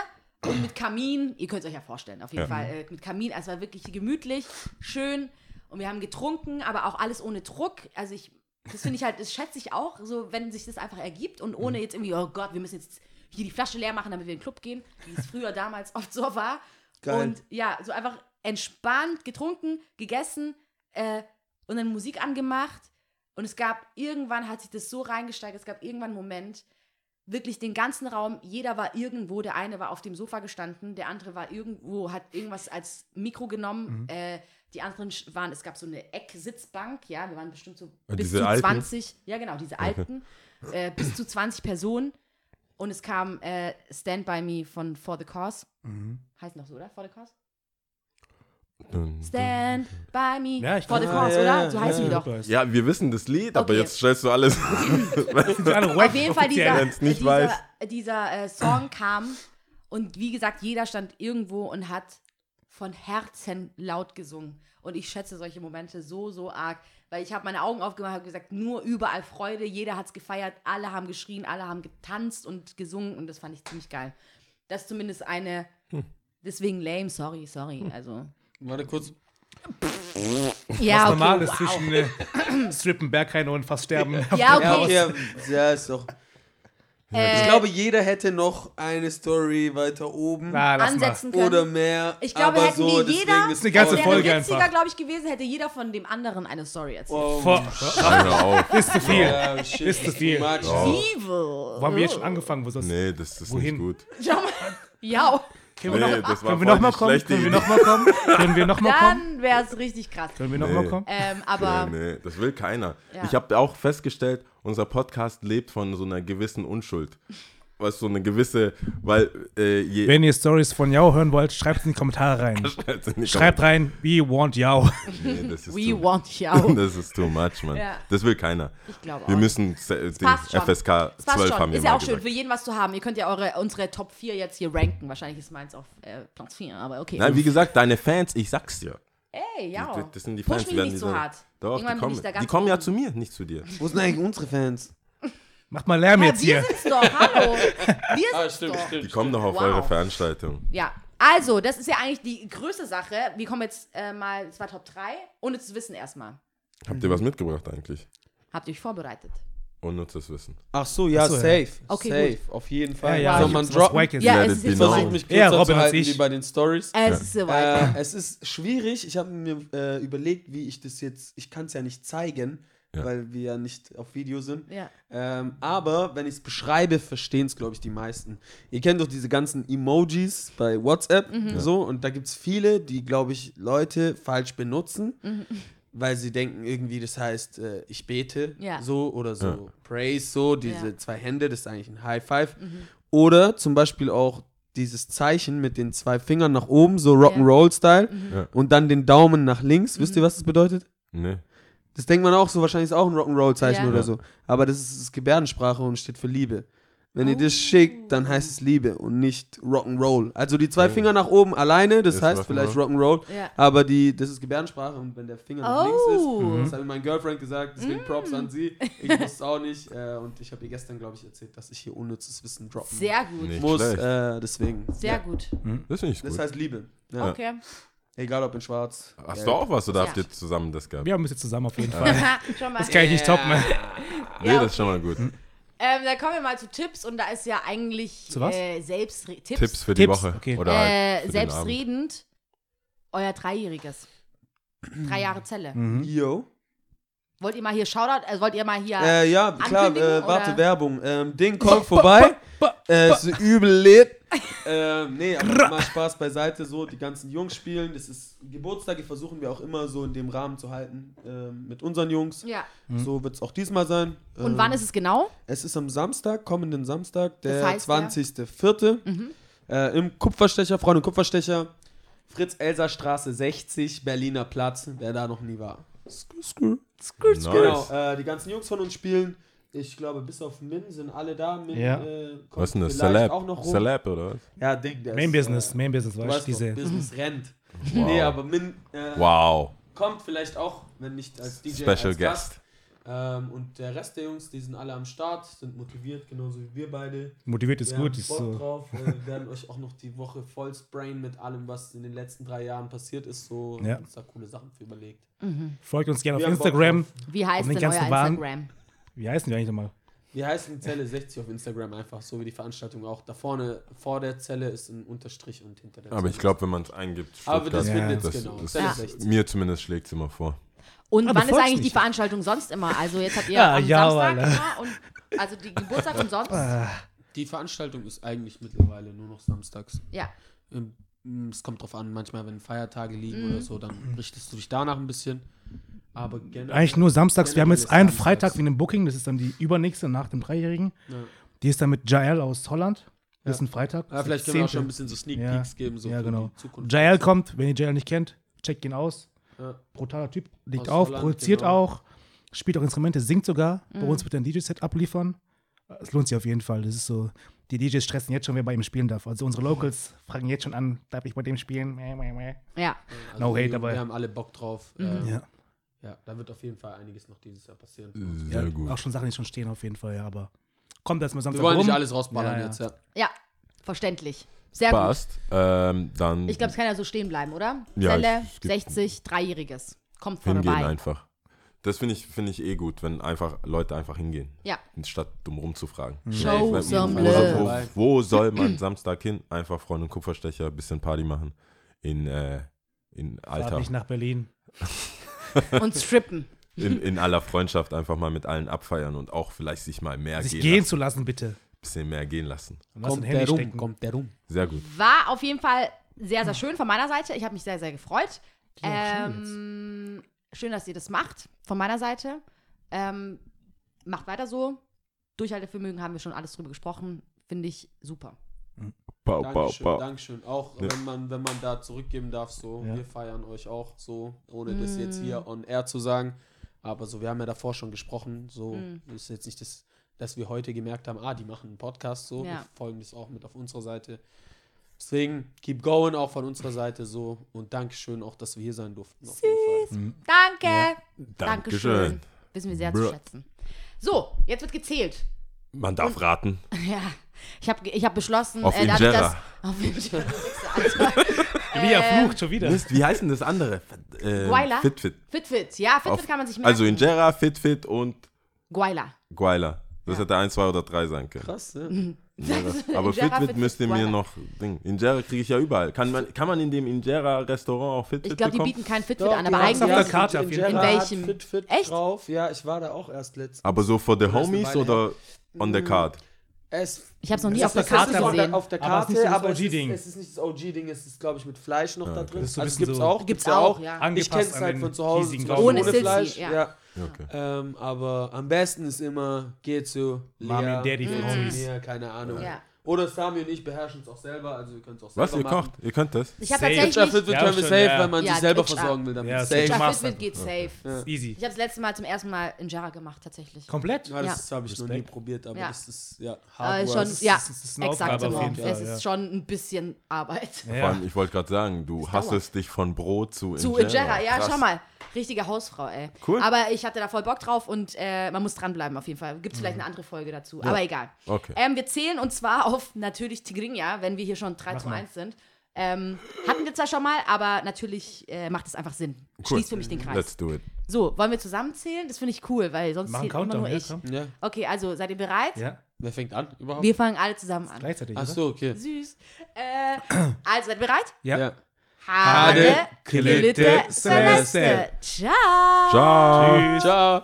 Speaker 2: und mit Kamin. Ihr könnt es euch ja vorstellen, auf jeden
Speaker 1: Ja.
Speaker 2: Fall. Äh, mit Kamin. Also es war wirklich gemütlich, schön. Und wir haben getrunken, aber auch alles ohne Druck. Also ich, das finde ich halt, das schätze ich auch, so wenn sich das einfach ergibt und ohne jetzt irgendwie, oh Gott, wir müssen jetzt hier die Flasche leer machen, damit wir in den Club gehen, wie es früher damals oft so war.
Speaker 4: Geil.
Speaker 2: Und ja, so einfach entspannt getrunken, gegessen äh, und dann Musik angemacht. Und es gab irgendwann, hat sich das so reingesteigert, es gab irgendwann einen Moment, wirklich den ganzen Raum, jeder war irgendwo, der eine war auf dem Sofa gestanden, der andere war irgendwo, hat irgendwas als Mikro genommen, äh, die anderen waren, es gab so eine Ecksitzbank, ja, wir waren bestimmt so
Speaker 1: Ja,
Speaker 2: bis zu
Speaker 1: alten?
Speaker 2: 20, ja genau, diese alten, äh, bis zu 20 Personen und es kam äh, Stand By Me von For the Cause, heißt noch so, oder? For the Cause? Stand by me.
Speaker 5: Ja, ich
Speaker 2: For the cause,
Speaker 4: ja,
Speaker 2: oder?
Speaker 4: ja,
Speaker 2: So heißen die doch.
Speaker 1: Ja, wir wissen das Lied, aber
Speaker 2: Okay.
Speaker 1: jetzt stellst du alles.
Speaker 2: Auf jeden Fall dieser,
Speaker 1: Wenn's nicht
Speaker 2: dieser,
Speaker 1: weiß.
Speaker 2: dieser äh, Song kam und wie gesagt, jeder stand irgendwo und hat von Herzen laut gesungen. Und ich schätze solche Momente so, so arg, weil ich habe meine Augen aufgemacht und gesagt, nur überall Freude, jeder hat es gefeiert, alle haben geschrien, alle haben getanzt und gesungen und das fand ich ziemlich geil. Das ist zumindest eine,
Speaker 1: Hm.
Speaker 2: deswegen lame, sorry, sorry, also.
Speaker 4: Warte kurz.
Speaker 2: Ja,
Speaker 5: Was normal ist
Speaker 2: wow.
Speaker 5: zwischen äh, Strippen, Berghain und fast sterben.
Speaker 2: Ja, okay.
Speaker 4: okay, ja, ja, ist doch.
Speaker 2: Äh,
Speaker 4: Ich glaube, jeder hätte noch eine Story weiter oben
Speaker 5: Na, mal.
Speaker 2: ansetzen können.
Speaker 4: oder mehr.
Speaker 2: Ich glaube,
Speaker 4: aber
Speaker 2: hätten
Speaker 4: so,
Speaker 2: wir
Speaker 4: deswegen
Speaker 2: jeder,
Speaker 4: ist
Speaker 5: eine ganze
Speaker 2: wäre
Speaker 5: Folge
Speaker 2: witziger,
Speaker 5: einfach.
Speaker 2: glaube ich, gewesen, hätte jeder von dem anderen eine Story erzählt.
Speaker 4: Oh,
Speaker 5: Vor, ist zu viel.
Speaker 4: ja,
Speaker 5: Ist zu viel.
Speaker 2: Evil.
Speaker 5: Wo haben wir jetzt schon angefangen? Wo ist das?
Speaker 1: Nee, das ist
Speaker 5: Wohin?
Speaker 1: nicht gut.
Speaker 2: Schau mal. Ja,
Speaker 5: Können wir
Speaker 1: Nee,
Speaker 5: noch, wir
Speaker 1: voll
Speaker 5: noch mal
Speaker 1: die
Speaker 5: kommen? Können wir
Speaker 1: Idee.
Speaker 5: noch mal kommen? Können wir noch mal kommen?
Speaker 2: dann wäre es richtig krass.
Speaker 5: Können wir noch
Speaker 1: Nee.
Speaker 5: mal kommen?
Speaker 2: Ähm, aber
Speaker 1: Nee, nee, das will keiner.
Speaker 2: Ja.
Speaker 1: Ich habe auch festgestellt, unser Podcast lebt von so einer gewissen Unschuld. Was so eine gewisse, weil äh, je.
Speaker 5: Wenn ihr Stories von Yao hören wollt, schreibt es in die Kommentare rein.
Speaker 1: Schreibt's in die
Speaker 5: Schreibt rein, we want Yao.
Speaker 1: Nee, das ist
Speaker 2: we
Speaker 1: too,
Speaker 2: want you.
Speaker 1: Das ist too much, man.
Speaker 2: Ja.
Speaker 1: Das will keiner.
Speaker 2: Ich glaube
Speaker 1: Wir
Speaker 2: auch.
Speaker 1: müssen se- den. FSK
Speaker 2: Es passt
Speaker 1: 12
Speaker 2: schon.
Speaker 1: haben wir
Speaker 2: Ist ja auch schön,
Speaker 1: gesagt.
Speaker 2: für jeden was zu haben. Ihr könnt ja eure, unsere Top 4 jetzt hier ranken. Wahrscheinlich ist meins auf äh, Platz 4, aber okay.
Speaker 1: Nein, wie gesagt, deine Fans, ich sag's dir.
Speaker 2: Ey, ja.
Speaker 1: Die- Das sind die
Speaker 2: Push
Speaker 1: Fans, die
Speaker 2: mich
Speaker 1: werden
Speaker 2: nicht so hart.
Speaker 1: Doch, die kommen,
Speaker 2: ich da ganz
Speaker 1: die kommen ja zu mir, nicht zu dir.
Speaker 4: Wo sind eigentlich unsere Fans?
Speaker 5: Macht mal Lärm
Speaker 2: Ja,
Speaker 5: jetzt
Speaker 2: wir
Speaker 5: hier.
Speaker 2: sind's doch, hallo. Wir
Speaker 4: Ah,
Speaker 2: sind's doch.
Speaker 1: Die kommen doch auf
Speaker 2: Wow.
Speaker 1: eure Veranstaltung.
Speaker 2: Ja, also, das ist ja eigentlich die größte Sache. Wir kommen jetzt äh, mal, es war Top 3, ohne zu wissen erstmal.
Speaker 1: Habt ihr was mitgebracht eigentlich?
Speaker 2: Habt ihr euch vorbereitet?
Speaker 1: Unnützes Wissen.
Speaker 4: Ach so, ja,
Speaker 5: Ach so, ja.
Speaker 4: safe.
Speaker 2: Okay,
Speaker 4: safe, auf jeden Fall.
Speaker 5: Ja, ja,
Speaker 4: Soll
Speaker 5: ich
Speaker 4: man droppen?
Speaker 2: Ja, es ist
Speaker 1: be
Speaker 2: jetzt
Speaker 1: known.
Speaker 4: Versuch
Speaker 2: soweit.
Speaker 4: mich
Speaker 5: Ja,
Speaker 4: kürzer
Speaker 5: Robin
Speaker 4: zu halten wie bei den Stories.
Speaker 2: Es ist soweit.
Speaker 4: Äh, es ist schwierig. Ich habe mir äh, überlegt, wie ich das jetzt. Ich kann es ja nicht zeigen,
Speaker 1: Ja.
Speaker 4: weil wir ja nicht auf Video sind.
Speaker 2: Ja.
Speaker 4: Ähm, aber wenn ich es beschreibe, verstehen es, glaube ich, die meisten. Ihr kennt doch diese ganzen Emojis bei WhatsApp.
Speaker 2: Mhm.
Speaker 4: So, und da gibt es viele, die, glaube ich, Leute falsch benutzen.
Speaker 2: Mhm.
Speaker 4: Weil sie denken irgendwie, das heißt, äh, ich bete
Speaker 2: Ja.
Speaker 4: so oder so,
Speaker 1: Ja.
Speaker 4: praise so, diese
Speaker 2: Ja. Mhm.
Speaker 4: zwei Hände, das ist eigentlich ein High Five. Oder zum Beispiel auch dieses Zeichen mit den zwei Fingern nach oben, so Rock'n'Roll-Style,
Speaker 1: Ja.
Speaker 4: und dann den Daumen nach links. Wisst ihr, was das bedeutet?
Speaker 1: Nee.
Speaker 4: Das denkt man auch so, wahrscheinlich ist auch ein Rock'n'Roll-Zeichen
Speaker 2: Ja.
Speaker 4: oder so. Aber das ist, ist Gebärdensprache und steht für Liebe. Wenn ihr das schickt, dann heißt es Liebe und nicht Rock'n'Roll. Also die zwei
Speaker 1: Oh.
Speaker 4: Finger nach oben alleine, das
Speaker 1: Ist
Speaker 4: heißt
Speaker 1: Rock'n'Roll.
Speaker 4: vielleicht Rock'n'Roll,
Speaker 2: Ja.
Speaker 4: aber die, das ist Gebärdensprache und wenn der Finger nach links
Speaker 2: Oh.
Speaker 4: ist, das hat mir mein Girlfriend gesagt, deswegen Props an sie. Ich wusste es auch nicht äh, und ich habe ihr gestern, glaube ich, erzählt, dass ich hier unnützes Wissen droppen
Speaker 2: Sehr gut.
Speaker 1: Nicht
Speaker 4: muss. Äh, deswegen.
Speaker 2: Sehr
Speaker 4: ja.
Speaker 2: gut.
Speaker 1: Das finde ich
Speaker 4: Das
Speaker 1: gut.
Speaker 4: heißt Liebe. Ja.
Speaker 2: Okay.
Speaker 4: Egal ob in schwarz.
Speaker 1: Hast
Speaker 4: gelb.
Speaker 1: du auch was oder
Speaker 2: Ja.
Speaker 1: habt ihr zusammen das gehabt?
Speaker 5: Wir haben es jetzt zusammen auf jeden Fall.
Speaker 2: Schon mal.
Speaker 5: Das kann ich nicht toppen.
Speaker 1: Nee,
Speaker 2: Ja,
Speaker 1: das ist schon mal gut.
Speaker 2: Ähm, dann kommen wir mal zu Tipps und da ist ja eigentlich
Speaker 5: Zu was?
Speaker 2: Äh, selbst Tipps,
Speaker 1: Tipps für die
Speaker 5: Tipps,
Speaker 1: Woche.
Speaker 5: okay.
Speaker 1: Oder halt
Speaker 2: äh,
Speaker 1: für den Abend.
Speaker 2: selbstredend euer Dreijähriges. Drei Jahre Zelle.
Speaker 5: Mhm.
Speaker 4: Yo.
Speaker 2: Wollt ihr mal hier Shoutout, also wollt ihr mal hier
Speaker 4: Äh, ja, klar, äh, warte,
Speaker 2: oder?
Speaker 4: Werbung. Ähm, Ding kommt vorbei. äh, ist übel lit. ähm, nee, aber mal Spaß beiseite, so, die ganzen Jungs spielen. Das ist Geburtstage, versuchen wir auch immer so in dem Rahmen zu halten ähm, mit unseren Jungs.
Speaker 2: Ja.
Speaker 4: So wird es auch diesmal sein.
Speaker 2: Und
Speaker 4: ähm,
Speaker 2: wann ist es genau?
Speaker 4: Es ist am Samstag, kommenden Samstag, der
Speaker 2: Das heißt, ja.
Speaker 4: 20.04. Äh, Im Kupferstecher, Freunde Kupferstecher, Fritz-Elser-Straße 60, Berliner Platz, wer da noch nie war. Skrr, skrr.
Speaker 1: Nice.
Speaker 4: Genau, äh, die ganzen Jungs von uns spielen. Ich glaube, bis auf Min sind alle da. Min,
Speaker 5: Ja.
Speaker 4: äh, kommt
Speaker 1: Was ist denn das? Celeb?
Speaker 4: auch noch rum.
Speaker 1: Celeb oder was?
Speaker 4: Ja, Ding, der
Speaker 5: Main
Speaker 4: ist,
Speaker 5: Business,
Speaker 4: äh,
Speaker 5: Main Business, weißt du, diese.
Speaker 4: Business rennt.
Speaker 1: Wow.
Speaker 4: Nee, aber Min äh,
Speaker 1: Wow.
Speaker 4: kommt vielleicht auch, wenn nicht als DJ,
Speaker 1: Special
Speaker 4: als
Speaker 1: Guest.
Speaker 4: Gast. Ähm, und der Rest der Jungs, die sind alle am Start, sind motiviert, genauso wie wir beide.
Speaker 5: Motiviert ist
Speaker 4: Wir
Speaker 5: gut. Ist so.
Speaker 4: drauf. äh, Wir werden euch auch noch die Woche voll sprayen mit allem, was in den letzten drei Jahren passiert ist. So
Speaker 5: Ja.
Speaker 4: uns da coole Sachen für überlegt.
Speaker 5: Folgt uns gerne auf
Speaker 4: Wir
Speaker 5: Instagram.
Speaker 2: Wie heißt denn euer
Speaker 5: ganzen Waren-
Speaker 2: Instagram?
Speaker 5: Wie heißen die eigentlich nochmal?
Speaker 4: Wir heißen Zelle 60 auf Instagram einfach, so wie die Veranstaltung auch. Da vorne, vor der Zelle ist ein Unterstrich und hinter der
Speaker 1: Aber
Speaker 4: Zelle
Speaker 1: ich glaube, wenn man es eingibt,
Speaker 4: Aber das
Speaker 5: Ja.
Speaker 4: findet
Speaker 1: das,
Speaker 4: genau.
Speaker 1: das.
Speaker 4: 60.
Speaker 1: mir zumindest schlägt es immer vor.
Speaker 2: Und
Speaker 5: Ah, du
Speaker 2: wann ist eigentlich die. Veranstaltung sonst immer? Also jetzt habt ihr
Speaker 5: Ja,
Speaker 2: am
Speaker 5: ja,
Speaker 2: Samstag
Speaker 5: Alter.
Speaker 2: immer und also die Geburtstag und sonst?
Speaker 4: Die Veranstaltung ist eigentlich mittlerweile nur noch samstags.
Speaker 2: Ja.
Speaker 4: Ähm, mm, Es kommt drauf an, manchmal, wenn Feiertage liegen
Speaker 2: Mhm.
Speaker 4: oder so, dann richtest du dich danach ein bisschen. Aber generell.
Speaker 5: Eigentlich nur samstags. Wir haben jetzt einen
Speaker 4: samstags.
Speaker 5: Freitag wie einem Booking. Das ist dann die übernächste nach dem Dreijährigen.
Speaker 4: Ja.
Speaker 5: Die ist dann mit Jael aus Holland. Das ist
Speaker 4: Ja.
Speaker 5: ein Freitag.
Speaker 4: Ja, vielleicht können wir auch schon ein
Speaker 5: 10..
Speaker 4: bisschen so Sneak
Speaker 5: Ja.
Speaker 4: Peeks geben. So
Speaker 5: ja, genau.
Speaker 4: die Zukunft.
Speaker 5: Jael kommt, wenn ihr Jael nicht kennt. checkt ihn aus.
Speaker 4: Ja.
Speaker 5: Brutaler Typ, legt
Speaker 4: Aus
Speaker 5: auf,
Speaker 4: Holland,
Speaker 5: produziert
Speaker 4: genau.
Speaker 5: auch, spielt auch Instrumente, singt sogar. Bei
Speaker 2: Mhm.
Speaker 5: uns wird er ein DJ-Set abliefern. Es lohnt sich auf jeden Fall. Das ist so, die DJs stressen jetzt schon, wer bei ihm spielen darf. Also unsere Locals fragen jetzt schon an, darf ich bei dem spielen?
Speaker 2: Ja.
Speaker 4: Also
Speaker 5: No hate
Speaker 4: wir,
Speaker 5: dabei.
Speaker 4: Wir haben alle Bock drauf.
Speaker 2: Mhm.
Speaker 4: Ähm,
Speaker 5: Ja.
Speaker 4: ja, da wird auf jeden Fall einiges noch dieses Jahr passieren.
Speaker 1: Sehr
Speaker 5: ja,
Speaker 1: gut.
Speaker 5: Auch schon Sachen, die schon stehen auf jeden Fall, ja, aber kommt erstmal
Speaker 4: Wir
Speaker 5: Samstag
Speaker 4: wollen
Speaker 5: rum.
Speaker 4: nicht alles rausballern
Speaker 5: Ja, ja.
Speaker 4: jetzt, ja.
Speaker 2: Ja, verständlich. Sehr gut.
Speaker 1: Passt. Ähm, dann
Speaker 2: Ich glaube, es kann ja so stehen bleiben, oder?
Speaker 1: Ja,
Speaker 2: Zelle,
Speaker 1: gibt-
Speaker 2: 60, Dreijähriges. Kommt
Speaker 1: hingehen
Speaker 2: vorbei.
Speaker 1: einfach. Das finde ich, find ich eh gut, wenn einfach Leute einfach hingehen,
Speaker 2: Ja.
Speaker 1: statt dumm rumzufragen.
Speaker 2: Show
Speaker 1: Wenn-
Speaker 2: some
Speaker 1: wo,
Speaker 2: love.
Speaker 1: wo, wo soll man Samstag hin? Einfach Freund und Kupferstecher, bisschen Party machen. In, äh, in Alter.
Speaker 5: nicht nach Berlin.
Speaker 2: Und strippen.
Speaker 1: In, in aller Freundschaft einfach mal mit allen abfeiern und auch vielleicht sich mal mehr
Speaker 5: Sich
Speaker 1: gehen,
Speaker 5: gehen
Speaker 1: lassen.
Speaker 5: zu lassen, bitte.
Speaker 1: Bisschen mehr gehen lassen.
Speaker 4: Kommt der rum,
Speaker 5: stecken.
Speaker 4: kommt der rum.
Speaker 1: Sehr gut.
Speaker 2: War auf jeden Fall sehr, sehr schön von meiner Seite. Ich habe mich sehr, sehr gefreut.
Speaker 5: Ja,
Speaker 2: Ähm, schön, dass ihr das macht, von meiner Seite. Ähm, macht weiter so. Durchhaltevermögen haben wir schon alles drüber gesprochen. Finde ich super.
Speaker 1: Pau, pau,
Speaker 4: Dankeschön,
Speaker 1: pau.
Speaker 4: Dankeschön. Auch
Speaker 1: Ja.
Speaker 4: wenn man, wenn man da zurückgeben darf, so,
Speaker 5: Ja.
Speaker 4: wir feiern euch auch so, ohne das
Speaker 2: Mm.
Speaker 4: jetzt hier on air zu sagen. Aber so, wir haben ja davor schon gesprochen, so
Speaker 2: Mm.
Speaker 4: ist jetzt nicht das, dass wir heute gemerkt haben, ah, die machen einen Podcast so,
Speaker 2: Ja.
Speaker 4: wir folgen das auch mit auf unserer Seite. Deswegen, keep going auch von unserer Seite so und Dankeschön auch, dass wir hier sein durften. Auf jeden Fall.
Speaker 2: Danke.
Speaker 1: Dankeschön.
Speaker 2: Dankeschön. Wissen wir sehr zu
Speaker 1: Bruh.
Speaker 2: schätzen. So, jetzt wird gezählt.
Speaker 1: Man darf raten.
Speaker 2: Ja, ich habe ich hab beschlossen,
Speaker 1: Auf
Speaker 2: dadurch,
Speaker 1: Injera.
Speaker 2: dass- Auf Injera.
Speaker 5: Wie er flucht schon wieder.
Speaker 1: Mist, wie heißt denn das andere? Äh,
Speaker 2: Guayla?
Speaker 1: Fit, fit.
Speaker 2: Fitfit, ja, Fitfit
Speaker 1: Auf-
Speaker 2: kann man sich merken.
Speaker 1: Also Injera, Fit, fit und
Speaker 2: Guayla.
Speaker 1: Guayla. Das
Speaker 2: Ja.
Speaker 1: hätte ein, zwei oder drei sein können.
Speaker 4: Krass, ja.
Speaker 1: Injera. Aber
Speaker 2: Injera,
Speaker 1: Fitbit
Speaker 2: Fitbit,
Speaker 1: müsst ihr mir noch. Ding. Injera kriege ich ja überall. Kann man, kann man in dem Injera-Restaurant auch Fitbit
Speaker 2: Ich glaube, die bieten kein Fitfit
Speaker 4: Doch,
Speaker 2: an, aber eigentlich.
Speaker 5: auf der Karte auf jeden
Speaker 2: Fall. In welchem?
Speaker 4: Fit, fit
Speaker 2: Echt?
Speaker 4: drauf. Ja, ich war da auch erst letztens.
Speaker 1: Aber so for the homies oder on the card?
Speaker 4: Es
Speaker 2: Ich habe es noch nie
Speaker 5: Es
Speaker 2: auf
Speaker 5: ist
Speaker 2: der
Speaker 5: auf
Speaker 2: Karte
Speaker 4: auf
Speaker 2: gesehen.
Speaker 4: der, auf der
Speaker 5: Aber es ist
Speaker 4: Karte,
Speaker 5: nicht so das
Speaker 4: aber es ist,
Speaker 5: OG-Ding.
Speaker 4: es ist nicht das OG-Ding, es ist, glaube ich, mit Fleisch noch da drin.
Speaker 5: Das ist so ein
Speaker 4: also es gibt's
Speaker 5: so-
Speaker 4: auch.
Speaker 2: Gibt's
Speaker 4: ja
Speaker 2: auch, ja.
Speaker 4: Ich kenne es halt von zu Hause,
Speaker 5: hiesigen
Speaker 4: zum Beispiel
Speaker 2: Ohne
Speaker 4: ohne Fleisch.
Speaker 2: ja.
Speaker 4: Ja.
Speaker 1: Okay.
Speaker 4: Ähm, aber am besten ist immer, geht zu Lea,
Speaker 5: Mami Daddy Homies.
Speaker 4: mir, keine Ahnung.
Speaker 2: Ja.
Speaker 4: Oder Sami und ich beherrschen es auch selber, also ihr könnt es auch
Speaker 1: Was,
Speaker 4: selber
Speaker 1: ihr
Speaker 4: machen.
Speaker 1: kocht? Ihr könnt das?
Speaker 2: Ich habe
Speaker 5: Safe.
Speaker 2: Tatsächlich.
Speaker 4: Fitbit
Speaker 5: Ja,
Speaker 4: können wir
Speaker 5: schon,
Speaker 4: safe,
Speaker 5: ja.
Speaker 4: weil man
Speaker 2: Ja,
Speaker 4: sich selber
Speaker 2: Twitcher.
Speaker 4: versorgen will damit.
Speaker 5: Ja,
Speaker 4: safe.
Speaker 2: Ja,
Speaker 5: machst
Speaker 2: Fitbit
Speaker 5: einfach.
Speaker 2: geht safe.
Speaker 5: Easy.
Speaker 2: Ich habe das letzte Mal zum ersten Mal Injera gemacht, tatsächlich.
Speaker 5: Komplett?
Speaker 4: Ja, das habe ich noch nie
Speaker 5: Respekt.
Speaker 4: probiert, aber
Speaker 2: Ja.
Speaker 4: das ist ja
Speaker 2: Äh,
Speaker 4: hard
Speaker 2: schon,
Speaker 4: work.
Speaker 5: ist-
Speaker 2: ja,
Speaker 5: das ist eine
Speaker 2: exakt.
Speaker 5: Aufgabe auf jeden
Speaker 2: Es ist
Speaker 5: ja.
Speaker 2: schon ein bisschen Arbeit.
Speaker 1: Vor
Speaker 5: Ja.
Speaker 1: allem, ich wollte gerade sagen, du
Speaker 2: Das
Speaker 1: hassest dich von Brot zu
Speaker 2: Zu
Speaker 1: Injera.
Speaker 2: Injera, ja,
Speaker 1: Krass.
Speaker 2: schau mal. Richtige Hausfrau, ey.
Speaker 1: Cool.
Speaker 2: Aber ich hatte da voll Bock drauf und äh, man muss dranbleiben auf jeden Fall. Gibt es vielleicht eine andere Folge dazu. Aber egal.
Speaker 1: Okay.
Speaker 2: Ähm, wir zählen und zwar auf natürlich Tigrinja, wenn wir hier schon 3 zu
Speaker 5: mal.
Speaker 2: 1 sind. Ähm, hatten wir zwar schon mal, aber natürlich äh, macht es einfach Sinn.
Speaker 1: Cool.
Speaker 2: Schließt für mich den Kreis.
Speaker 1: Let's do it.
Speaker 2: So, wollen wir zusammenzählen? Das finde ich cool, weil sonst
Speaker 5: Mach einen
Speaker 2: zählt immer
Speaker 5: Countdown,
Speaker 2: nur
Speaker 5: ja,
Speaker 2: ich.
Speaker 5: komm.
Speaker 4: Ja.
Speaker 2: Okay, also seid ihr bereit?
Speaker 5: Ja,
Speaker 4: Wer fängt an überhaupt?
Speaker 2: Wir fangen alle zusammen an.
Speaker 5: gleichzeitig.
Speaker 4: Ach
Speaker 5: oder?
Speaker 4: so, okay.
Speaker 2: Süß. Äh, also, seid ihr bereit?
Speaker 5: Ja.
Speaker 4: Ja.
Speaker 2: Hade, Kilitte,
Speaker 5: Celeste.
Speaker 2: Celeste. Ciao.
Speaker 1: Ciao.
Speaker 5: Tschüss.
Speaker 4: Ciao.